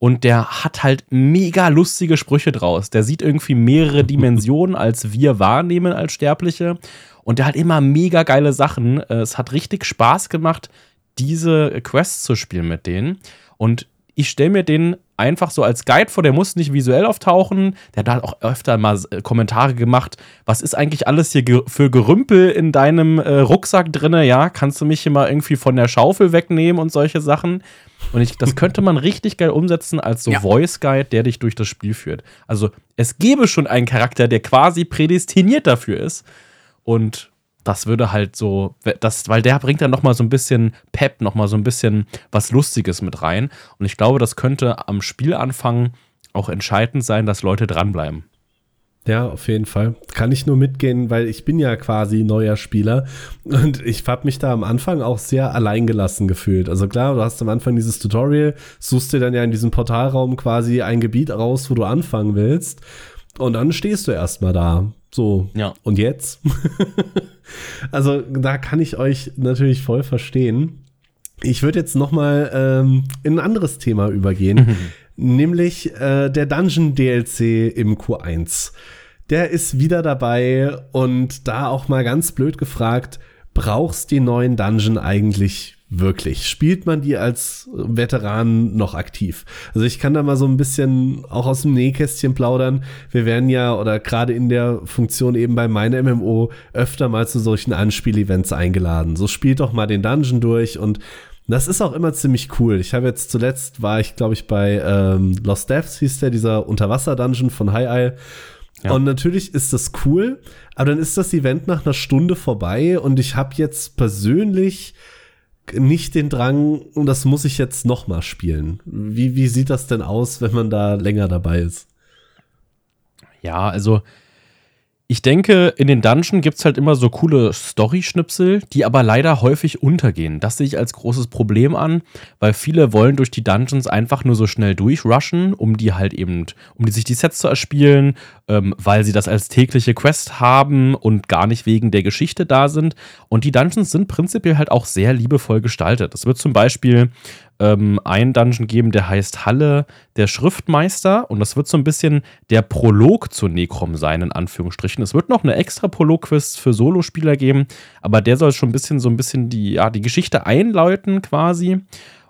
Und der hat halt mega lustige Sprüche draus. Der sieht irgendwie mehrere [laughs] Dimensionen, als wir wahrnehmen als Sterbliche. Und der hat immer mega geile Sachen. Äh, es hat richtig Spaß gemacht, diese Quests zu spielen mit denen. Und ich stelle mir den einfach so als Guide vor, der muss nicht visuell auftauchen. Der hat halt auch öfter mal äh, Kommentare gemacht. Was ist eigentlich alles hier für Gerümpel in deinem äh, Rucksack drinne? Ja, kannst du mich hier mal irgendwie von der Schaufel wegnehmen und solche Sachen? Und ich, das könnte man richtig geil umsetzen als so ja. Voice Guide, der dich durch das Spiel führt. Also es gäbe schon einen Charakter, der quasi prädestiniert dafür ist. Und das würde halt so, das, weil der bringt dann noch mal so ein bisschen Pep, noch mal so ein bisschen was Lustiges mit rein. Und ich glaube, das könnte am Spielanfang auch entscheidend sein, dass Leute dranbleiben. Ja, auf jeden Fall. Kann ich nur mitgehen, weil ich bin ja quasi neuer Spieler und ich habe mich da am Anfang auch sehr alleingelassen gefühlt. Also klar, du hast am Anfang dieses Tutorial, suchst dir dann ja in diesem Portalraum quasi ein Gebiet raus, wo du anfangen willst und dann stehst du erstmal da so, ja. und jetzt? [laughs] also da kann ich euch natürlich voll verstehen. Ich würde jetzt noch mal ähm, in ein anderes Thema übergehen, nämlich äh, der Dungeon DLC im Q1. Der ist wieder dabei und da auch mal ganz blöd gefragt, brauchst die neuen Dungeon eigentlich wirklich? Spielt man die als Veteran noch aktiv? Also ich kann da mal so ein bisschen auch aus dem Nähkästchen plaudern. Wir werden ja oder gerade in der Funktion eben bei meiner MMO öfter mal zu solchen Anspielevents eingeladen. So spielt doch mal den Dungeon durch und das ist auch immer ziemlich cool. Ich habe jetzt zuletzt war ich, glaube ich, bei ähm, Lost Deaths hieß der, dieser Unterwasser-Dungeon von High Isle. Ja. Und natürlich ist das cool, aber dann ist das Event nach einer Stunde vorbei und ich habe jetzt persönlich nicht den Drang, und das muss ich jetzt noch mal spielen. Wie, wie sieht das denn aus, wenn man da länger dabei ist? Ja, also ich denke, in den Dungeon gibt es halt immer so coole Story-Schnipsel, die aber leider häufig untergehen. Das sehe ich als großes Problem an, weil viele wollen durch die Dungeons einfach nur so schnell durchrushen, um die halt eben, um die sich die Sets zu erspielen, ähm, weil sie das als tägliche Quest haben und gar nicht wegen der Geschichte da sind. Und die Dungeons sind prinzipiell halt auch sehr liebevoll gestaltet. Es wird zum Beispiel ähm, einen Dungeon geben, der heißt Halle der Schriftmeister. Und das wird so ein bisschen der Prolog zu Necrom sein, in Anführungsstrichen. Es wird noch eine extra Prolog-Quest für Solospieler geben, aber der soll schon ein bisschen so ein bisschen die, ja, die Geschichte einläuten quasi.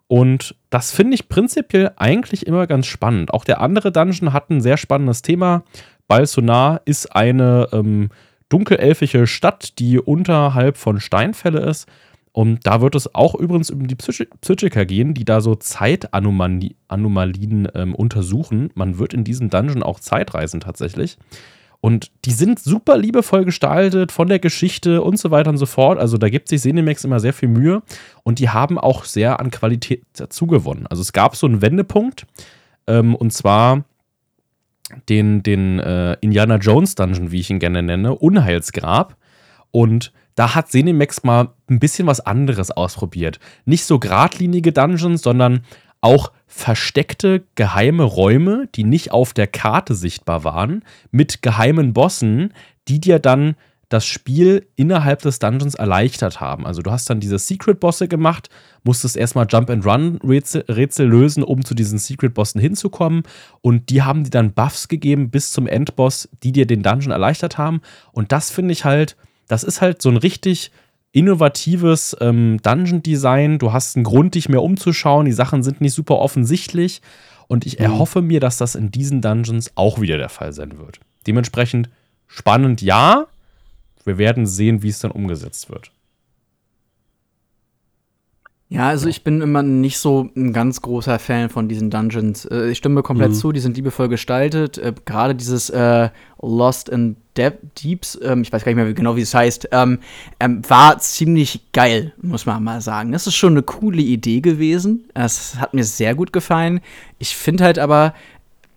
Und das finde ich prinzipiell eigentlich immer ganz spannend. Auch der andere Dungeon hat ein sehr spannendes Thema. Balsonar ist eine ähm, dunkelelfische Stadt, die unterhalb von Steinfälle ist. Und da wird es auch übrigens um die Psych Psychiker gehen, die da so Zeitanomalien ähm, untersuchen. Man wird in diesem Dungeon auch Zeitreisen tatsächlich. Und die sind super liebevoll gestaltet von der Geschichte und so weiter und so fort. Also da gibt sich Cinemax immer sehr viel Mühe und die haben auch sehr an Qualität dazugewonnen. Also es gab so einen Wendepunkt ähm, und zwar den, den äh, Indiana Jones Dungeon, wie ich ihn gerne nenne, Unheilsgrab. Und da hat Cinemax mal ein bisschen was anderes ausprobiert. Nicht so geradlinige Dungeons, sondern auch versteckte geheime Räume, die nicht auf der Karte sichtbar waren, mit geheimen Bossen, die dir dann das Spiel innerhalb des Dungeons erleichtert haben. Also du hast dann diese Secret-Bosse gemacht, musstest erstmal Jump-and-Run-Rätsel Rätsel lösen, um zu diesen Secret-Bossen hinzukommen. Und die haben dir dann Buffs gegeben bis zum Endboss, die dir den Dungeon erleichtert haben. Und das finde ich halt das ist halt so ein richtig innovatives ähm, Dungeon-Design. Du hast einen Grund, dich mehr umzuschauen. Die Sachen sind nicht super offensichtlich. Und ich mhm. erhoffe mir, dass das in diesen Dungeons auch wieder der Fall sein wird. Dementsprechend spannend, ja. Wir werden sehen, wie es dann umgesetzt wird. Ja, also ich bin immer nicht so ein ganz großer Fan von diesen Dungeons. Äh, ich stimme komplett mhm. zu, die sind liebevoll gestaltet. Äh, Gerade dieses äh, Lost in De Deeps, ähm, ich weiß gar nicht mehr genau, wie es heißt, ähm, ähm, war ziemlich geil, muss man mal sagen. Das ist schon eine coole Idee gewesen. Es hat mir sehr gut gefallen. Ich finde halt aber,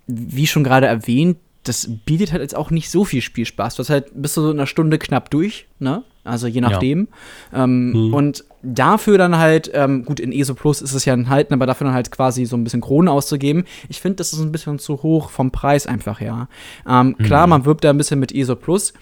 wie schon gerade erwähnt, das bietet halt jetzt auch nicht so viel Spielspaß. Du hast halt bis zu so einer Stunde knapp durch, ne? Also je nachdem. Ja. Ähm, hm. Und dafür dann halt, ähm, gut, in ESO Plus ist es ja enthalten, aber dafür dann halt quasi so ein bisschen Kronen auszugeben. Ich finde, das ist ein bisschen zu hoch vom Preis einfach, ja. Ähm, hm. Klar, man wirbt da ein bisschen mit ESO Plus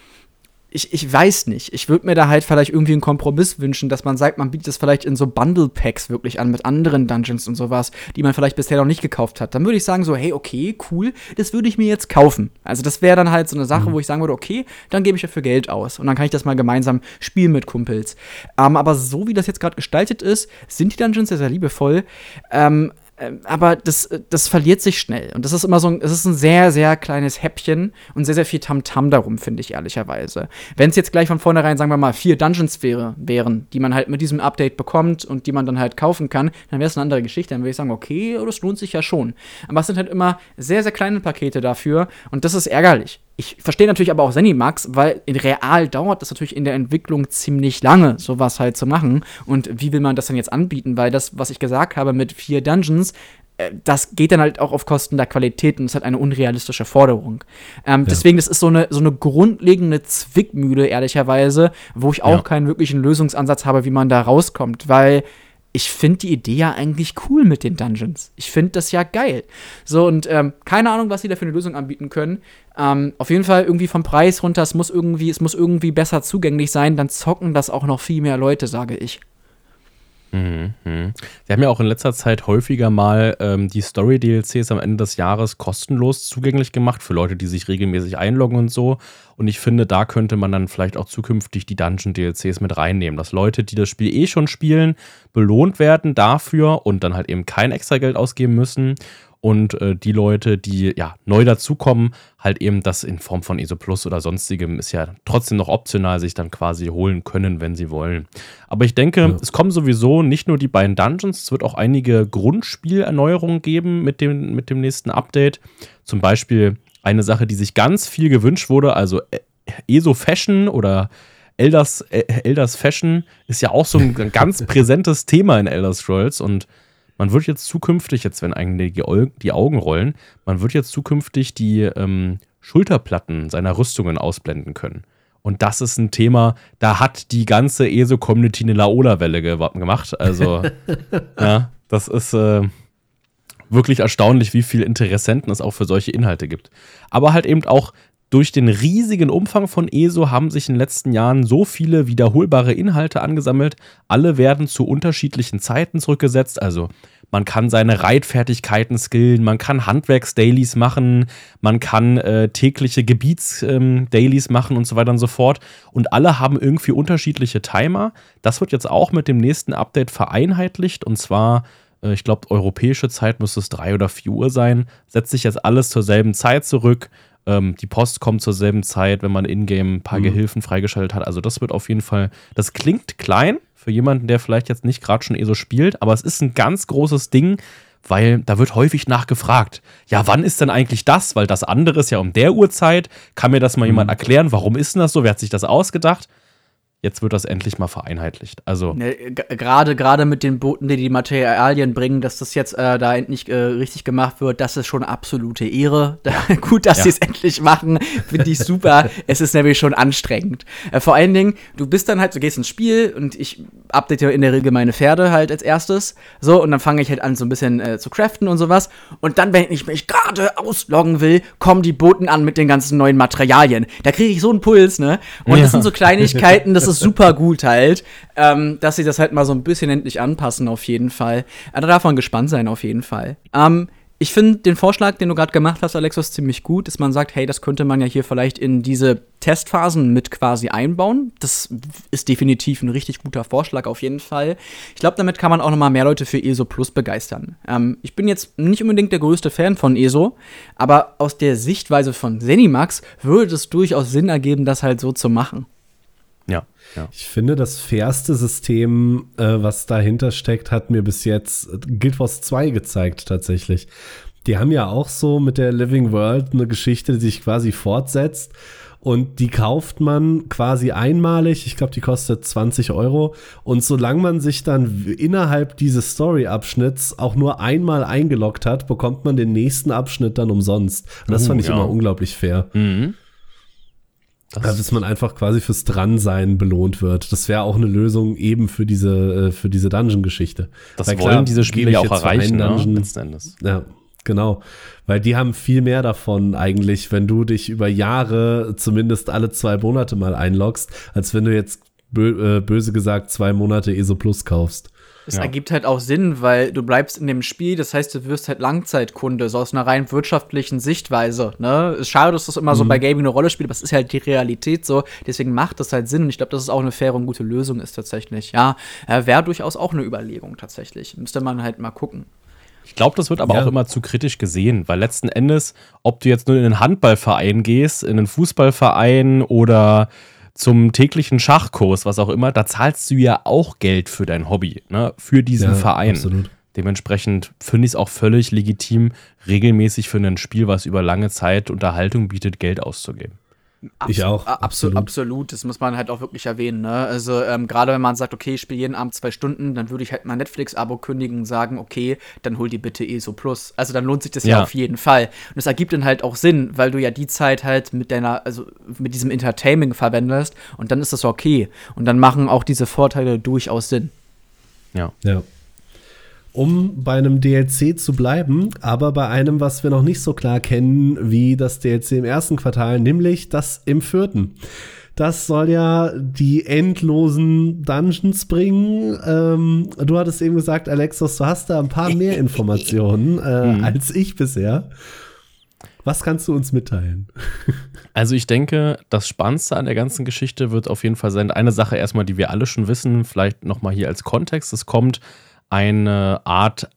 ich, ich weiß nicht. Ich würde mir da halt vielleicht irgendwie einen Kompromiss wünschen, dass man sagt, man bietet das vielleicht in so Bundle-Packs wirklich an mit anderen Dungeons und sowas, die man vielleicht bisher noch nicht gekauft hat. Dann würde ich sagen so, hey, okay, cool, das würde ich mir jetzt kaufen. Also das wäre dann halt so eine Sache, mhm. wo ich sagen würde, okay, dann gebe ich dafür Geld aus und dann kann ich das mal gemeinsam spielen mit Kumpels. Ähm, aber so wie das jetzt gerade gestaltet ist, sind die Dungeons sehr, sehr liebevoll. Ähm, ähm, aber das, das verliert sich schnell. Und das ist immer so ein, es ist ein sehr, sehr kleines Häppchen und sehr, sehr viel Tamtam -Tam darum, finde ich ehrlicherweise. Wenn es jetzt gleich von vornherein, sagen wir mal, vier Dungeons wäre, wären, die man halt mit diesem Update bekommt und die man dann halt kaufen kann, dann wäre es eine andere Geschichte. Dann würde ich sagen, okay, das lohnt sich ja schon. Aber es sind halt immer sehr, sehr kleine Pakete dafür und das ist ärgerlich. Ich verstehe natürlich aber auch Zenimax, weil in real dauert das natürlich in der Entwicklung ziemlich lange, sowas halt zu machen. Und wie will man das dann jetzt anbieten? Weil das, was ich gesagt habe mit vier Dungeons, äh, das geht dann halt auch auf Kosten der Qualität und ist halt eine unrealistische Forderung. Ähm, ja. Deswegen, das ist so eine, so eine grundlegende Zwickmühle, ehrlicherweise, wo ich auch ja. keinen wirklichen Lösungsansatz habe, wie man da rauskommt, weil ich finde die Idee ja eigentlich cool mit den Dungeons. Ich finde das ja geil. So, und ähm, keine Ahnung, was sie da für eine Lösung anbieten können. Ähm, auf jeden Fall irgendwie vom Preis runter, es muss irgendwie, es muss irgendwie besser zugänglich sein, dann zocken das auch noch viel mehr Leute, sage ich. Mhm, mhm. Wir haben ja auch in letzter Zeit häufiger mal ähm, die Story-DLCs am Ende des Jahres kostenlos zugänglich gemacht für Leute, die sich regelmäßig einloggen und so. Und ich finde, da könnte man dann vielleicht auch zukünftig die Dungeon-DLCs mit reinnehmen, dass Leute, die das Spiel eh schon spielen, belohnt werden dafür und dann halt eben kein extra Geld ausgeben müssen und äh, die Leute, die ja neu dazukommen, halt eben das in Form von ESO Plus oder sonstigem ist ja trotzdem noch optional sich dann quasi holen können, wenn sie wollen. Aber ich denke, ja. es kommen sowieso nicht nur die beiden Dungeons, es wird auch einige Grundspielerneuerungen geben mit dem, mit dem nächsten Update. Zum Beispiel eine Sache, die sich ganz viel gewünscht wurde, also äh, ESO Fashion oder Elders, äh, Elders Fashion ist ja auch so ein ganz [laughs] präsentes Thema in Elder Scrolls und man wird jetzt zukünftig, jetzt wenn eigentlich die, Augen rollen, man wird jetzt zukünftig die ähm, Schulterplatten seiner Rüstungen ausblenden können. Und das ist ein Thema, da hat die ganze ESO-Community eine Laola-Welle ge gemacht. Also, [laughs] ja, das ist äh, wirklich erstaunlich, wie viele Interessenten es auch für solche Inhalte gibt. Aber halt eben auch durch den riesigen Umfang von ESO haben sich in den letzten Jahren so viele wiederholbare Inhalte angesammelt. Alle werden zu unterschiedlichen Zeiten zurückgesetzt. Also man kann seine Reitfertigkeiten skillen, man kann Handwerks-Dailies machen, man kann äh, tägliche Gebiets-Dailies ähm, machen und so weiter und so fort. Und alle haben irgendwie unterschiedliche Timer. Das wird jetzt auch mit dem nächsten Update vereinheitlicht und zwar äh, ich glaube, europäische Zeit müsste es drei oder vier Uhr sein. Setzt sich jetzt alles zur selben Zeit zurück. Ähm, die Post kommt zur selben Zeit, wenn man in-game ein paar mhm. Gehilfen freigeschaltet hat. Also das wird auf jeden Fall, das klingt klein für jemanden, der vielleicht jetzt nicht gerade schon eh so spielt, aber es ist ein ganz großes Ding, weil da wird häufig nachgefragt, ja, wann ist denn eigentlich das? Weil das andere ist ja um der Uhrzeit. Kann mir das mal mhm. jemand erklären? Warum ist denn das so? Wer hat sich das ausgedacht? Jetzt wird das endlich mal vereinheitlicht. Also ne, gerade gerade mit den Booten, die die Materialien bringen, dass das jetzt äh, da endlich äh, richtig gemacht wird, das ist schon absolute Ehre. [laughs] Gut, dass ja. sie es endlich machen, finde ich super. [laughs] es ist nämlich schon anstrengend. Äh, vor allen Dingen, du bist dann halt, du gehst ins Spiel und ich update ja in der Regel meine Pferde halt als erstes, so und dann fange ich halt an so ein bisschen äh, zu craften und sowas und dann, wenn ich mich gerade ausloggen will, kommen die Boten an mit den ganzen neuen Materialien. Da kriege ich so einen Puls, ne? Und ja. das sind so Kleinigkeiten, das [laughs] ist super gut halt, ähm, dass sie das halt mal so ein bisschen endlich anpassen, auf jeden Fall. Äh, da darf man gespannt sein, auf jeden Fall. Ähm, ich finde den Vorschlag, den du gerade gemacht hast, Alexos, ziemlich gut, dass man sagt, hey, das könnte man ja hier vielleicht in diese Testphasen mit quasi einbauen. Das ist definitiv ein richtig guter Vorschlag auf jeden Fall. Ich glaube, damit kann man auch noch mal mehr Leute für ESO Plus begeistern. Ähm, ich bin jetzt nicht unbedingt der größte Fan von ESO, aber aus der Sichtweise von Zenimax würde es durchaus Sinn ergeben, das halt so zu machen. Ja, ja. Ich finde, das fairste System, äh, was dahinter steckt, hat mir bis jetzt Guild Wars 2 gezeigt, tatsächlich. Die haben ja auch so mit der Living World eine Geschichte, die sich quasi fortsetzt. Und die kauft man quasi einmalig. Ich glaube, die kostet 20 Euro. Und solange man sich dann innerhalb dieses Story-Abschnitts auch nur einmal eingeloggt hat, bekommt man den nächsten Abschnitt dann umsonst. Und das uh, fand ich ja. immer unglaublich fair. Mhm. Das dass man einfach quasi fürs Dransein belohnt wird. Das wäre auch eine Lösung eben für diese, äh, für diese Dungeon-Geschichte. Das Weil wollen klar, diese Spiele ja auch erreichen, ne? Dungeon, ne? letzten Endes. Ja, genau. Weil die haben viel mehr davon eigentlich, wenn du dich über Jahre zumindest alle zwei Monate mal einloggst, als wenn du jetzt bö äh, böse gesagt zwei Monate ESO Plus kaufst. Es ja. ergibt halt auch Sinn, weil du bleibst in dem Spiel, das heißt, du wirst halt Langzeitkunde, so aus einer rein wirtschaftlichen Sichtweise. Ne? Es ist schade, dass das immer mhm. so bei Gaming eine Rolle spielt, aber es ist halt die Realität so. Deswegen macht das halt Sinn. Und ich glaube, dass es auch eine faire und gute Lösung ist tatsächlich. Ja, wäre durchaus auch eine Überlegung tatsächlich. Müsste man halt mal gucken. Ich glaube, das wird aber ja. auch immer zu kritisch gesehen, weil letzten Endes, ob du jetzt nur in einen Handballverein gehst, in einen Fußballverein oder zum täglichen Schachkurs, was auch immer, da zahlst du ja auch Geld für dein Hobby, ne? für diesen ja, Verein. Absolut. Dementsprechend finde ich es auch völlig legitim, regelmäßig für ein Spiel, was über lange Zeit Unterhaltung bietet, Geld auszugeben. Ich auch. Absolut. absolut. Das muss man halt auch wirklich erwähnen. Ne? Also, ähm, gerade wenn man sagt, okay, ich spiele jeden Abend zwei Stunden, dann würde ich halt mein Netflix-Abo kündigen und sagen, okay, dann hol die bitte ESO Plus. Also, dann lohnt sich das ja. ja auf jeden Fall. Und es ergibt dann halt auch Sinn, weil du ja die Zeit halt mit deiner, also mit diesem Entertainment verwendest und dann ist das okay. Und dann machen auch diese Vorteile durchaus Sinn. Ja. Ja um bei einem DLC zu bleiben, aber bei einem, was wir noch nicht so klar kennen wie das DLC im ersten Quartal, nämlich das im vierten. Das soll ja die endlosen Dungeons bringen. Ähm, du hattest eben gesagt, Alexos, du hast da ein paar mehr [laughs] Informationen äh, mhm. als ich bisher. Was kannst du uns mitteilen? [laughs] Also ich denke, das Spannendste an der ganzen Geschichte wird auf jeden Fall sein, eine Sache erstmal, die wir alle schon wissen, vielleicht nochmal hier als Kontext. Es kommt eine Art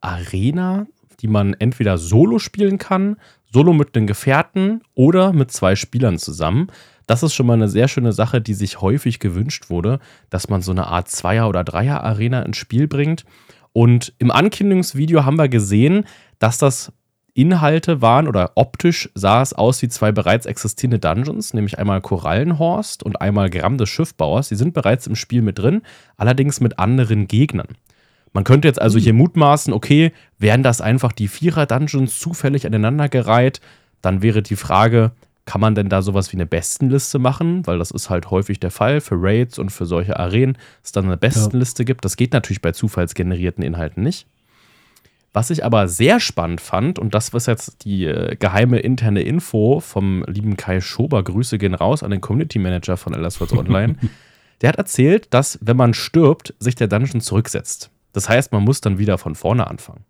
Arena, die man entweder solo spielen kann, solo mit den Gefährten oder mit zwei Spielern zusammen. Das ist schon mal eine sehr schöne Sache, die sich häufig gewünscht wurde, dass man so eine Art Zweier- oder Dreier-Arena ins Spiel bringt. Und im Ankündigungsvideo haben wir gesehen, dass das Inhalte waren oder optisch sah es aus wie zwei bereits existierende Dungeons, nämlich einmal Korallenhorst und einmal Gramm des Schiffbauers. Die sind bereits im Spiel mit drin, allerdings mit anderen Gegnern. Man könnte jetzt also hm. hier mutmaßen, okay, wären das einfach die Vierer-Dungeons zufällig aneinandergereiht? Dann wäre die Frage, kann man denn da sowas wie eine Bestenliste machen? Weil das ist halt häufig der Fall für Raids und für solche Arenen, dass es dann eine Bestenliste ja. gibt. Das geht natürlich bei zufallsgenerierten Inhalten nicht. Was ich aber sehr spannend fand, und das was jetzt die äh, geheime interne Info vom lieben Kai Schober, Grüße gehen raus an den Community Manager von Elder Online, [laughs] der hat erzählt, dass wenn man stirbt, sich der Dungeon zurücksetzt. Das heißt, man muss dann wieder von vorne anfangen.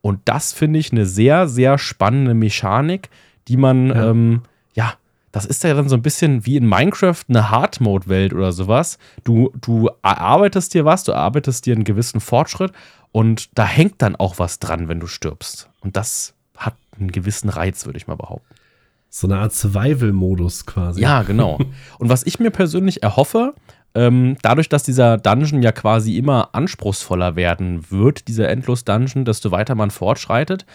Und das finde ich eine sehr, sehr spannende Mechanik, die man ja. ähm, ja, das ist ja dann so ein bisschen wie in Minecraft eine Hard-Mode-Welt oder sowas. Du, du erarbeitest dir was, du erarbeitest dir einen gewissen Fortschritt und da hängt dann auch was dran, wenn du stirbst. Und das hat einen gewissen Reiz, würde ich mal behaupten. So eine Art Survival-Modus quasi. Ja, genau. [laughs] Und was ich mir persönlich erhoffe, ähm, dadurch, dass dieser Dungeon ja quasi immer anspruchsvoller werden wird, dieser Endlos-Dungeon, desto weiter man fortschreitet,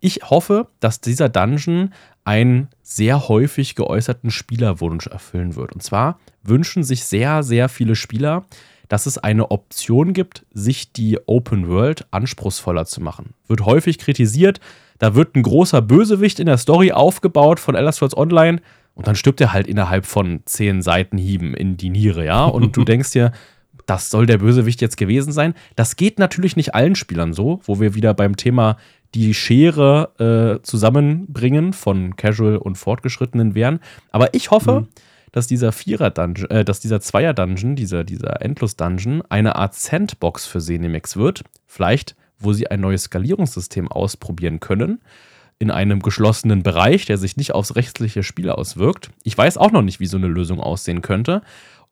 ich hoffe, dass dieser Dungeon einen sehr häufig geäußerten Spielerwunsch erfüllen wird. Und zwar wünschen sich sehr, sehr viele Spieler, dass es eine Option gibt, sich die Open World anspruchsvoller zu machen. Wird häufig kritisiert, da wird ein großer Bösewicht in der Story aufgebaut von Elder Scrolls Online und dann stirbt er halt innerhalb von zehn Seitenhieben in die Niere, ja? Und du [laughs] denkst dir, das soll der Bösewicht jetzt gewesen sein. Das geht natürlich nicht allen Spielern so, wo wir wieder beim Thema die Schere äh, zusammenbringen von Casual und Fortgeschrittenen wären. Aber ich hoffe, mhm. dass dieser Vierer-Dungeon, äh, dass dieser Zweier-Dungeon, dieser, dieser Endlos-Dungeon, eine Art Sandbox für Cinemax wird. Vielleicht, wo sie ein neues Skalierungssystem ausprobieren können. In einem geschlossenen Bereich, der sich nicht aufs rechtliche Spiel auswirkt. Ich weiß auch noch nicht, wie so eine Lösung aussehen könnte.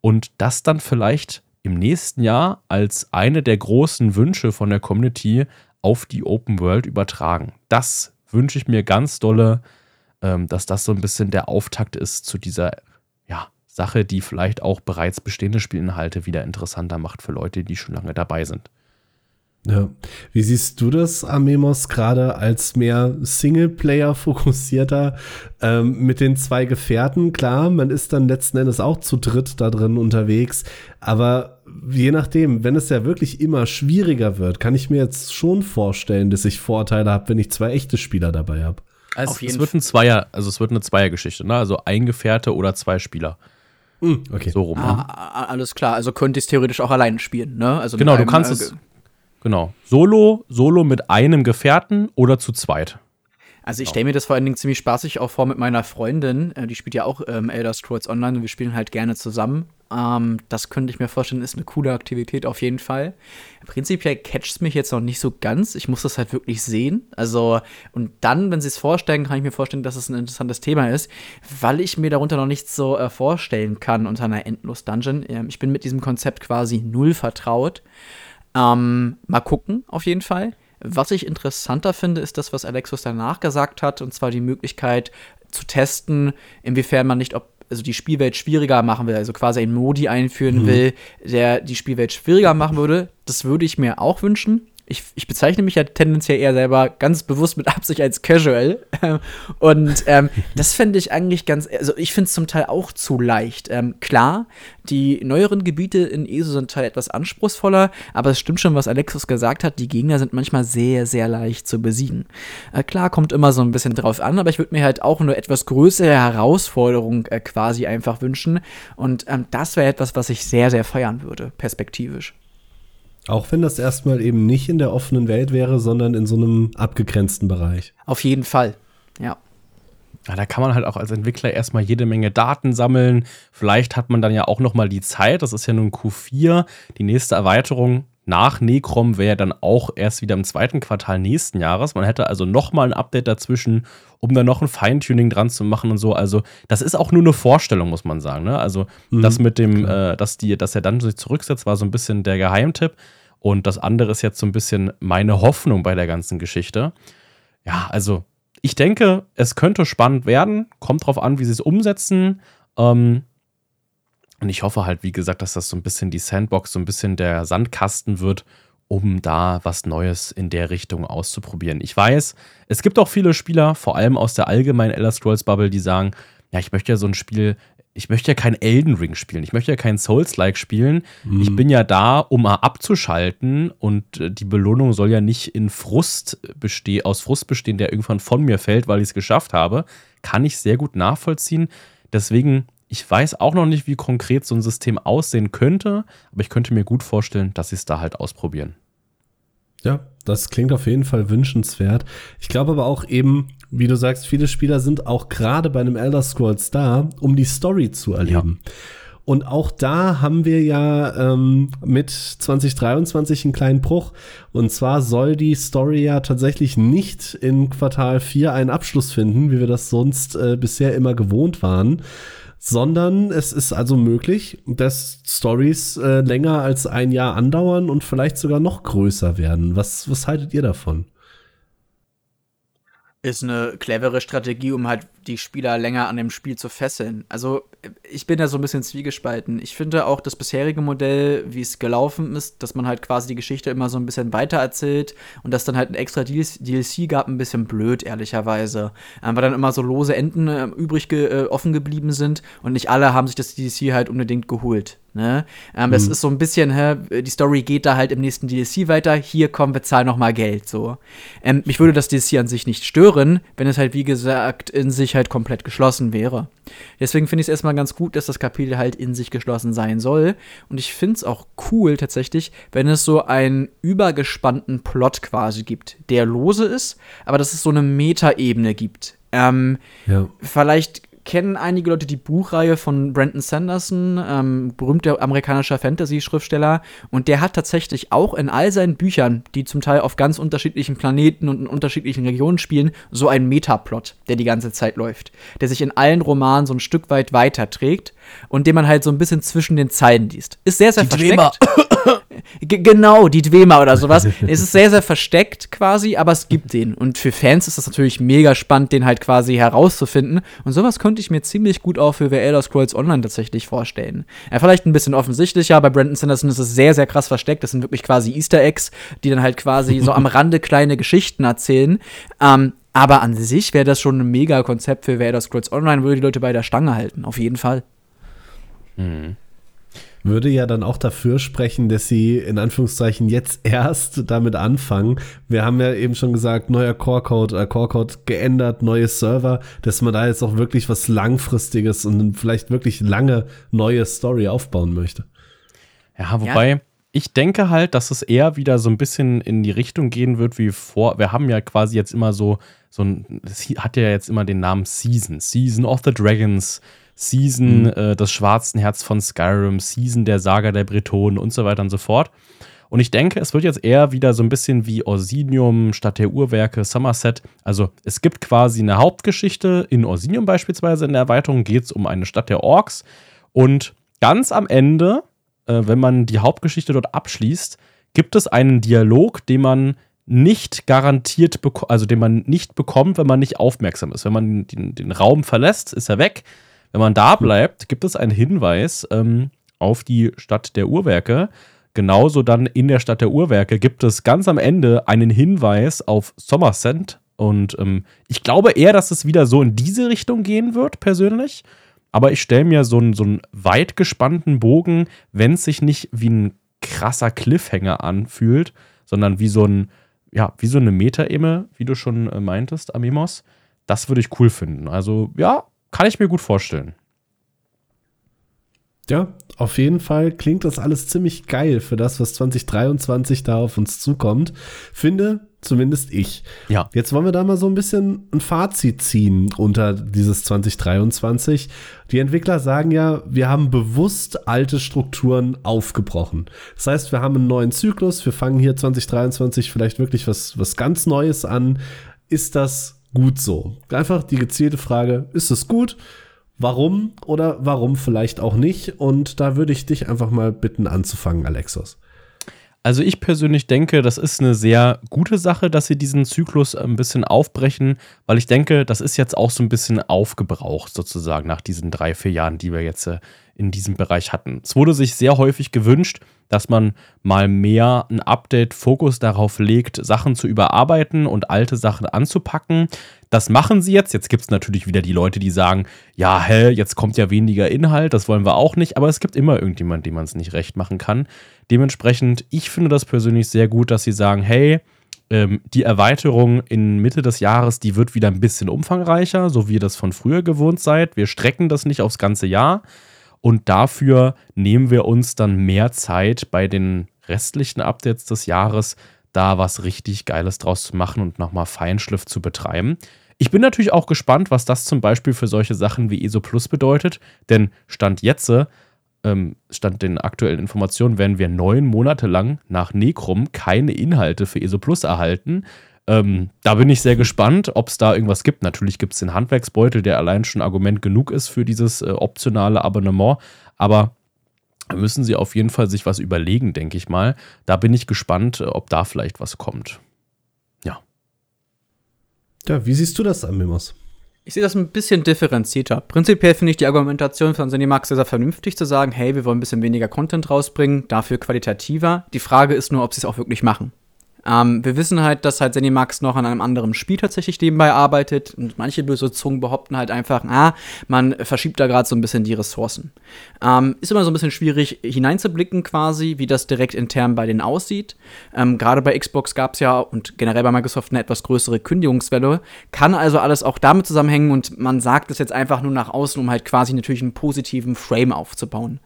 Und das dann vielleicht im nächsten Jahr als eine der großen Wünsche von der Community auf die Open World übertragen. Das wünsche ich mir ganz dolle, ähm, dass das so ein bisschen der Auftakt ist zu dieser ja, Sache, die vielleicht auch bereits bestehende Spielinhalte wieder interessanter macht für Leute, die schon lange dabei sind. Ja. Wie siehst du das, Amemos, gerade als mehr Singleplayer-fokussierter ähm, mit den zwei Gefährten? Klar, man ist dann letzten Endes auch zu dritt da drin unterwegs, aber je nachdem, wenn es ja wirklich immer schwieriger wird, kann ich mir jetzt schon vorstellen, dass ich Vorteile habe, wenn ich zwei echte Spieler dabei habe. Also es wird ein Zweier, also es wird eine Zweiergeschichte, ne? Also ein Gefährte oder zwei Spieler. Hm, okay. So rum. Ah, ne? alles klar, also könnte ich es theoretisch auch allein spielen, ne? Also genau, du kannst äh, es Genau. Solo, Solo mit einem Gefährten oder zu zweit. Also ich stelle mir das vor allen Dingen ziemlich spaßig auch vor mit meiner Freundin. Äh, die spielt ja auch ähm, Elder Scrolls Online und wir spielen halt gerne zusammen. Ähm, das könnte ich mir vorstellen, ist eine coole Aktivität auf jeden Fall. Prinzipiell catcht es mich jetzt noch nicht so ganz. Ich muss das halt wirklich sehen. Also, und dann, wenn sie es vorstellen, kann ich mir vorstellen, dass es ein interessantes Thema ist, weil ich mir darunter noch nichts so äh, vorstellen kann unter einer Endlos-Dungeon. Ähm, ich bin mit diesem Konzept quasi null vertraut. Ähm, mal gucken, auf jeden Fall. Was ich interessanter finde, ist das, was Alexus danach gesagt hat, und zwar die Möglichkeit zu testen, inwiefern man nicht, ob also die Spielwelt schwieriger machen will, also quasi einen Modi einführen mhm. will, der die Spielwelt schwieriger machen würde. Das würde ich mir auch wünschen ich, ich bezeichne mich ja tendenziell eher selber ganz bewusst mit Absicht als Casual. [laughs] Und ähm, das fände ich eigentlich ganz, also ich finde es zum Teil auch zu leicht. Ähm, klar, die neueren Gebiete in ESO sind halt etwas anspruchsvoller, aber es stimmt schon, was Alexis gesagt hat, die Gegner sind manchmal sehr, sehr leicht zu besiegen. Äh, klar, kommt immer so ein bisschen drauf an, aber ich würde mir halt auch eine etwas größere Herausforderung äh, quasi einfach wünschen. Und ähm, das wäre etwas, was ich sehr, sehr feiern würde, perspektivisch. Auch wenn das erstmal eben nicht in der offenen Welt wäre, sondern in so einem abgegrenzten Bereich. Auf jeden Fall, ja. Ja, da kann man halt auch als Entwickler erstmal jede Menge Daten sammeln. Vielleicht hat man dann ja auch noch mal die Zeit. Das ist ja nun Q4. Die nächste Erweiterung nach Necrom wäre dann auch erst wieder im zweiten Quartal nächsten Jahres. Man hätte also noch mal ein Update dazwischen, um dann noch ein Feintuning dran zu machen und so. Also das ist auch nur eine Vorstellung, muss man sagen. Ne? Also mhm, das mit dem, äh, dass, die, dass er dann sich zurücksetzt, war so ein bisschen der Geheimtipp. Und das andere ist jetzt so ein bisschen meine Hoffnung bei der ganzen Geschichte. Ja, also ich denke, es könnte spannend werden. Kommt drauf an, wie sie es umsetzen. Ähm, und ich hoffe halt, wie gesagt, dass das so ein bisschen die Sandbox, so ein bisschen der Sandkasten wird, um da was Neues in der Richtung auszuprobieren. Ich weiß, es gibt auch viele Spieler, vor allem aus der allgemeinen Elder Scrolls Bubble, die sagen, ja, ich möchte ja so ein Spiel ich möchte ja kein Elden Ring spielen, ich möchte ja kein Souls-like spielen. Mhm. Ich bin ja da, um mal abzuschalten und äh, die Belohnung soll ja nicht in Frust bestehen, aus Frust bestehen, der irgendwann von mir fällt, weil ich es geschafft habe. Kann ich sehr gut nachvollziehen. Deswegen, ich weiß auch noch nicht, wie konkret so ein System aussehen könnte, aber ich könnte mir gut vorstellen, dass sie es da halt ausprobieren. Ja, das klingt auf jeden Fall wünschenswert. Ich glaube aber auch eben, wie du sagst, viele Spieler sind auch gerade bei einem Elder Scrolls da, um die Story zu erleben. Und auch da haben wir ja ähm, mit 2023 einen kleinen Bruch. Und zwar soll die Story ja tatsächlich nicht in Quartal 4 einen Abschluss finden, wie wir das sonst äh, bisher immer gewohnt waren, sondern es ist also möglich, dass Stories äh, länger als ein Jahr andauern und vielleicht sogar noch größer werden. Was, was haltet ihr davon? Ist eine clevere Strategie, um halt die Spieler länger an dem Spiel zu fesseln. Also ich bin da so ein bisschen zwiegespalten. Ich finde auch das bisherige Modell, wie es gelaufen ist, dass man halt quasi die Geschichte immer so ein bisschen weiter erzählt und dass dann halt ein extra DLC gab, ein bisschen blöd, ehrlicherweise. Ähm, weil dann immer so lose Enden äh, übrig ge äh, offen geblieben sind und nicht alle haben sich das DLC halt unbedingt geholt. Ne? Ähm, mhm. Das ist so ein bisschen, hä, die Story geht da halt im nächsten DLC weiter. Hier kommen wir zahlen noch mal Geld. So, ähm, mich würde das DLC an sich nicht stören, wenn es halt wie gesagt in sich halt komplett geschlossen wäre. Deswegen finde ich es erstmal ganz gut, dass das Kapitel halt in sich geschlossen sein soll. Und ich finde es auch cool tatsächlich, wenn es so einen übergespannten Plot quasi gibt, der lose ist, aber dass es so eine Metaebene gibt. Ähm, ja. Vielleicht kennen einige Leute die Buchreihe von Brandon Sanderson, ähm, berühmter amerikanischer Fantasy-Schriftsteller. Und der hat tatsächlich auch in all seinen Büchern, die zum Teil auf ganz unterschiedlichen Planeten und in unterschiedlichen Regionen spielen, so einen Metaplot, der die ganze Zeit läuft. Der sich in allen Romanen so ein Stück weit weiterträgt und den man halt so ein bisschen zwischen den Zeilen liest. Ist sehr, sehr die versteckt. [coughs] genau, die Dwemer oder sowas. es ist sehr, sehr versteckt quasi, aber es gibt den. Und für Fans ist das natürlich mega spannend, den halt quasi herauszufinden. Und sowas könnte ich mir ziemlich gut auch für The Elder Scrolls Online tatsächlich vorstellen. Ja, vielleicht ein bisschen offensichtlicher, bei Brandon Sanderson ist es sehr, sehr krass versteckt. Das sind wirklich quasi Easter Eggs, die dann halt quasi so am Rande kleine Geschichten erzählen. Ähm, aber an sich wäre das schon ein mega Konzept für The Elder Scrolls Online, würde die Leute bei der Stange halten, auf jeden Fall. Mhm würde ja dann auch dafür sprechen, dass sie in Anführungszeichen jetzt erst damit anfangen. Wir haben ja eben schon gesagt, neuer Core-Code, äh, Core-Code geändert, neue Server, dass man da jetzt auch wirklich was Langfristiges und vielleicht wirklich lange neue Story aufbauen möchte. Ja, wobei. Ja. Ich denke halt, dass es eher wieder so ein bisschen in die Richtung gehen wird wie vor. Wir haben ja quasi jetzt immer so, so ein, das hat ja jetzt immer den Namen Season, Season of the Dragons, Season mhm. äh, des schwarzen Herz von Skyrim, Season der Saga der Bretonen und so weiter und so fort. Und ich denke, es wird jetzt eher wieder so ein bisschen wie Orsinium statt der Uhrwerke Somerset. Also es gibt quasi eine Hauptgeschichte. In Orsinium beispielsweise in der Erweiterung geht es um eine Stadt der Orks. Und ganz am Ende, äh, wenn man die Hauptgeschichte dort abschließt, gibt es einen Dialog, den man nicht garantiert, also den man nicht bekommt, wenn man nicht aufmerksam ist. Wenn man den, den Raum verlässt, ist er weg. Wenn man da bleibt, gibt es einen Hinweis ähm, auf die Stadt der Uhrwerke. Genauso dann in der Stadt der Uhrwerke gibt es ganz am Ende einen Hinweis auf Somerset. Und ähm, ich glaube eher, dass es wieder so in diese Richtung gehen wird, persönlich. Aber ich stelle mir so einen, so einen weit gespannten Bogen, wenn es sich nicht wie ein krasser Cliffhanger anfühlt, sondern wie so ein, ja, wie so eine Metaebene, wie du schon äh, meintest, Amimos. Das würde ich cool finden. Also, ja, kann ich mir gut vorstellen. Ja, auf jeden Fall klingt das alles ziemlich geil für das, was 2023 da auf uns zukommt. Finde zumindest ich. Ja. Jetzt wollen wir da mal so ein bisschen ein Fazit ziehen unter dieses 2023. Die Entwickler sagen ja, wir haben bewusst alte Strukturen aufgebrochen. Das heißt, wir haben einen neuen Zyklus. Wir fangen hier 2023 vielleicht wirklich was, was ganz Neues an. Ist das gut so? Einfach die gezielte Frage, ist es gut? Warum oder warum vielleicht auch nicht? Und da würde ich dich einfach mal bitten anzufangen, Alexos. Also ich persönlich denke, das ist eine sehr gute Sache, dass sie diesen Zyklus ein bisschen aufbrechen, weil ich denke, das ist jetzt auch so ein bisschen aufgebraucht sozusagen nach diesen drei, vier Jahren, die wir jetzt äh, in diesem Bereich hatten. Es wurde sich sehr häufig gewünscht, dass man mal mehr ein Update-Fokus darauf legt, Sachen zu überarbeiten und alte Sachen anzupacken. Das machen sie jetzt. Jetzt gibt es natürlich wieder die Leute, die sagen, ja, hä, jetzt kommt ja weniger Inhalt, das wollen wir auch nicht, aber es gibt immer irgendjemand, dem man es nicht recht machen kann. Dementsprechend, ich finde das persönlich sehr gut, dass sie sagen, hey, ähm, die Erweiterung in Mitte des Jahres, die wird wieder ein bisschen umfangreicher, so wie ihr das von früher gewohnt seid. Wir strecken das nicht aufs ganze Jahr und dafür nehmen wir uns dann mehr Zeit bei den restlichen Updates des Jahres, da was richtig Geiles draus zu machen und nochmal Feinschliff zu betreiben. Ich bin natürlich auch gespannt, was das zum Beispiel für solche Sachen wie ESO Plus bedeutet, denn Stand jetzt ähm, stand den aktuellen Informationen, werden wir neun Monate lang nach Necrom keine Inhalte für ESO Plus erhalten. Ähm, da bin ich sehr gespannt, ob es da irgendwas gibt. Natürlich gibt es den Handwerksbeutel, der allein schon Argument genug ist für dieses äh, optionale Abonnement. Aber müssen sie auf jeden Fall sich was überlegen, denke ich mal. Da bin ich gespannt, äh, ob da vielleicht was kommt. Ja. Ja, wie siehst du das an, Mimos? Ich sehe das ein bisschen differenzierter. Prinzipiell finde ich die Argumentation von Cinemax sehr, sehr vernünftig zu sagen, hey, wir wollen ein bisschen weniger Content rausbringen, dafür qualitativer. Die Frage ist nur, ob sie es auch wirklich machen. Ähm, wir wissen halt, dass halt Zenimax noch an einem anderen Spiel tatsächlich nebenbei arbeitet und manche böse Zungen behaupten halt einfach, ah, man verschiebt da gerade so ein bisschen die Ressourcen. Ähm, ist immer so ein bisschen schwierig hineinzublicken quasi, wie das direkt intern bei denen aussieht. Ähm, gerade bei Xbox gab es ja und generell bei Microsoft eine etwas größere Kündigungswelle. Kann also alles auch damit zusammenhängen und man sagt es jetzt einfach nur nach außen, um halt quasi natürlich einen positiven Frame aufzubauen.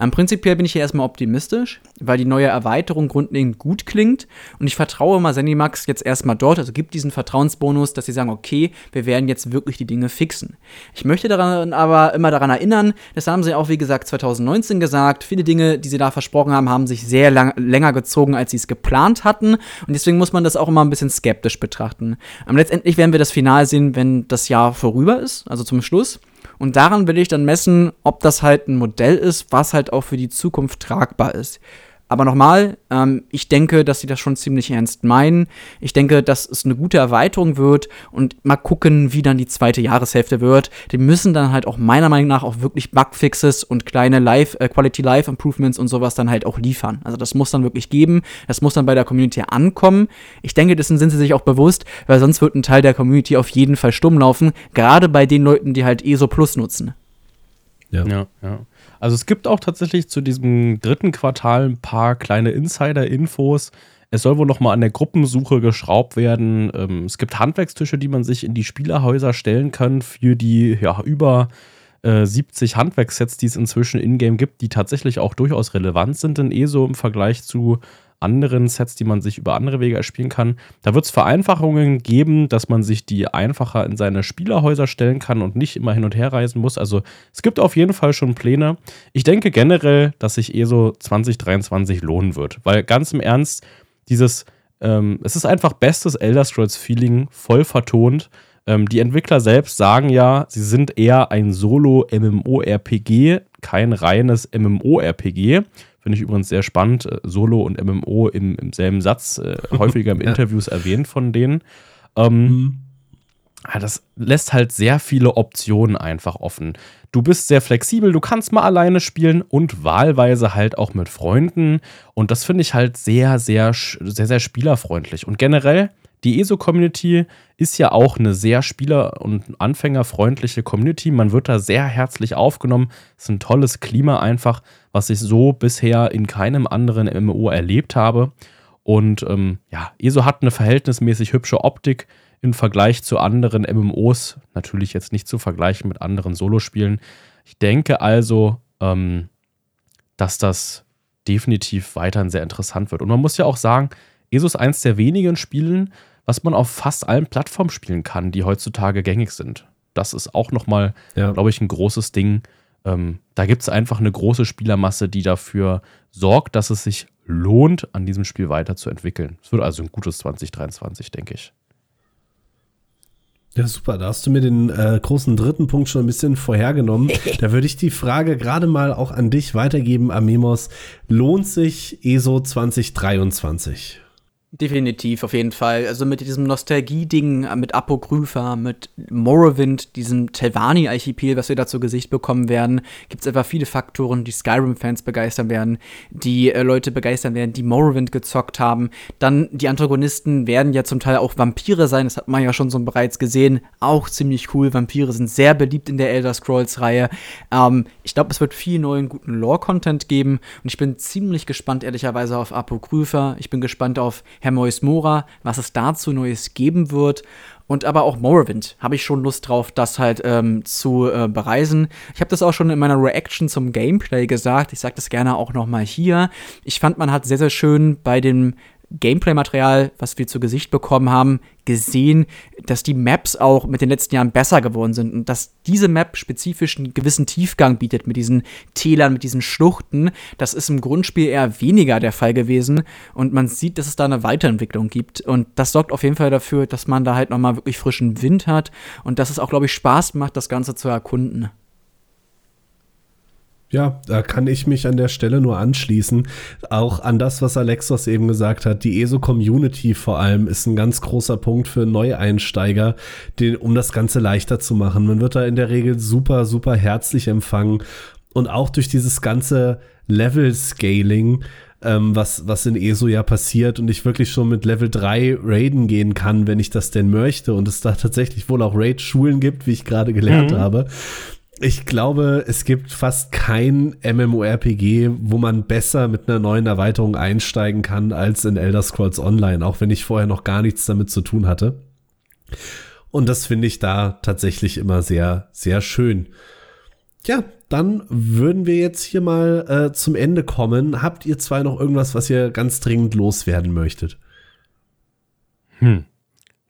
Ähm, prinzipiell bin ich hier erstmal optimistisch, weil die neue Erweiterung grundlegend gut klingt und ich vertraue mal Zenimax jetzt erstmal dort, also gibt diesen Vertrauensbonus, dass sie sagen, okay, wir werden jetzt wirklich die Dinge fixen. Ich möchte daran aber immer daran erinnern, das haben sie auch, wie gesagt, 2019 gesagt, viele Dinge, die sie da versprochen haben, haben sich sehr lang, länger gezogen, als sie es geplant hatten und deswegen muss man das auch immer ein bisschen skeptisch betrachten. Aber letztendlich werden wir das Final sehen, wenn das Jahr vorüber ist, also zum Schluss. Und daran will ich dann messen, ob das halt ein Modell ist, was halt auch für die Zukunft tragbar ist. Aber nochmal, ähm, ich denke, dass sie das schon ziemlich ernst meinen. Ich denke, dass es eine gute Erweiterung wird und mal gucken, wie dann die zweite Jahreshälfte wird. Die müssen dann halt auch meiner Meinung nach auch wirklich Bugfixes und kleine Live, äh, Quality Life Improvements und sowas dann halt auch liefern. Also das muss dann wirklich geben. Das muss dann bei der Community ankommen. Ich denke, dessen sind sie sich auch bewusst, weil sonst wird ein Teil der Community auf jeden Fall stumm laufen. Gerade bei den Leuten, die halt ESO Plus nutzen. Ja, ja. ja. Also es gibt auch tatsächlich zu diesem dritten Quartal ein paar kleine Insider-Infos. Es soll wohl noch mal an der Gruppensuche geschraubt werden. Ähm, es gibt Handwerkstische, die man sich in die Spielerhäuser stellen kann für die ja, über äh, 70 Handwerkssets, die es inzwischen in-game gibt, die tatsächlich auch durchaus relevant sind in ESO im Vergleich zu anderen Sets, die man sich über andere Wege erspielen kann. Da wird es Vereinfachungen geben, dass man sich die einfacher in seine Spielerhäuser stellen kann und nicht immer hin und her reisen muss. Also es gibt auf jeden Fall schon Pläne. Ich denke generell, dass sich ESO 2023 lohnen wird, weil ganz im Ernst, dieses, ähm, es ist einfach bestes Elder Scrolls Feeling, voll vertont. Ähm, die Entwickler selbst sagen ja, sie sind eher ein Solo-MMO-RPG, kein reines MMO-RPG. Finde ich übrigens sehr spannend. Äh, Solo und MMO im, im selben Satz, äh, [laughs] häufiger im Interviews erwähnt von denen. Ähm, mhm. ja, das lässt halt sehr viele Optionen einfach offen. Du bist sehr flexibel, du kannst mal alleine spielen und wahlweise halt auch mit Freunden. Und das finde ich halt sehr, sehr, sehr, sehr spielerfreundlich. Und generell die ESO-Community ist ja auch eine sehr spieler- und anfängerfreundliche Community. Man wird da sehr herzlich aufgenommen. Es ist ein tolles Klima einfach, was ich so bisher in keinem anderen MMO erlebt habe. Und ähm, ja, ESO hat eine verhältnismäßig hübsche Optik im Vergleich zu anderen MMOs. Natürlich jetzt nicht zu vergleichen mit anderen Solospielen. Ich denke also, ähm, dass das definitiv weiterhin sehr interessant wird. Und man muss ja auch sagen, ESO ist eins der wenigen Spielen, was man auf fast allen Plattformen spielen kann, die heutzutage gängig sind. Das ist auch nochmal, ja. glaube ich, ein großes Ding. Ähm, da gibt es einfach eine große Spielermasse, die dafür sorgt, dass es sich lohnt, an diesem Spiel weiterzuentwickeln. Es wird also ein gutes 2023, denke ich. Ja, super. Da hast du mir den äh, großen dritten Punkt schon ein bisschen vorhergenommen. [laughs] da würde ich die Frage gerade mal auch an dich weitergeben, Amemos. Lohnt sich ESO 2023? Definitiv, auf jeden Fall. Also mit diesem Nostalgie-Ding, äh, mit Apokrypha, mit Morrowind, diesem Telvanni-Archipel, was wir da zu Gesicht bekommen werden, gibt es einfach viele Faktoren, die Skyrim-Fans begeistern werden, die äh, Leute begeistern werden, die Morrowind gezockt haben. Dann die Antagonisten werden ja zum Teil auch Vampire sein, das hat man ja schon so bereits gesehen. Auch ziemlich cool. Vampire sind sehr beliebt in der Elder Scrolls-Reihe. Ähm, ich glaube, es wird viel neuen, guten Lore-Content geben und ich bin ziemlich gespannt, ehrlicherweise, auf Apokrypha. Ich bin gespannt auf Herr Mois Mora, was es dazu Neues geben wird. Und aber auch Morrowind habe ich schon Lust drauf, das halt ähm, zu äh, bereisen. Ich habe das auch schon in meiner Reaction zum Gameplay gesagt. Ich sage das gerne auch noch mal hier. Ich fand, man hat sehr, sehr schön bei dem Gameplay-Material, was wir zu Gesicht bekommen haben, gesehen, dass die Maps auch mit den letzten Jahren besser geworden sind und dass diese Map spezifisch einen gewissen Tiefgang bietet mit diesen Tälern, mit diesen Schluchten. Das ist im Grundspiel eher weniger der Fall gewesen und man sieht, dass es da eine Weiterentwicklung gibt und das sorgt auf jeden Fall dafür, dass man da halt nochmal wirklich frischen Wind hat und dass es auch, glaube ich, Spaß macht, das Ganze zu erkunden. Ja, da kann ich mich an der Stelle nur anschließen. Auch an das, was Alexos eben gesagt hat. Die ESO-Community vor allem ist ein ganz großer Punkt für Neueinsteiger, den, um das Ganze leichter zu machen. Man wird da in der Regel super, super herzlich empfangen. Und auch durch dieses ganze Level-Scaling, ähm, was, was in ESO ja passiert und ich wirklich schon mit Level 3 raiden gehen kann, wenn ich das denn möchte und es da tatsächlich wohl auch Raid-Schulen gibt, wie ich gerade gelernt mhm. habe ich glaube, es gibt fast kein MMORPG, wo man besser mit einer neuen Erweiterung einsteigen kann als in Elder Scrolls Online, auch wenn ich vorher noch gar nichts damit zu tun hatte. Und das finde ich da tatsächlich immer sehr, sehr schön. Ja, dann würden wir jetzt hier mal äh, zum Ende kommen. Habt ihr zwei noch irgendwas, was ihr ganz dringend loswerden möchtet? Hm.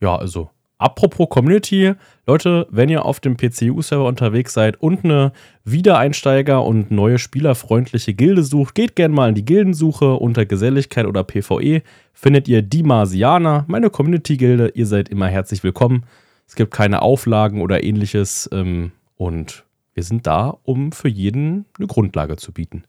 Ja, also Apropos Community, Leute, wenn ihr auf dem PCU-Server unterwegs seid und eine Wiedereinsteiger und neue spielerfreundliche Gilde sucht, geht gerne mal in die Gildensuche unter Geselligkeit oder PvE. Findet ihr die Marsianer, meine Community-Gilde. Ihr seid immer herzlich willkommen. Es gibt keine Auflagen oder ähnliches ähm, und wir sind da, um für jeden eine Grundlage zu bieten.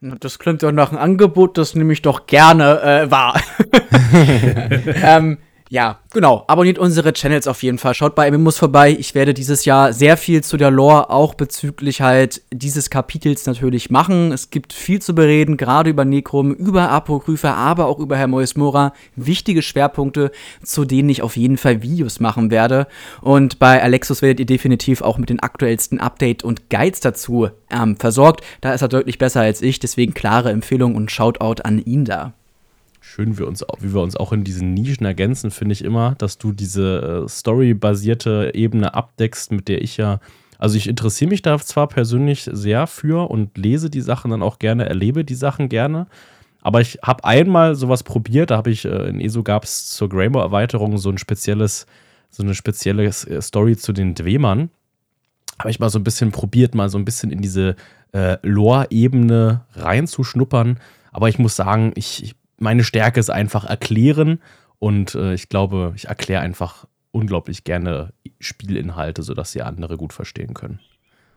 Das klingt doch nach einem Angebot, das nehme ich doch gerne äh, wahr. [laughs] [laughs] [laughs] ähm, ja, genau. Abonniert unsere Channels auf jeden Fall. Schaut bei MMOs vorbei. Ich werde dieses Jahr sehr viel zu der Lore auch bezüglich halt dieses Kapitels natürlich machen. Es gibt viel zu bereden, gerade über Necrom, über Apokrypha, aber auch über Herr Mois Mora. Wichtige Schwerpunkte, zu denen ich auf jeden Fall Videos machen werde. Und bei Alexus werdet ihr definitiv auch mit den aktuellsten Updates und Guides dazu ähm, versorgt. Da ist er deutlich besser als ich. Deswegen klare Empfehlung und Shoutout an ihn da schön wir uns, wie wir uns auch in diesen Nischen ergänzen, finde ich immer, dass du diese äh, storybasierte Ebene abdeckst, mit der ich ja, also ich interessiere mich da zwar persönlich sehr für und lese die Sachen dann auch gerne, erlebe die Sachen gerne, aber ich habe einmal sowas probiert, da habe ich, äh, in ESO gab es zur Greymore-Erweiterung so ein spezielles, so eine spezielle äh, Story zu den Dwemern. Habe ich mal so ein bisschen probiert, mal so ein bisschen in diese äh, Lore-Ebene reinzuschnuppern. Aber ich muss sagen, ich, ich meine Stärke ist einfach erklären und äh, ich glaube, ich erkläre einfach unglaublich gerne Spielinhalte, sodass sie andere gut verstehen können.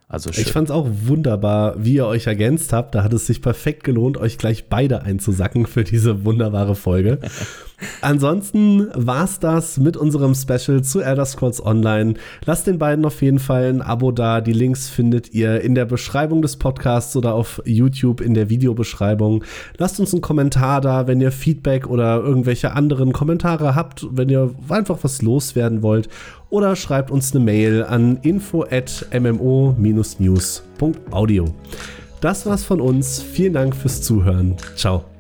Also schön. Ich fand es auch wunderbar, wie ihr euch ergänzt habt. Da hat es sich perfekt gelohnt, euch gleich beide einzusacken für diese wunderbare Folge. [laughs] Ansonsten war's das mit unserem Special zu Elder Scrolls Online. Lasst den beiden auf jeden Fall ein Abo da. Die Links findet ihr in der Beschreibung des Podcasts oder auf YouTube in der Videobeschreibung. Lasst uns einen Kommentar da, wenn ihr Feedback oder irgendwelche anderen Kommentare habt, wenn ihr einfach was loswerden wollt oder schreibt uns eine Mail an info at mmo-news.audio. Das war's von uns. Vielen Dank fürs Zuhören. Ciao.